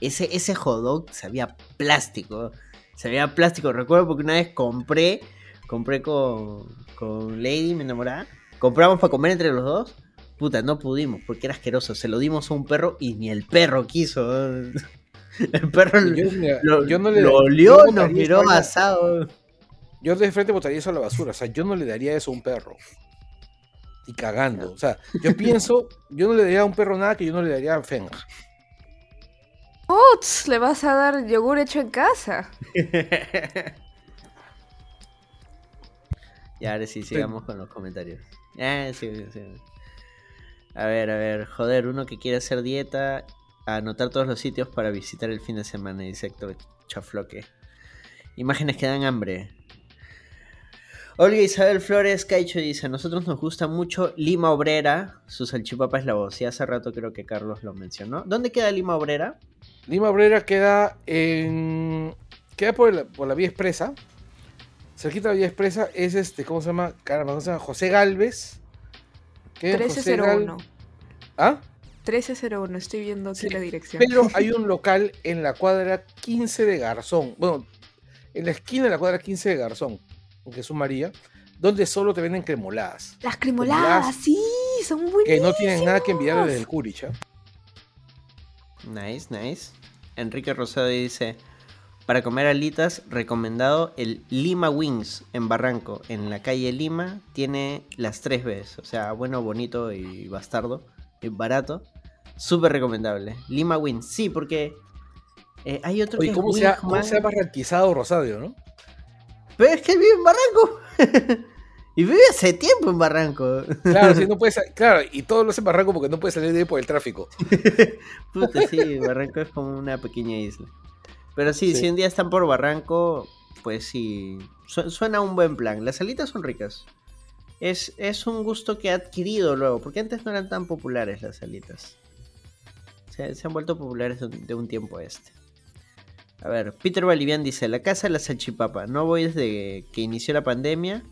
Ese, ese hot dog sabía plástico. Sabía plástico. Recuerdo porque una vez compré. Compré con, con Lady, mi enamorada. Compramos para comer entre los dos. Puta, no pudimos porque era asqueroso. Se lo dimos a un perro y ni el perro quiso. *laughs* El perro Yo, lo, yo no le lo olió, botaría nos miró asado. Yo de frente botaría eso a la basura. O sea, yo no le daría eso a un perro. Y cagando. O sea, yo *laughs* pienso, yo no le daría a un perro nada que yo no le daría a Feng. ¡Uts! Le vas a dar yogur hecho en casa. *laughs* Y ahora sí, sigamos con los comentarios. Ah, sí, sí, sí. A ver, a ver, joder, uno que quiere hacer dieta, anotar todos los sitios para visitar el fin de semana, Héctor Chafloque. Imágenes que dan hambre. Olga Isabel Flores Caicho dice, a nosotros nos gusta mucho Lima Obrera, su salchipapa es la voz, y hace rato creo que Carlos lo mencionó. ¿Dónde queda Lima Obrera? Lima Obrera queda en. Queda por la, por la vía expresa. Cerquita de la vía expresa es este, ¿cómo se llama? Caramba, ¿cómo se llama? José Galvez. Queda en José Gal- 1301. ¿Ah? 1301, estoy viendo aquí Sí, la dirección. Pero *laughs* hay un local en la cuadra 15 de Garzón. Bueno, en la esquina de la cuadra 15 de Garzón, en Jesús María, donde solo te venden cremoladas. Las cremoladas, sí, son buenísimas. Que no tienen nada que enviar desde el Curich. ¿ah? Nice, nice. Enrique Rosado dice, para comer alitas, recomendado el Lima Wings en Barranco, en la calle Lima, tiene las tres Bs, o sea, bueno, bonito y bastardo, y barato, súper recomendable. Lima Wings, sí, porque Eh, hay otro Oye, que ¿cómo es se, ha, cómo se ha barranquizado Rosario, no? Pero es que él vive en Barranco. *laughs* y vive hace tiempo en Barranco. Claro, sí, *laughs* no puede claro, y todo lo hace en Barranco porque no puede salir de ahí por el tráfico. *laughs* Puta, sí, Barranco es como una pequeña isla. Pero sí, Sí. si un día están por Barranco, pues sí, su- suena un buen plan. Las salitas son ricas. Es, es un gusto que ha adquirido luego, porque antes no eran tan populares las salitas. Se, se han vuelto populares de un, de un tiempo a este. A ver, Peter Bolivian dice, la casa de la salchipapa. No voy desde que inició la pandemia,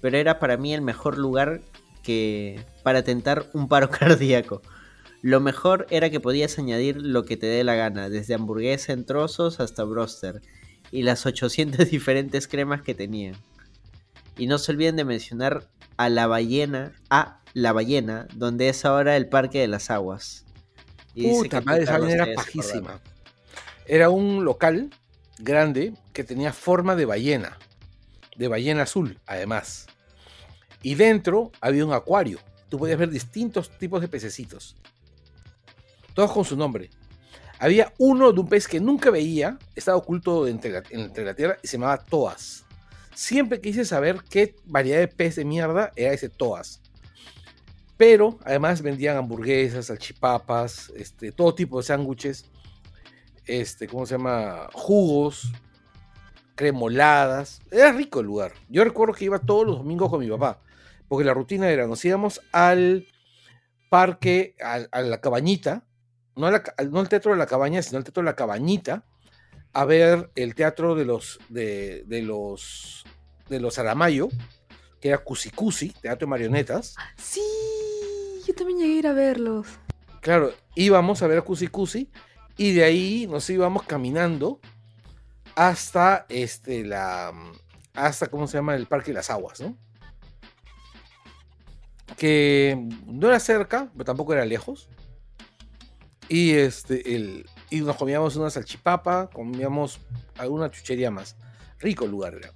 pero era para mí el mejor lugar que para tentar un paro *laughs* cardíaco. Lo mejor era que podías añadir lo que te dé la gana, desde hamburguesa en trozos hasta broster, y las 800 *laughs* diferentes cremas que tenían. Y no se olviden de mencionar a la ballena, a la ballena, donde es ahora el Parque de las Aguas. Y dice Puta que madre, esa era pajísima. Era un local grande que tenía forma de ballena, de ballena azul, además. Y dentro había un acuario. Tú podías ver distintos tipos de pececitos. Todos con su nombre. Había uno de un pez que nunca veía, estaba oculto entre la, la tierra y se llamaba Toas. Siempre quise saber qué variedad de pez de mierda era ese Toas. Pero además vendían hamburguesas, salchipapas, este, todo tipo de sándwiches, este, ¿cómo se llama? Jugos, cremoladas. Era rico el lugar. Yo recuerdo que iba todos los domingos con mi papá, porque la rutina era, nos íbamos al parque, a, a la cabañita, no, a la no al teatro de la cabaña, sino al teatro de la cabañita, a ver el teatro de los, de, de los, de los Aramayo, que era Cusicusi, teatro de marionetas. Sí, yo también llegué a ir a verlos. Claro, íbamos a ver a Cusi Cusi y de ahí nos íbamos caminando hasta este la hasta cómo se llama el Parque de las Aguas, ¿no? Que no era cerca, pero tampoco era lejos. Y este el y nos comíamos una salchipapa, comíamos alguna chuchería más. Rico lugar era.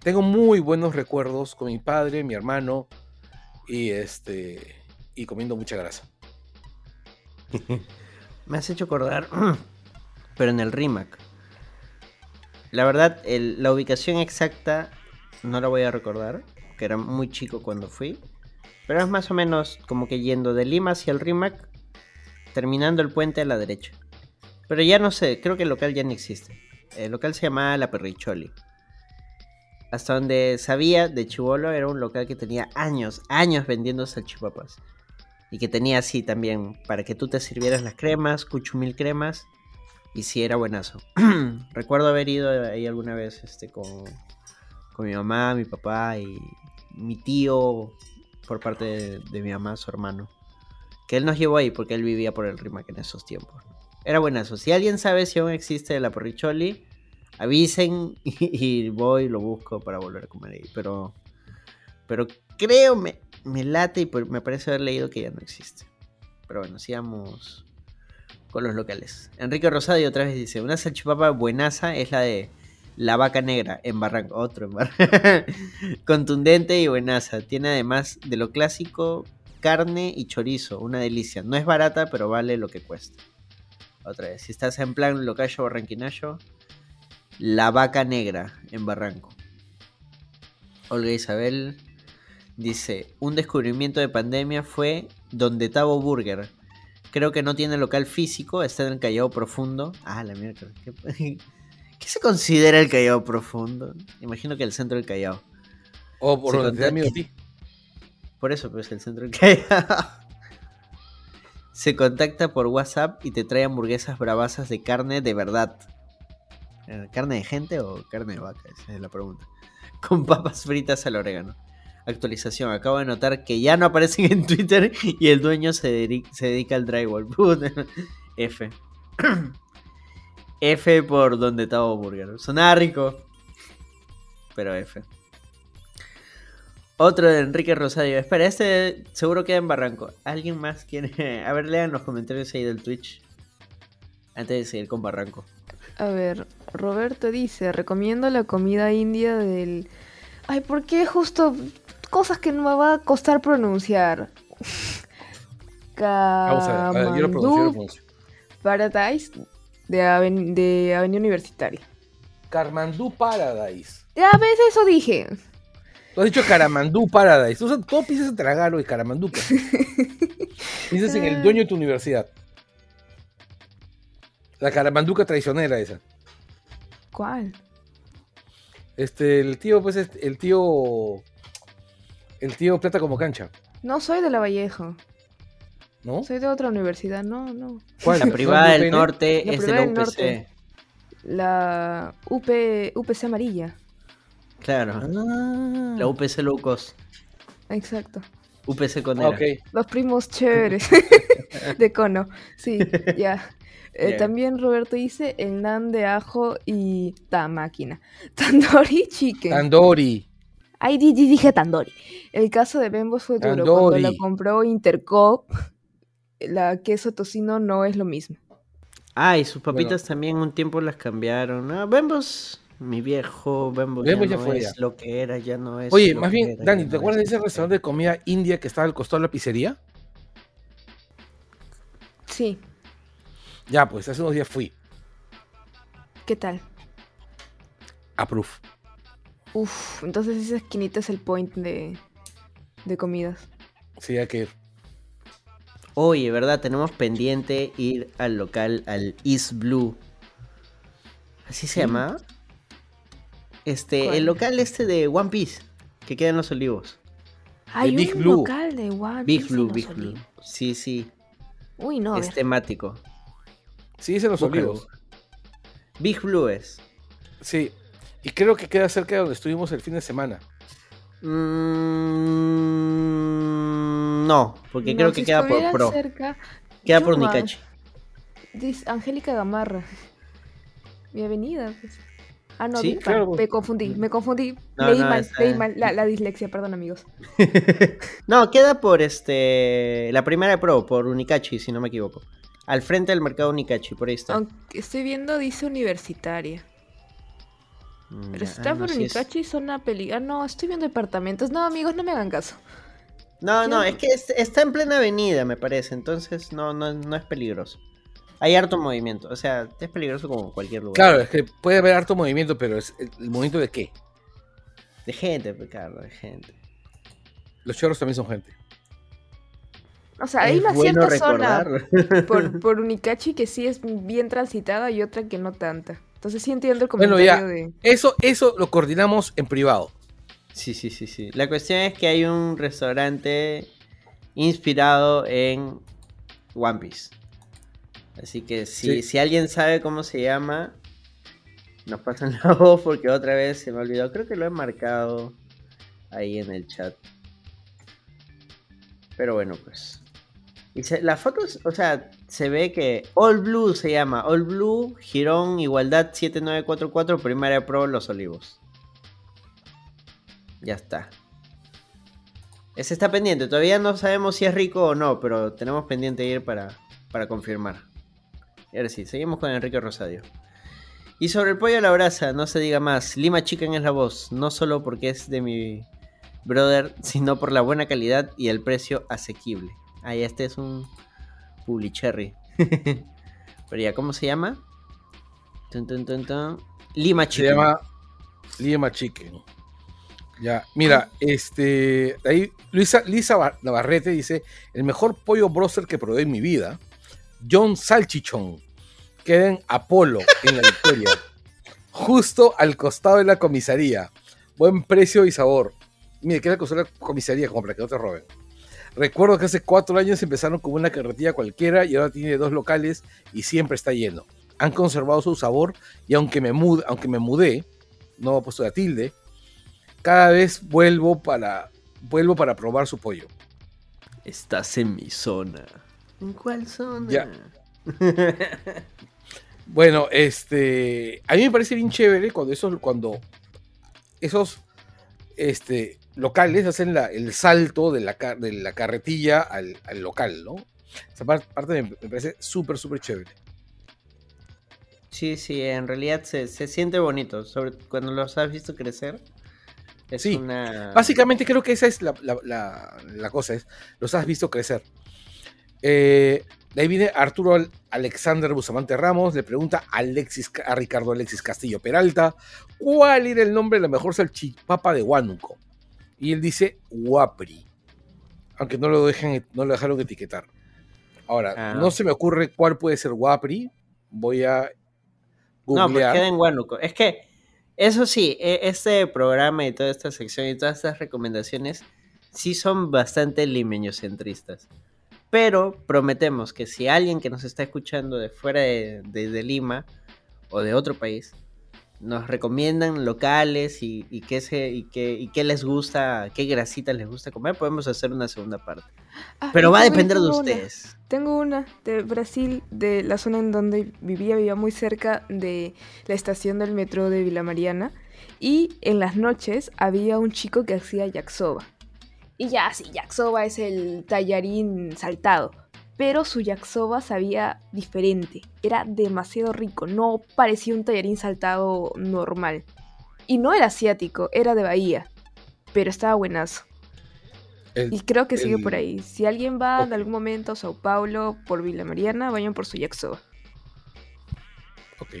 Tengo muy buenos recuerdos con mi padre, mi hermano y este y comiendo mucha grasa. *laughs* Me has hecho acordar, *clears throat* pero en el RIMAC. La verdad, el- la ubicación exacta no la voy a recordar, que era muy chico cuando fui. Pero es más o menos como que yendo de Lima hacia el RIMAC, terminando el puente a la derecha. Pero ya no sé, creo que el local ya no existe. El local se llamaba La Perricholi. Hasta donde sabía de Chivolo era un local que tenía años, años vendiendo salchipapas. Y que tenía así también, para que tú te sirvieras las cremas, cuchumil cremas. Y sí, era buenazo. *clears throat* Recuerdo haber ido ahí alguna vez este, con, con mi mamá, mi papá y mi tío por parte de, mi mamá, su hermano. Que él nos llevó ahí porque él vivía por el Rimac en esos tiempos. Era buenazo. Si alguien sabe si aún existe la porricholi, avisen *laughs* y, voy y lo busco para volver a comer ahí. Pero, pero creo, me, late y me parece haber leído que ya no existe. Pero bueno, sigamos con los locales. Enrique Rosadio otra vez dice, una salchipapa buenaza es la de la vaca negra en Barranco. Otro en Barranco. *laughs* Contundente y buenaza. Tiene además de lo clásico carne y chorizo. Una delicia. No es barata, pero vale lo que cuesta. Otra vez, si estás en plan locayo barranquinayo, la vaca negra en Barranco. Olga Isabel dice, un descubrimiento de pandemia fue Donde Tavo Burger. Creo que no tiene local físico, está en el Callao Profundo. Ah, la mierda. ¿Qué, *laughs* qué se considera el Callao Profundo? Imagino que el centro del Callao. O por Se donde te ti. Por eso, pues el centro del Callao. *laughs* Se contacta por WhatsApp y te trae hamburguesas bravasas de carne de verdad. Eh, ¿Carne de gente o carne de vaca? Esa es la pregunta. *laughs* Con papas fritas al orégano. Actualización. Acabo de notar que ya no aparecen *laughs* en Twitter y el dueño se, dedi- se dedica al drywall. *laughs* F. *clears throat* F por donde estaba Burger. Sonaba rico. Pero F. Otro de Enrique Rosario. Espera, este seguro queda en Barranco. ¿Alguien más quiere? *laughs* A ver, lean los comentarios ahí del Twitch. Antes de seguir con Barranco. A ver, Roberto dice, recomiendo la comida india del... Ay, ¿por qué justo cosas que no me va a costar pronunciar? Vamos a ver, a ver, yo lo pronuncio, yo lo Kamandu pronuncio. Paradise de, aven- de Avenida Universitaria. Carmandú Paradise. Ya ves, eso dije. Tú has dicho Caramandú Paradise. Tú, tú piensas en Tragalo y Caramandú. *laughs* piensas en el dueño de tu universidad. La caramanduca traicionera esa. ¿Cuál? Este, el tío, pues, este, el tío. El tío plata como cancha, No soy de La Vallejo. ¿no? Soy de otra universidad. No, no. ¿Cuál? La *laughs* privada del norte La es de la UPC. norte. La UP, UPC amarilla. Claro. Ah. La UPC Lucos. Exacto. UPC con Ah, ok. Los primos chéveres *laughs* de cono. Sí, ya. *laughs* Eh. También Roberto dice el nan de ajo y ta máquina. Tandoori chicken. Andori. Di- dije tandoori. El caso de Bembos fue duro. Cuando la compró Intercop, la queso tocino no es lo mismo. Ah, y sus papitas también un tiempo las cambiaron. Ah, Bembos, mi viejo, Bembos, Bembos ya ya no fue, es ya. lo que era, ya no es. Oye, lo más que bien, era, Dani, ¿te no acuerdas de es. ese restaurante de comida india que estaba al costado de la pizzería? Sí, Ya, pues hace unos días fui. ¿qué tal? Approve. Uf, entonces esa esquinita es el point de, de comidas. Sí, hay que ir. Oye, ¿verdad? Tenemos pendiente ir al local, al East Blue. ¿Así se llama? Este, ¿Cuál? el local este de One Piece, que queda en los olivos. Hay Big un Blue. local de One Big Piece en Blue, Los Big Blue. Sí, sí. Uy, no, a es temático. Sí, es en los Búscalo. olivos. Big Blue es. Sí. Y creo que queda cerca de donde estuvimos el fin de semana. Mm, no, porque No, creo que queda por Pro. cerca, Queda por. Dice Angélica Gamarra. Mi avenida. pues. Ah, no, Sí, claro. Me confundí, me confundí. No, leí no, mal, está- leí mal. La, la dislexia, perdón, amigos. *laughs* No, queda por este la primera de Pro, por Unicachi, si no me equivoco. Al frente del mercado Unicachi, por ahí está. Aunque estoy viendo, dice universitaria. Mm, Pero si está no, por Unicachi, zona peli. Ah, no, estoy viendo departamentos. No, amigos, no me hagan caso. No, no, es que es- está en plena avenida, me parece, entonces no, no, no es peligroso. Hay harto movimiento, o sea, es peligroso como cualquier lugar. Claro, es que puede haber harto movimiento, pero es el, el movimiento de qué? De gente, Ricardo, de gente. Los chorros también son gente. O sea, hay Es una bueno cierta zona por, *laughs* por Unicachi que sí es bien transitada y otra que no tanta. Entonces sí entiendo el Bueno, comentario ya. de... Eso, eso lo coordinamos en privado. Sí, sí, sí, sí. La cuestión es que hay un restaurante inspirado en One Piece. Así que si, Sí. si alguien sabe cómo se llama, nos pasan *laughs* la voz porque otra vez se me olvidó. Creo que lo he marcado ahí en el chat. Pero bueno, pues. Y se- las fotos, o sea, se ve que All Blue se llama. All Blue, Girón, Igualdad 7944, Primaria Pro, Los Olivos. Ya está. Ese está pendiente. Todavía no sabemos si es rico o no, pero tenemos pendiente ir para, para confirmar. Y ahora sí, seguimos con Enrique Rosadio. Y sobre el pollo a la brasa, no se diga más. Lima Chicken es la voz, no solo porque es de mi brother, sino por la buena calidad y el precio asequible. Ahí este es un Publicherry. *laughs* Pero ya, ¿cómo se llama? Tun, tun, tun, tun. Lima Se Chicken. llama Lima Chicken. Ya, mira, este. Ahí Luisa, Lisa Navarrete dice: el mejor pollo broster que probé en mi vida. John Salchichón. Queda en Apolo, en la Victoria. *laughs* justo al costado de la comisaría. Buen precio y sabor. Mire, queda al costado de la comisaría, como para que no te roben. Recuerdo que hace cuatro años empezaron con una carretilla cualquiera y ahora tiene dos locales y siempre está lleno. Han conservado su sabor y aunque me, mud- aunque me mudé, no he puesto la tilde, cada vez vuelvo para, vuelvo para probar su pollo. Estás en mi zona. ¿En cuál zona? Ya. Bueno, este, a mí me parece bien chévere cuando esos, cuando esos, este, locales hacen la- el salto de la, car- de la carretilla al, al local, ¿no? Esa par- parte me, me parece súper, súper chévere. Sí, sí, en realidad se, se siente bonito. Sobre cuando los has visto crecer. Es Sí, una. Básicamente creo que esa es la, la- cosa, es, los has visto crecer. Eh, De ahí viene Arturo Al- Alexander Bustamante Ramos, le pregunta a, Alexis, a Ricardo Alexis Castillo Peralta, ¿cuál era el nombre de la mejor salchipapa de Huánuco? Y él dice Huapri, aunque no lo, dejan, no lo dejaron etiquetar. Ahora, Ah. no se me ocurre cuál puede ser Huapri, voy a No, pues queda en Huánuco. Es que, eso sí, e- este programa y toda esta sección y todas estas recomendaciones sí son bastante limeñocentristas. Pero prometemos que si alguien que nos está escuchando de fuera de, de- de Lima o de otro país nos recomiendan locales y, y qué se, y, qué, y qué les gusta, qué grasitas les gusta comer, podemos hacer una segunda parte. Ah, Pero va a depender de una. ustedes. Tengo una de Brasil, de la zona en donde vivía, vivía muy cerca de la estación del metro de Vila Mariana. Y en las noches había un chico que hacía yakisoba. Y ya, sí, yakisoba es el tallarín saltado. Pero su yakisoba sabía diferente. Era demasiado rico. No parecía un tallarín saltado normal. Y no era asiático, era de Bahía. Pero estaba buenazo. El- Y creo que sigue el- por ahí. Si alguien va Ok. en algún momento a Sao Paulo por Villa Mariana, vayan por su yakisoba. Ok.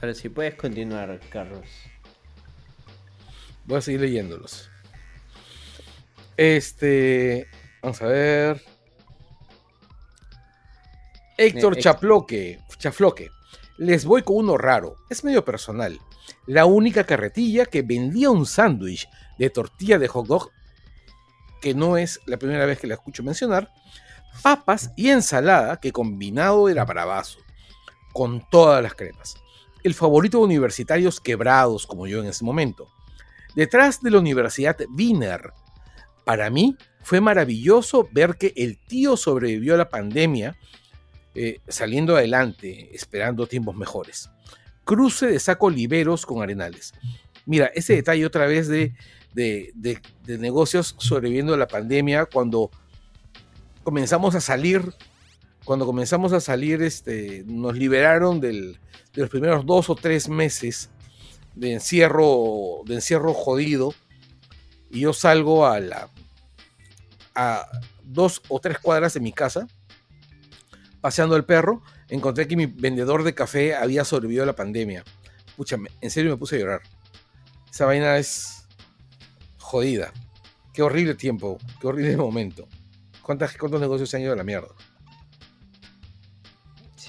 Pero si puedes continuar, Carlos. Voy a seguir leyéndolos. Este. Vamos a ver. Héctor Eh, Héctor. Chaploque. Chafloque. Les voy con uno raro. Es medio personal. La única carretilla que vendía un sándwich de tortilla de hot dog, que no es la primera vez que la escucho mencionar, papas y ensalada que combinado era bravazo, con todas las cremas. El favorito de universitarios quebrados como yo en ese momento. Detrás de la Universidad Wiener, para mí fue maravilloso ver que el tío sobrevivió a la pandemia eh, saliendo adelante, esperando tiempos mejores. Cruce de saco liberos con arenales. Mira, ese detalle otra vez de, de, de- de negocios sobreviviendo a la pandemia, cuando comenzamos a salir, cuando comenzamos a salir, este, nos liberaron del- de los primeros dos o tres meses de encierro, de encierro jodido, y yo salgo a la a dos o tres cuadras de mi casa, paseando el perro, encontré que mi vendedor de café había sobrevivido a la pandemia. Pucha, me- en serio me puse a llorar. Esa vaina es jodida. Qué horrible tiempo, qué horrible *laughs* momento. ¿Cuántas, ¿Cuántos negocios se han ido a la mierda?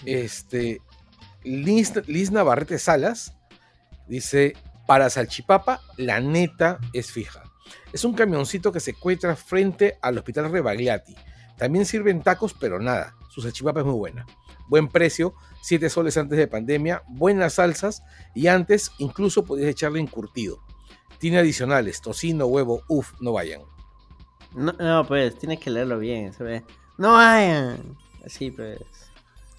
Este, Liz, Liz Navarrete Salas dice, para Salchipapa, la neta es fija. Es un camioncito que se encuentra frente al Hospital Rebagliati. También sirven tacos, pero nada. Su salchipapa es muy buena. Buen precio, 7 soles antes de pandemia, buenas salsas y antes incluso podías echarle encurtido. Tiene adicionales, tocino, huevo, uff, no vayan. No, no, pues tienes que leerlo bien. ¿sabes? No vayan. Así pues.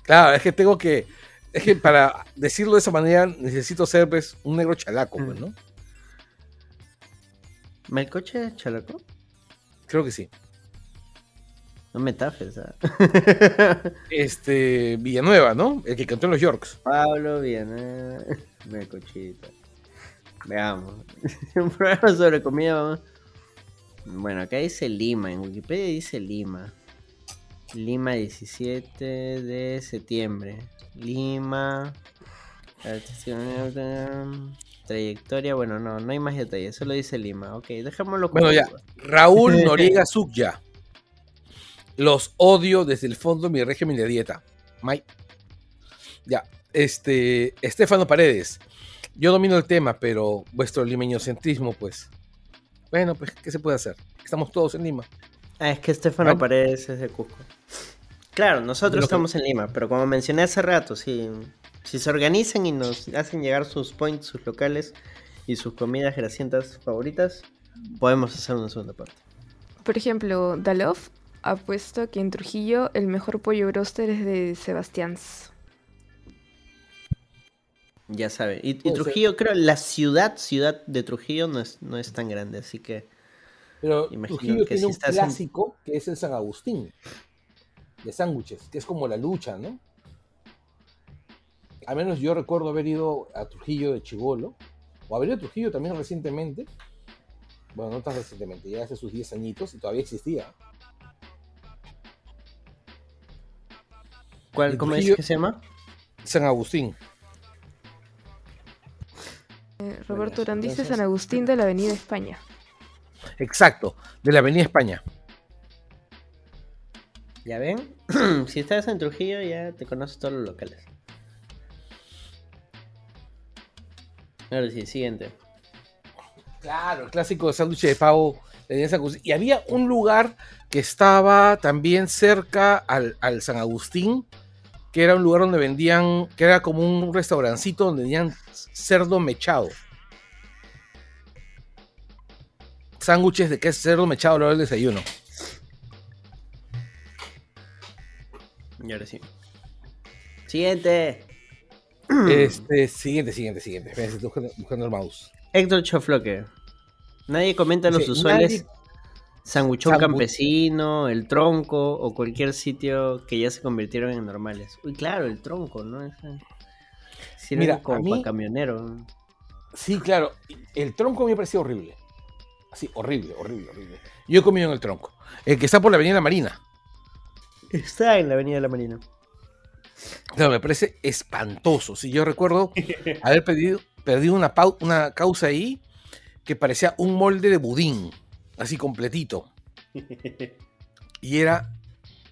Claro, es que tengo que. Es que para decirlo de esa manera necesito ser pues, un negro chalaco, pues, ¿no? ¿Melcoche chalaco? Creo que sí. No me tafes, ¿ah? *laughs* Este. Villanueva, ¿no? El que cantó en los Yorks. Pablo Villanueva. *laughs* Melcochita. Veamos. *laughs* Un programa sobre comida. vamos. Bueno, acá dice Lima. En Wikipedia dice Lima. Lima 17 de septiembre. Lima. Trayectoria, bueno, no, no hay más detalles, solo dice Lima. Ok, dejémoslo. Bueno, ya. Raúl *laughs* Noriega Subya. Los odio desde el fondo de mi régimen de dieta. May. Ya. Este. Estefano Paredes. Yo domino el tema, pero vuestro limeñocentrismo, pues. Bueno, pues, ¿qué se puede hacer? Estamos todos en Lima. Ah, es que Estefano. Paredes es de Cusco. Claro, nosotros Lo que- estamos en Lima, pero como mencioné hace rato, si, si se organizan y nos hacen llegar sus points, sus locales y sus comidas grasientas favoritas, podemos hacer una segunda parte. Por ejemplo, Dalov ha puesto que en Trujillo el mejor pollo broster es de Sebastián's. Ya sabe. Y, y Puede ser. Trujillo, creo, la ciudad, ciudad de Trujillo no es, no es tan grande, así que Pero Imagino Trujillo que tiene si un estás en- clásico que es el San Agustín de sándwiches, que es como la lucha, ¿no? Al menos yo recuerdo haber ido a Trujillo de Chivolo, o haber ido a Trujillo también recientemente. Bueno, no tan recientemente, ya hace sus 10 añitos y todavía existía. ¿Cuál, ¿Cómo es que se llama? San Agustín. Eh, Roberto Durán dice San Agustín de la Avenida España. Exacto, de la Avenida España. ¿Ya ven? *clears throat* si estás en Trujillo ya te conoces todos los locales. Ahora sí, siguiente. Claro, el clásico sándwich de pavo de San Agustín. Y había un lugar que estaba también cerca al, al San Agustín, que era un lugar donde vendían, que era como un restaurancito donde vendían cerdo mechado. Sándwiches de queso cerdo mechado a la hora del desayuno. Y ahora sí. Siguiente. Este, siguiente, siguiente, siguiente. Estoy buscando, buscando el mouse. Héctor Chofloque. Nadie comenta los Sí, usuales. nadie- Sanguchón Sangu- campesino, el tronco o cualquier sitio que ya se convirtieron en normales. Uy, claro, el tronco, ¿no? Sirve Mira, como a mí- para camionero. Sí, claro. El tronco me pareció horrible. Así, horrible, horrible, horrible. Yo he comido en el tronco. El que está por la Avenida Marina. Está en la Avenida de la Marina. Claro, me parece espantoso. Si yo recuerdo haber pedido, perdido una, causa ahí que parecía un molde de budín, así completito. Y era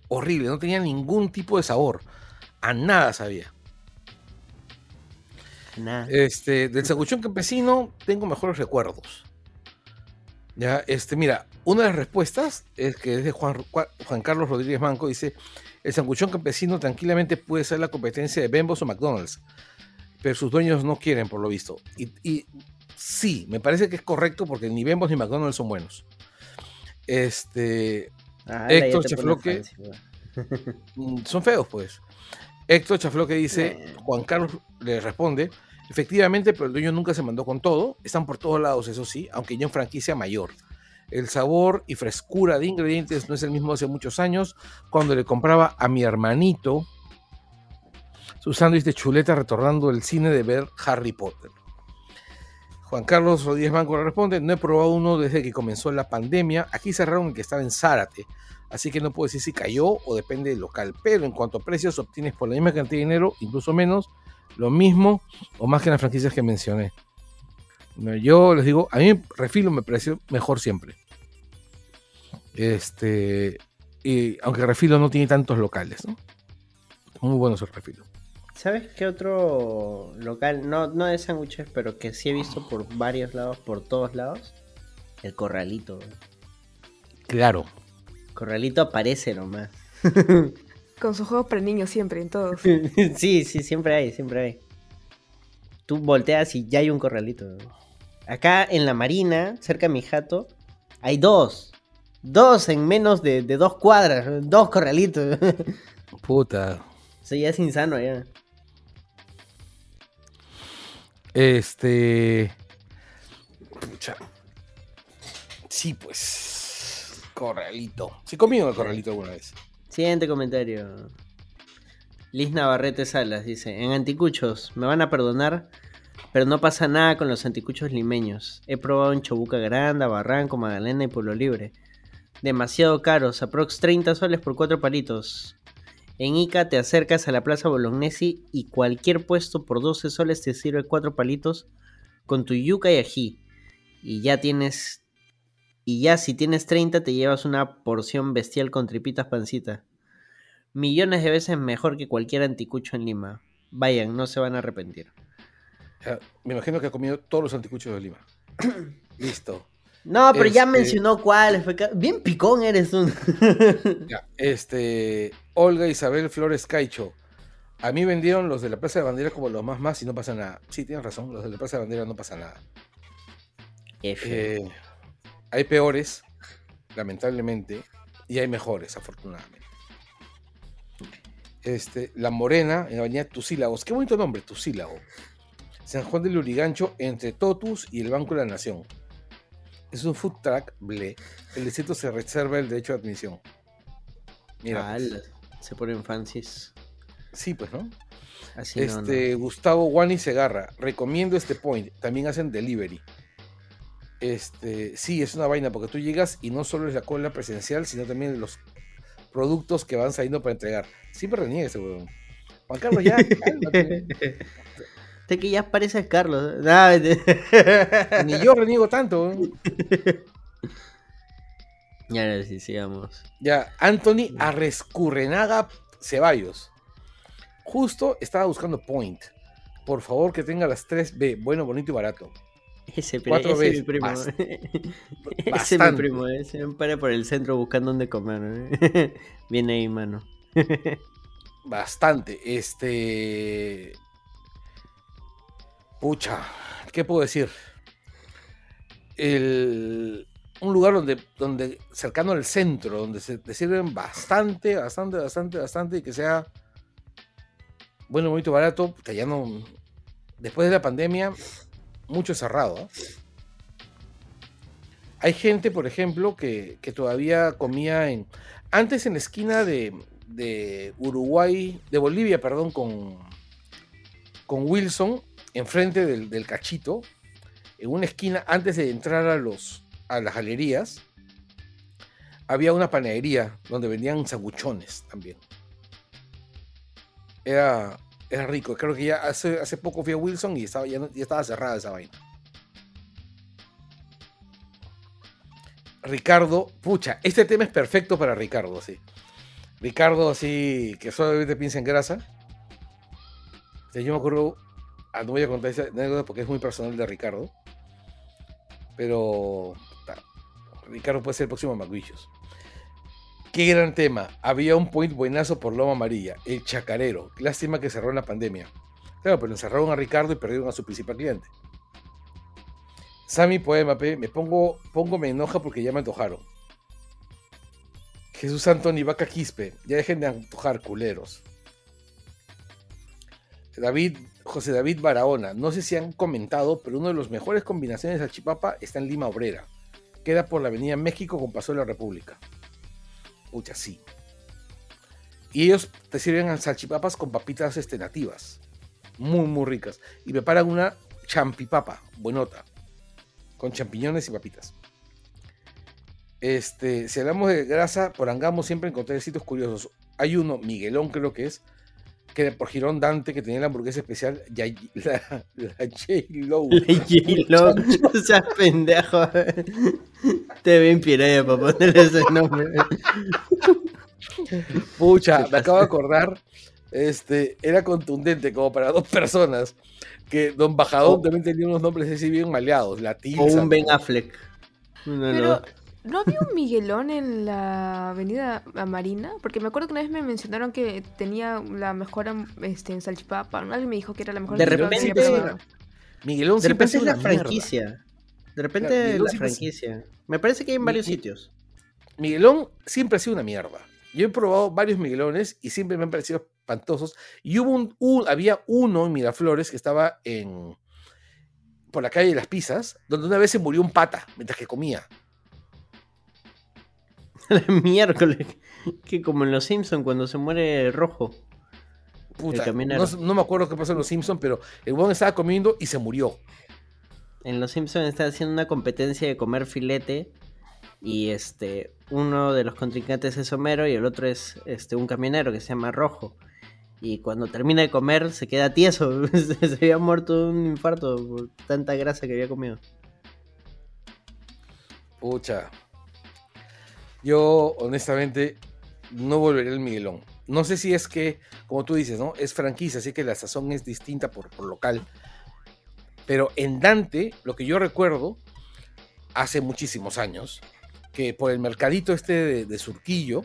horrible, no tenía ningún tipo de sabor. A nada sabía. Este, del sanguchón campesino tengo mejores recuerdos. Ya, este, mira, una de las respuestas es que es de Juan, Juan Carlos Rodríguez Manco, dice, el sanguchón campesino tranquilamente puede ser la competencia de Bembos o McDonald's, pero sus dueños no quieren, por lo visto. Y, y sí, me parece que es correcto porque ni Bembos ni McDonald's son buenos. Este, Ah, Héctor weón. *laughs* Mm, son feos, pues. Héctor Chafloque dice, Juan Carlos le responde, efectivamente, pero el dueño nunca se mandó con todo, están por todos lados, eso sí, aunque ya en franquicia mayor. El sabor y frescura de ingredientes no es el mismo hace muchos años, cuando le compraba a mi hermanito su sándwich de chuleta retornando el cine de ver Harry Potter. Juan Carlos Rodríguez Banco le responde, no he probado uno desde que comenzó la pandemia, aquí cerraron el que estaba en Zárate, así que no puedo decir si cayó o depende del local. Pero en cuanto a precios, obtienes por la misma cantidad de dinero, incluso menos, lo mismo o más que en las franquicias que mencioné. No, Yo les digo, a mí Refilo me pareció mejor siempre. Este, y aunque Refilo no tiene tantos locales, ¿no? Muy bueno el Refilo. ¿Sabes qué otro local? No, no de sándwiches, pero que sí he visto por varios lados, por todos lados. El corralito. Claro. Corralito aparece nomás. *laughs* Con sus juegos para niños siempre, en todos. *laughs* sí, sí, siempre hay, siempre hay. Tú volteas y ya hay un corralito. Acá en la marina, cerca de mi jato, hay dos. Dos en menos de, de dos cuadras. Dos corralitos. *laughs* Puta. Eso ya es insano ya. Este. Pucha. Sí, pues. Corralito. Sí, comí en el corralito alguna vez. Siguiente comentario. Liz Navarrete Salas dice: En anticuchos, me van a perdonar, pero no pasa nada con los anticuchos limeños. He probado en Chobuca Granda, Barranco, Magdalena y Pueblo Libre. Demasiado caros, aprox 30 soles por cuatro palitos. En Ica te acercas a la Plaza Bolognesi y cualquier puesto por 12 soles te sirve cuatro palitos con tu yuca y ají. Y ya tienes. Y ya si tienes 30 te llevas una porción bestial con tripitas pancita. Millones de veces mejor que cualquier anticucho en Lima. Vayan, no se van a arrepentir. Ya, me imagino que ha comido todos los anticuchos de Lima. *clears throat* Listo. No, pero ya Este- mencionó cuáles. Bien picón eres. *laughs* Ya, este. Olga Isabel Flores Caicho. A mí vendieron los de la Plaza de Bandera como los más más y no pasa nada. Sí, tienes razón, los de la Plaza de Bandera no pasa nada. Eh, hay peores, lamentablemente, y hay mejores, afortunadamente. Este, La Morena, en la avenida Tusílagos. Qué bonito nombre, Tusílago. San Juan del Urigancho, entre Totus y el Banco de la Nación. Es un food truck, ble. El distrito se reserva el derecho de admisión. Mira, Ala, se ponen fancies. sí, pues, ¿no? Así no, no. este, Gustavo Wani Segarra, recomiendo este point. También hacen delivery. Este, sí, es una vaina porque tú llegas y no solo es la cola presencial, sino también los productos que van saliendo para entregar. Siempre reniega ese huevón. Juan Carlos, ya, *laughs* cálmate. Este que ya parece Carlos. *laughs* Ni yo reniego tanto. ¿eh? *laughs* Ya, ahora sí, sigamos. Ya, Anthony Arrescurrenaga Ceballos. Justo estaba buscando Point. Por favor, que tenga las 3B. Bueno, bonito y barato. Ese, Cuatro ese es mi primo. bast- *laughs* ese es mi primo. Ese me para por el centro buscando dónde comer. ¿eh? Viene ahí, mano. Bastante. Este. Pucha, ¿qué puedo decir? Un lugar donde, donde cercano al centro, donde se te sirven bastante, bastante, bastante, bastante, y que sea bueno, bonito, barato, que ya no. Después de la pandemia, mucho cerrado. ¿ah? Hay gente, por ejemplo, que, que todavía comía en. Antes en la esquina de, de Uruguay, de Bolivia, perdón, con, con Wilson, enfrente del, cachito, en una esquina, antes de entrar a, los, a las galerías, había una panadería donde vendían sanguchones también. Era, era rico. Creo que ya hace, hace poco fui a Wilson y estaba, ya, ya estaba cerrada esa vaina. Ricardo, pucha, este tema es perfecto para Ricardo, sí. Ricardo, así, que solamente piensa en grasa. Yo me acuerdo, no voy a contar esa anécdota porque es muy personal de Ricardo. Pero Ricardo puede ser el próximo McVicious. Qué gran tema. Había un point buenazo por Loma Amarilla, el chacarero. Lástima que cerró en la pandemia. Claro, pero encerraron a Ricardo y perdieron a su principal cliente. Sammy Poema, pe, me pongo, pongo me enoja porque ya me antojaron. Jesús Antoni Vaca Quispe, ya dejen de antojar, culeros. David, José David Barahona, no sé si han comentado, pero una de las mejores combinaciones de salchipapa está en Lima Obrera. Queda por la Avenida México con Paso de la República. Pucha, sí. Y ellos te sirven salchipapas con papitas este, nativas. Muy, muy ricas. Y preparan una champipapa, buenota. Con champiñones y papitas. Este, si hablamos de grasa, por Angamos siempre encontré sitios curiosos. Hay uno, Miguelón creo que es, que por Girón Dante, que tenía la hamburguesa especial, ya- *laughs* la, la J-Lo. J-Lo, *laughs* *laughs* o sea, pendejo. Te ven piraya para ponerle ese nombre. Pucha, me acabo de acordar, este, era contundente como para dos personas, que Don Bajadón O- también tenía unos nombres así bien maleados, la O un Ben Affleck. De Pero, dos. ¿No había un Miguelón en la avenida Marina? Porque me acuerdo que una vez me mencionaron que tenía la mejor este, en salchipapa. ¿no? Alguien me dijo que era la mejor De repente-. Miguelón De siempre ha repente sido es la una mierda. franquicia. De repente la es- franquicia. Me parece que hay en varios mi- sitios. Miguelón siempre ha sido una mierda. Yo he probado varios Miguelones y siempre me han parecido espantosos. Y hubo un, un- había uno en Miraflores que estaba en por la calle de las Pisas, donde una vez se murió un pata mientras que comía. *laughs* Miércoles. Que como en Los Simpsons cuando se muere rojo. Puta, no, no me acuerdo qué pasó en Los Simpsons, pero el huevón estaba comiendo y se murió. En Los Simpsons está haciendo una competencia de comer filete. Y este, uno de los contrincantes es Homero y el otro es este, un camionero que se llama Rojo. Y cuando termina de comer se queda tieso. *laughs* se había muerto de un infarto por tanta grasa que había comido. Pucha. Yo, honestamente, no volveré al Miguelón. No sé si es que, como tú dices, ¿no? Es franquicia, así que la sazón es distinta por, local. Pero en Dante, lo que yo recuerdo, hace muchísimos años, que por el mercadito este de, Surquillo,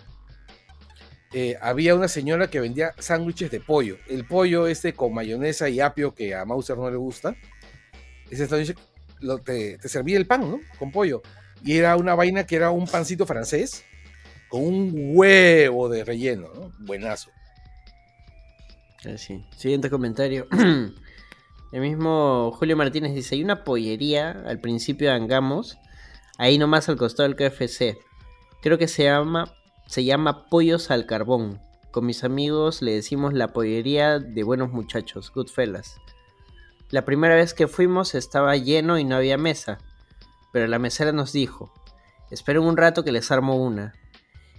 eh, había una señora que vendía sándwiches de pollo. El pollo este con mayonesa y apio que a Mauser no le gusta. Ese sándwich te, te servía el pan, ¿no? Con pollo. Y era una vaina que era un pancito francés con un huevo de relleno, ¿no? Buenazo. Ah, sí. Siguiente comentario. *clears throat* El mismo Julio Martínez dice, hay una pollería al principio de Angamos, ahí nomás al costado del KFC. Creo que se llama, se llama Pollos al Carbón. Con mis amigos le decimos la pollería de buenos muchachos, Goodfellas. La primera vez que fuimos estaba lleno y no había mesa, pero la mesera nos dijo, esperen un rato que les armo una.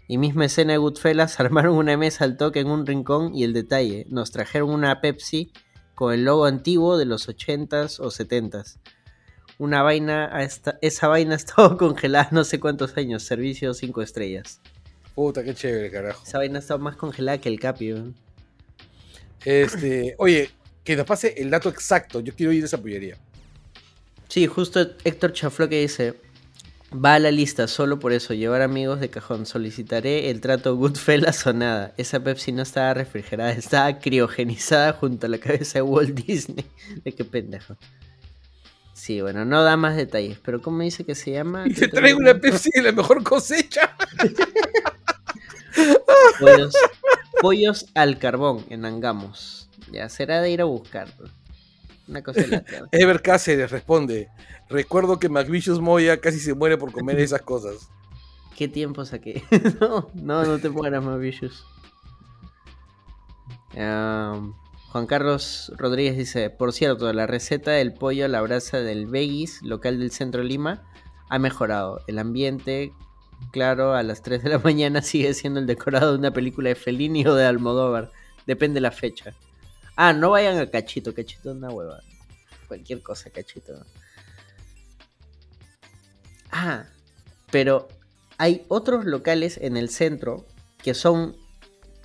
Y misma escena de Goodfellas, *laughs* armaron una mesa al toque en un rincón y el detalle, nos trajeron una Pepsi con el logo antiguo de los 80s o 70s. Una vaina, esa vaina *laughs* ha estado congelada no sé cuántos años, servicio 5 estrellas. Puta, qué chévere, carajo. Esa vaina ha estado más congelada que el capi. Este, oye, que nos pase el dato exacto. Yo quiero ir a esa pollería. Sí, justo Héctor Chaflo que dice, va a la lista solo por eso, llevar amigos de cajón, solicitaré el trato Goodfellas o nada. Esa Pepsi no estaba refrigerada, estaba criogenizada junto a la cabeza de Walt Disney. *laughs* De qué pendejo. Sí, bueno, no da más detalles, pero ¿cómo dice que se llama? Y *laughs* te traigo una Pepsi de la mejor cosecha. *laughs* Pollos, pollos al carbón en Angamos. Ya será de ir a buscar. Una cosa de la tierra. *laughs* Ever Cáceres responde: Recuerdo que McVicious Moya casi se muere por comer *laughs* esas cosas. ¿Qué tiempo saqué? *laughs* no, no, no te mueras. Am, Juan Carlos Rodríguez dice, por cierto, la receta del pollo a la brasa del Vegis, local del centro de Lima, ha mejorado. El ambiente, claro, a las 3 de la mañana sigue siendo el decorado de una película de Fellini o de Almodóvar. Depende de la fecha. Ah, no vayan a Cachito, Cachito es una hueva. Cualquier cosa, Cachito. Ah, pero hay otros locales en el centro que son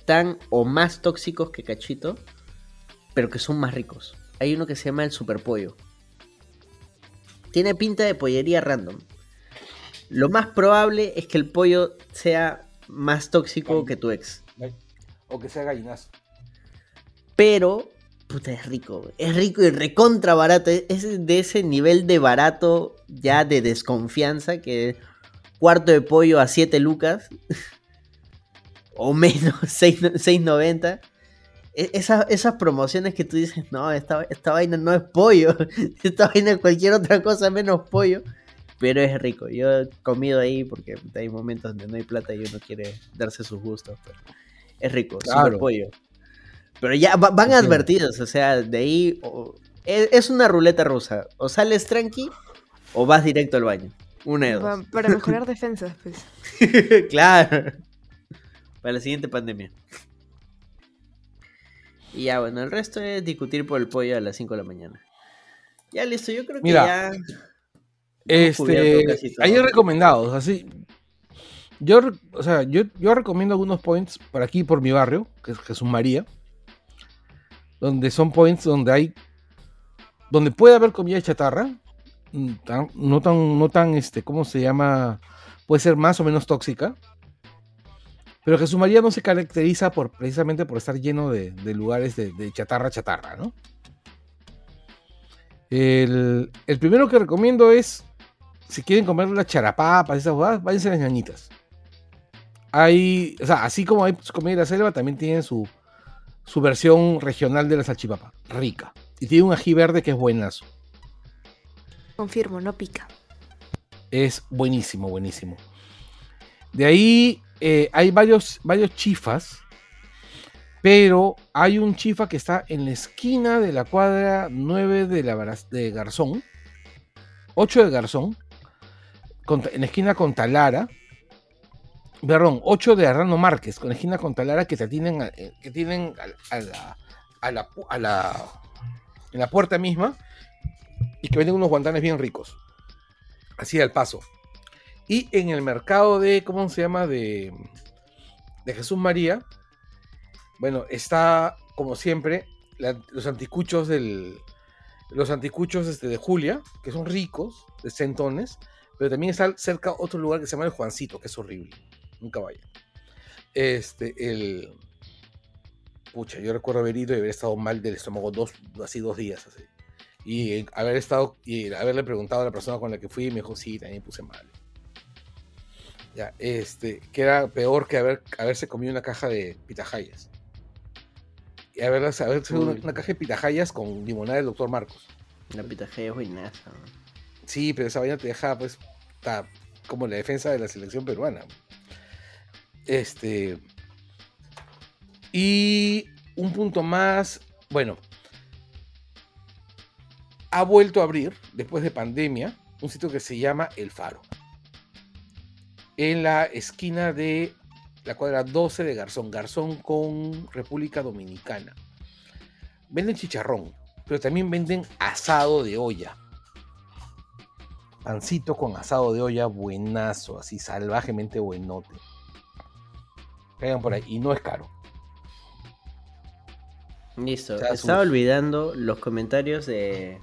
tan o más tóxicos que Cachito, pero que son más ricos. Hay uno que se llama el Superpollo. Tiene pinta de pollería random. Lo más probable es que el pollo sea más tóxico que tu ex. O que sea gallinazo. Pero, puta, es rico. Es rico y recontra barato. Es de ese nivel de barato ya de desconfianza que cuarto de pollo a 7 lucas. *laughs* o menos, *laughs* 6 6.90. E- esa- esas promociones que tú dices, no, esta, esta vaina no es pollo. *laughs* Esta vaina es cualquier otra cosa menos pollo. Pero es rico. Yo he comido ahí porque hay momentos donde no hay plata y uno quiere darse sus gustos. pero es rico, Claro. super pollo. Pero ya va- van advertidos, o sea, de ahí o- es, es una ruleta rusa. O sales tranqui o vas directo al baño. Una de dos. Pa- para *laughs* mejorar defensas, pues. *laughs* claro. Para la siguiente pandemia. Y ya, bueno, el resto es discutir por el pollo a las 5 de la mañana. Ya listo, yo creo que Mira, ya. Este, hay recomendados, así. Yo, o sea, yo, yo recomiendo algunos points por aquí, por mi barrio, que es Jesús María, donde son points donde hay, donde puede haber comida chatarra, mm, no tan, no tan, este, ¿cómo se llama? Puede ser más o menos tóxica, pero Jesús María no se caracteriza por, precisamente por estar lleno de, lugares de, chatarra, chatarra, ¿no? El, el primero que recomiendo es, si quieren comer las charapapas, esas cosas, váyanse a las ñañitas. Hay, o sea, así como hay comida de la selva, también tienen su, su versión regional de la salchipapa, rica. Y tiene un ají verde que es buenazo. Confirmo, no pica. Es buenísimo, buenísimo. De ahí eh, hay varios, varios chifas, pero hay un chifa que está en la esquina de la cuadra 9 de, la, de Garzón, 8 de Garzón, con- en la esquina con Talara, perdón, 8 de Arrano Márquez, con esquina con Talara que, te tienen, a- eh, que tienen a, la, a, la, a la- en la puerta misma y que venden unos guantanes bien ricos así al paso. Y en el mercado de, ¿cómo se llama? De, de Jesús María, bueno, está, como siempre, los anticuchos del. Los anticuchos este, de Julia, que son ricos, de centones, pero también está cerca otro lugar que se llama el Juancito, que es horrible. Nunca vaya. Este, el. Pucha, yo recuerdo haber ido y haber estado mal del estómago dos, así dos días, así. Y eh, haber estado, y haberle preguntado a la persona con la que fui, y me dijo, sí, también puse mal. Ya, este, que era peor que haber, haberse comido una caja de pitahayas. Y haberse, haberse una, Uy. una caja de pitahayas con limonada del doctor Marcos. La pitaje es buenaza. Sí, pero esa vaina te deja, pues, ta- como la defensa de la selección peruana. Este. Y un punto más, bueno, ha vuelto a abrir, después de pandemia, un sitio que se llama El Faro. En la esquina de la cuadra 12 de Garzón, Garzón con República Dominicana. Venden chicharrón, pero también venden asado de olla. Pancito con asado de olla buenazo, así salvajemente buenote. Caigan por ahí, y no es caro. Listo. Estaba sus- olvidando los comentarios de.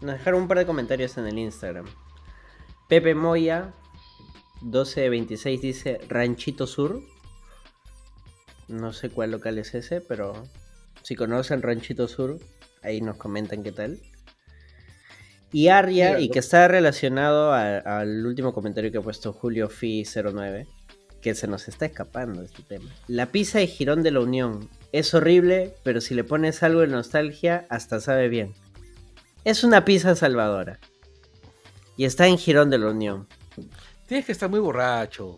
Nos dejaron un par de comentarios en el Instagram. Pepe Moya, 1226, dice Ranchito Sur. No sé cuál local es ese, pero si conocen Ranchito Sur, ahí nos comentan qué tal. Y Arya, Mira, y que está relacionado a- al último comentario que ha puesto Julio Fi09, que se nos está escapando este tema. La pizza de Girón de la Unión es horrible, pero si le pones algo de nostalgia, hasta sabe bien. Es una pizza salvadora. Y está en Girón de la Unión. Tienes que estar muy borracho.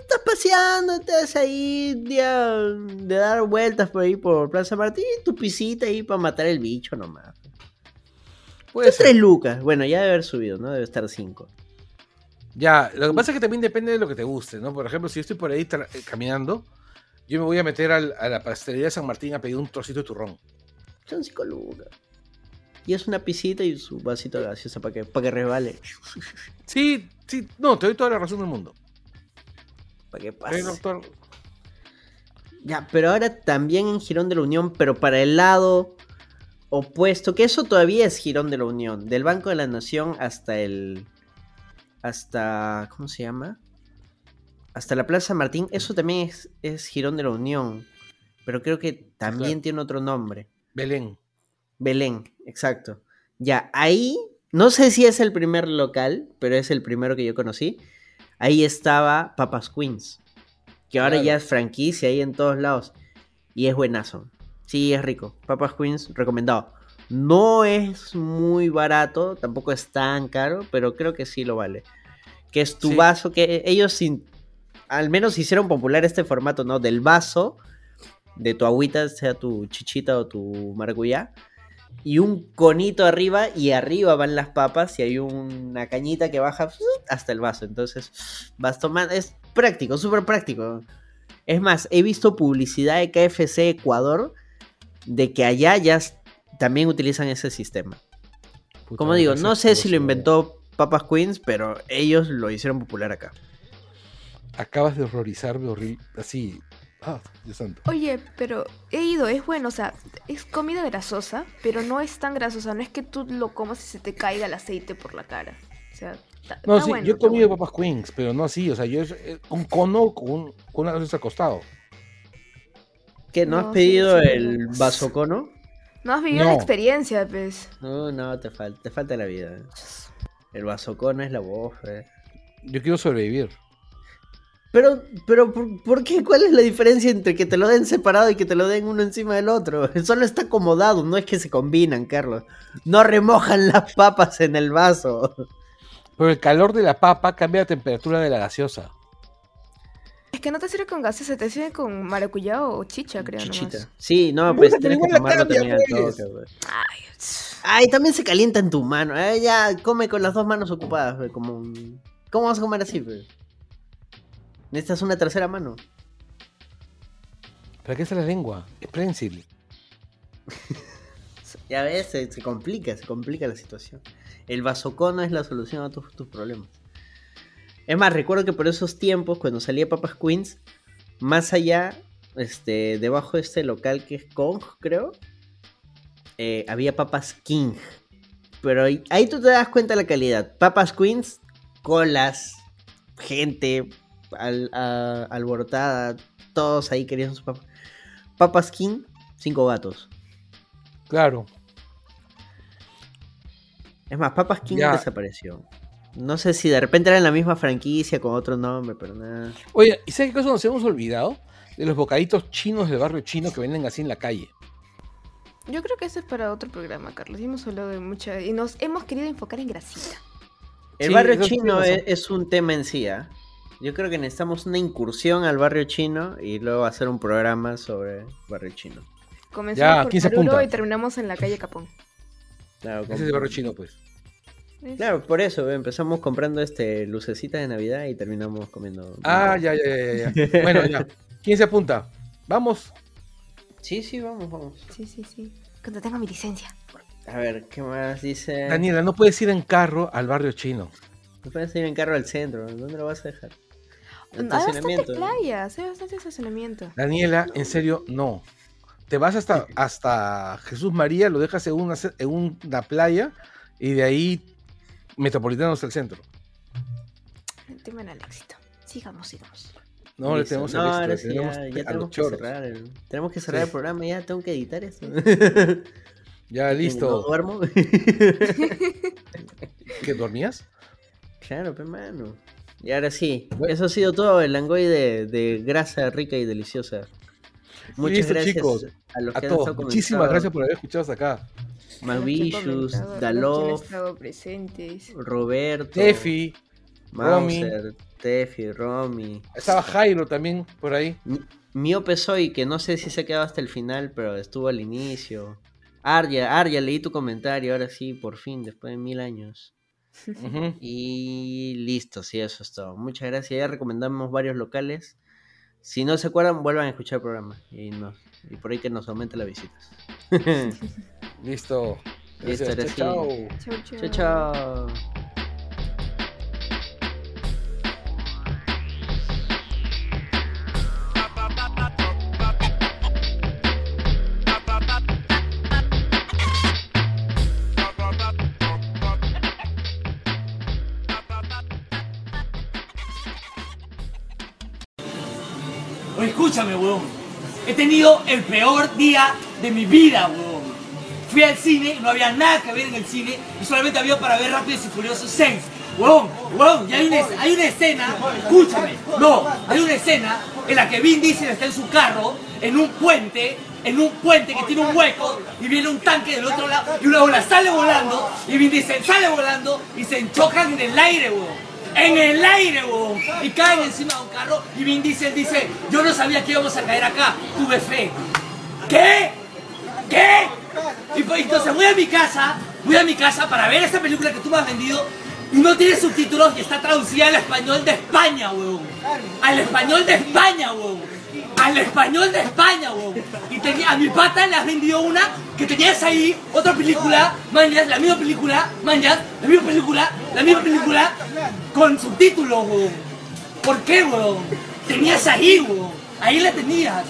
Estás paseando, estás ahí día de dar vueltas por ahí por Plaza Martín, tu pisita ahí para matar el bicho nomás. Puede Son tres ser. lucas. Bueno, ya debe haber subido, ¿no? Debe estar cinco. Ya, lo que pasa es que también depende de lo que te guste, ¿no? Por ejemplo, si yo estoy por ahí eh, caminando, yo me voy a meter al- a la pastelería de San Martín a pedir un trocito de turrón. Son cinco lucas. Y es una pisita y su vasito de gaseosa para que, para que resbale. *laughs* Sí, sí, no, te doy toda la razón del mundo. Para que pase. doctor, Ya, pero ahora también en Girón de la Unión, pero para el lado opuesto, que eso todavía es Girón de la Unión, del Banco de la Nación hasta el... hasta... ¿cómo se llama? Hasta la Plaza Martín, eso también es, es Girón de la Unión, pero creo que también Claro. tiene otro nombre. Belén. Belén, exacto. Ya, ahí, no sé si es el primer local, pero es el primero que yo conocí. Ahí estaba Papas Queens, que ahora Claro. ya es franquicia ahí en todos lados. Y es buenazo. Sí, es rico. Papas Queens, recomendado. No es muy barato, tampoco es tan caro, pero creo que sí lo vale. Que es tu Sí. vaso, que ellos sin, al menos hicieron popular este formato, ¿no? Del vaso, de tu agüita, sea tu chichita o tu maracuyá y un conito arriba y arriba van las papas y hay una cañita que baja hasta el vaso. Entonces vas tomando, es práctico, súper práctico. Es más, he visto publicidad de KFC Ecuador de que allá ya también utilizan ese sistema. Puta, Como digo, no sé si lo inventó Papas Queens, pero ellos lo hicieron popular acá. Acabas de horrorizarme horrible. Así. Ah, Dios santo. Oye, pero he ido, es bueno, o sea, es comida grasosa, pero no es tan grasosa, no es que tú lo comas y se te caiga el aceite por la cara. O sea, está, No, está sí, bueno, yo he comido bueno. papas queens, pero no así. O sea, yo es eh, un cono con, un- con una salsa al costado. ¿Qué? ¿No, has No, sí, pedido sí, el no. vasocono? No has vivido la experiencia, pues. No, no, te, falta te falta la vida. El vasocono es la voz. eh. Yo quiero sobrevivir. Pero, pero, ¿por, por qué? ¿Cuál es la diferencia entre que te lo den separado y que te lo den uno encima del otro? *laughs* Solo está acomodado, no es que se combinan, Carlos. No remojan las papas en el vaso. Pero el calor de la papa cambia la temperatura de la gaseosa. Es que no te sirve con gaseosa, te sirve con maracuyá o chicha, creo. Chichita. nomás. Sí, no, No, pues pero tienes que tomarlo también al pues. toque, pues. Ay, Ay, también se calienta en tu mano. Ay, ya, come con las dos manos ocupadas, pues, como un- ¿Cómo vas a comer así, pues? Necesitas una tercera mano. ¿Para qué es la lengua? Es prensil. *laughs* Ya ves, se, se complica, se complica la situación. El vasocono es la solución a tus, tus problemas. Es más, recuerdo que por esos tiempos, cuando salía Papas Queens, más allá, este, debajo de este local que es Kong, creo, eh, había Papas King. Pero ahí, ahí tú te das cuenta de la calidad. Papas Queens, colas, gente al- a- alborotada, todos ahí querían sus papas. Papas King, cinco gatos. Claro. Es más, Papas King Ya. desapareció. No sé si de repente era en la misma franquicia con otro nombre, pero nada. Oye, ¿y sabes qué cosa nos hemos olvidado? De los bocaditos chinos del barrio chino que venden así en la calle. Yo creo que eso es para otro programa, Carlos. Y hemos hablado de mucha. Y nos hemos querido enfocar en grasita. El Sí, barrio chino es, un tema en sí. ¿ah? Yo creo que necesitamos una incursión al barrio chino y luego hacer un programa sobre barrio chino. Comenzamos Ya, por ¿quién se Oruro apunta? y terminamos en la calle Capón. Claro, Ese es el barrio chino, pues. Claro, por eso empezamos comprando este lucecitas de Navidad y terminamos comiendo. Ah, ya, ya, ya, ya. Bueno, ya. *laughs* ¿Quién se apunta? Vamos. Sí, sí, vamos, vamos. Sí, sí, sí. Cuando tengo mi licencia. A ver, ¿qué más dice? Daniela, no puedes ir en carro al barrio chino. No puedes ir en carro al centro. ¿Dónde lo vas a dejar? Hay bastante playas, hay bastante estacionamiento. Daniela, en serio, no. Te vas hasta, hasta Jesús María, lo dejas en una, en una playa y de ahí Metropolitano hasta el centro. El tema era el éxito. Sigamos, sigamos. No, le tenemos no, el ahora éxito, sí, tenemos ya, a ya los tenemos que cerrar el, tenemos que cerrar Sí. el programa, ya tengo que editar esto. *laughs* Ya, No listo. duermo. *laughs* ¿Qué dormías? claro, pe mano. Y ahora sí, eso ha sido todo el langoy de, de grasa rica y deliciosa. Muchas Listo, gracias chicos. a los A que han todos. estado Muchísimas gracias por haber escuchado hasta acá. Han Dalov. Roberto, Tefi, Romy. Tefi, Romy. Estaba Jairo también por ahí. Mi- Miope Soy, que no sé si se ha quedado hasta el final, pero estuvo al inicio. Arya, Arya, leí tu comentario, ahora sí, por fin, después de mil años. Ujú. *laughs* Y listo, sí, eso es todo. Muchas gracias. Ya recomendamos varios locales. Si no se acuerdan, vuelvan a escuchar el programa. Y, nos, y por ahí que nos aumente las visitas. *laughs* Listo. Listo, Gracias. Chao, chao. Chau, chau. chao, chao. Escúchame, weón. He tenido el peor día de mi vida, weón. Fui al cine, no había nada que ver en el cine y solamente había para ver Rápidos y Furiosos 6. Weón, weón, y hay una, hay una escena, escúchame, no, hay una escena en la que Vin Diesel está en su carro, en un puente, en un puente que tiene un hueco y viene un tanque del otro lado y una bola sale volando y Vin Diesel sale volando y se enchocan en el aire, weón. En el aire, weón. Y caen encima de un carro y Vin Diesel dice, yo no sabía que íbamos a caer acá, tuve fe. ¿Qué? ¿Qué? Y entonces voy a mi casa, voy a mi casa para ver esta película que tú me has vendido y no tiene subtítulos y está traducida al español de España, weón. Al español de España, weón. Al español de España, weón. Y tenía, a mi pata le has vendido una que tenías ahí, otra película, mañas, la misma película, mañas, la misma película, la misma película, con subtítulos, weón. ¿Por qué, weón? Tenías ahí, weón. Ahí la tenías.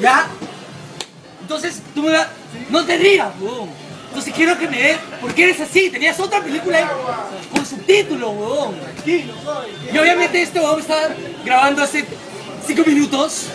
¿Ya? Entonces, tú me vas... No te rías, weón. Entonces quiero que me des... ¿Por qué eres así? Tenías otra película ahí con subtítulos, weón. Y obviamente este weón está grabando hace cinco minutos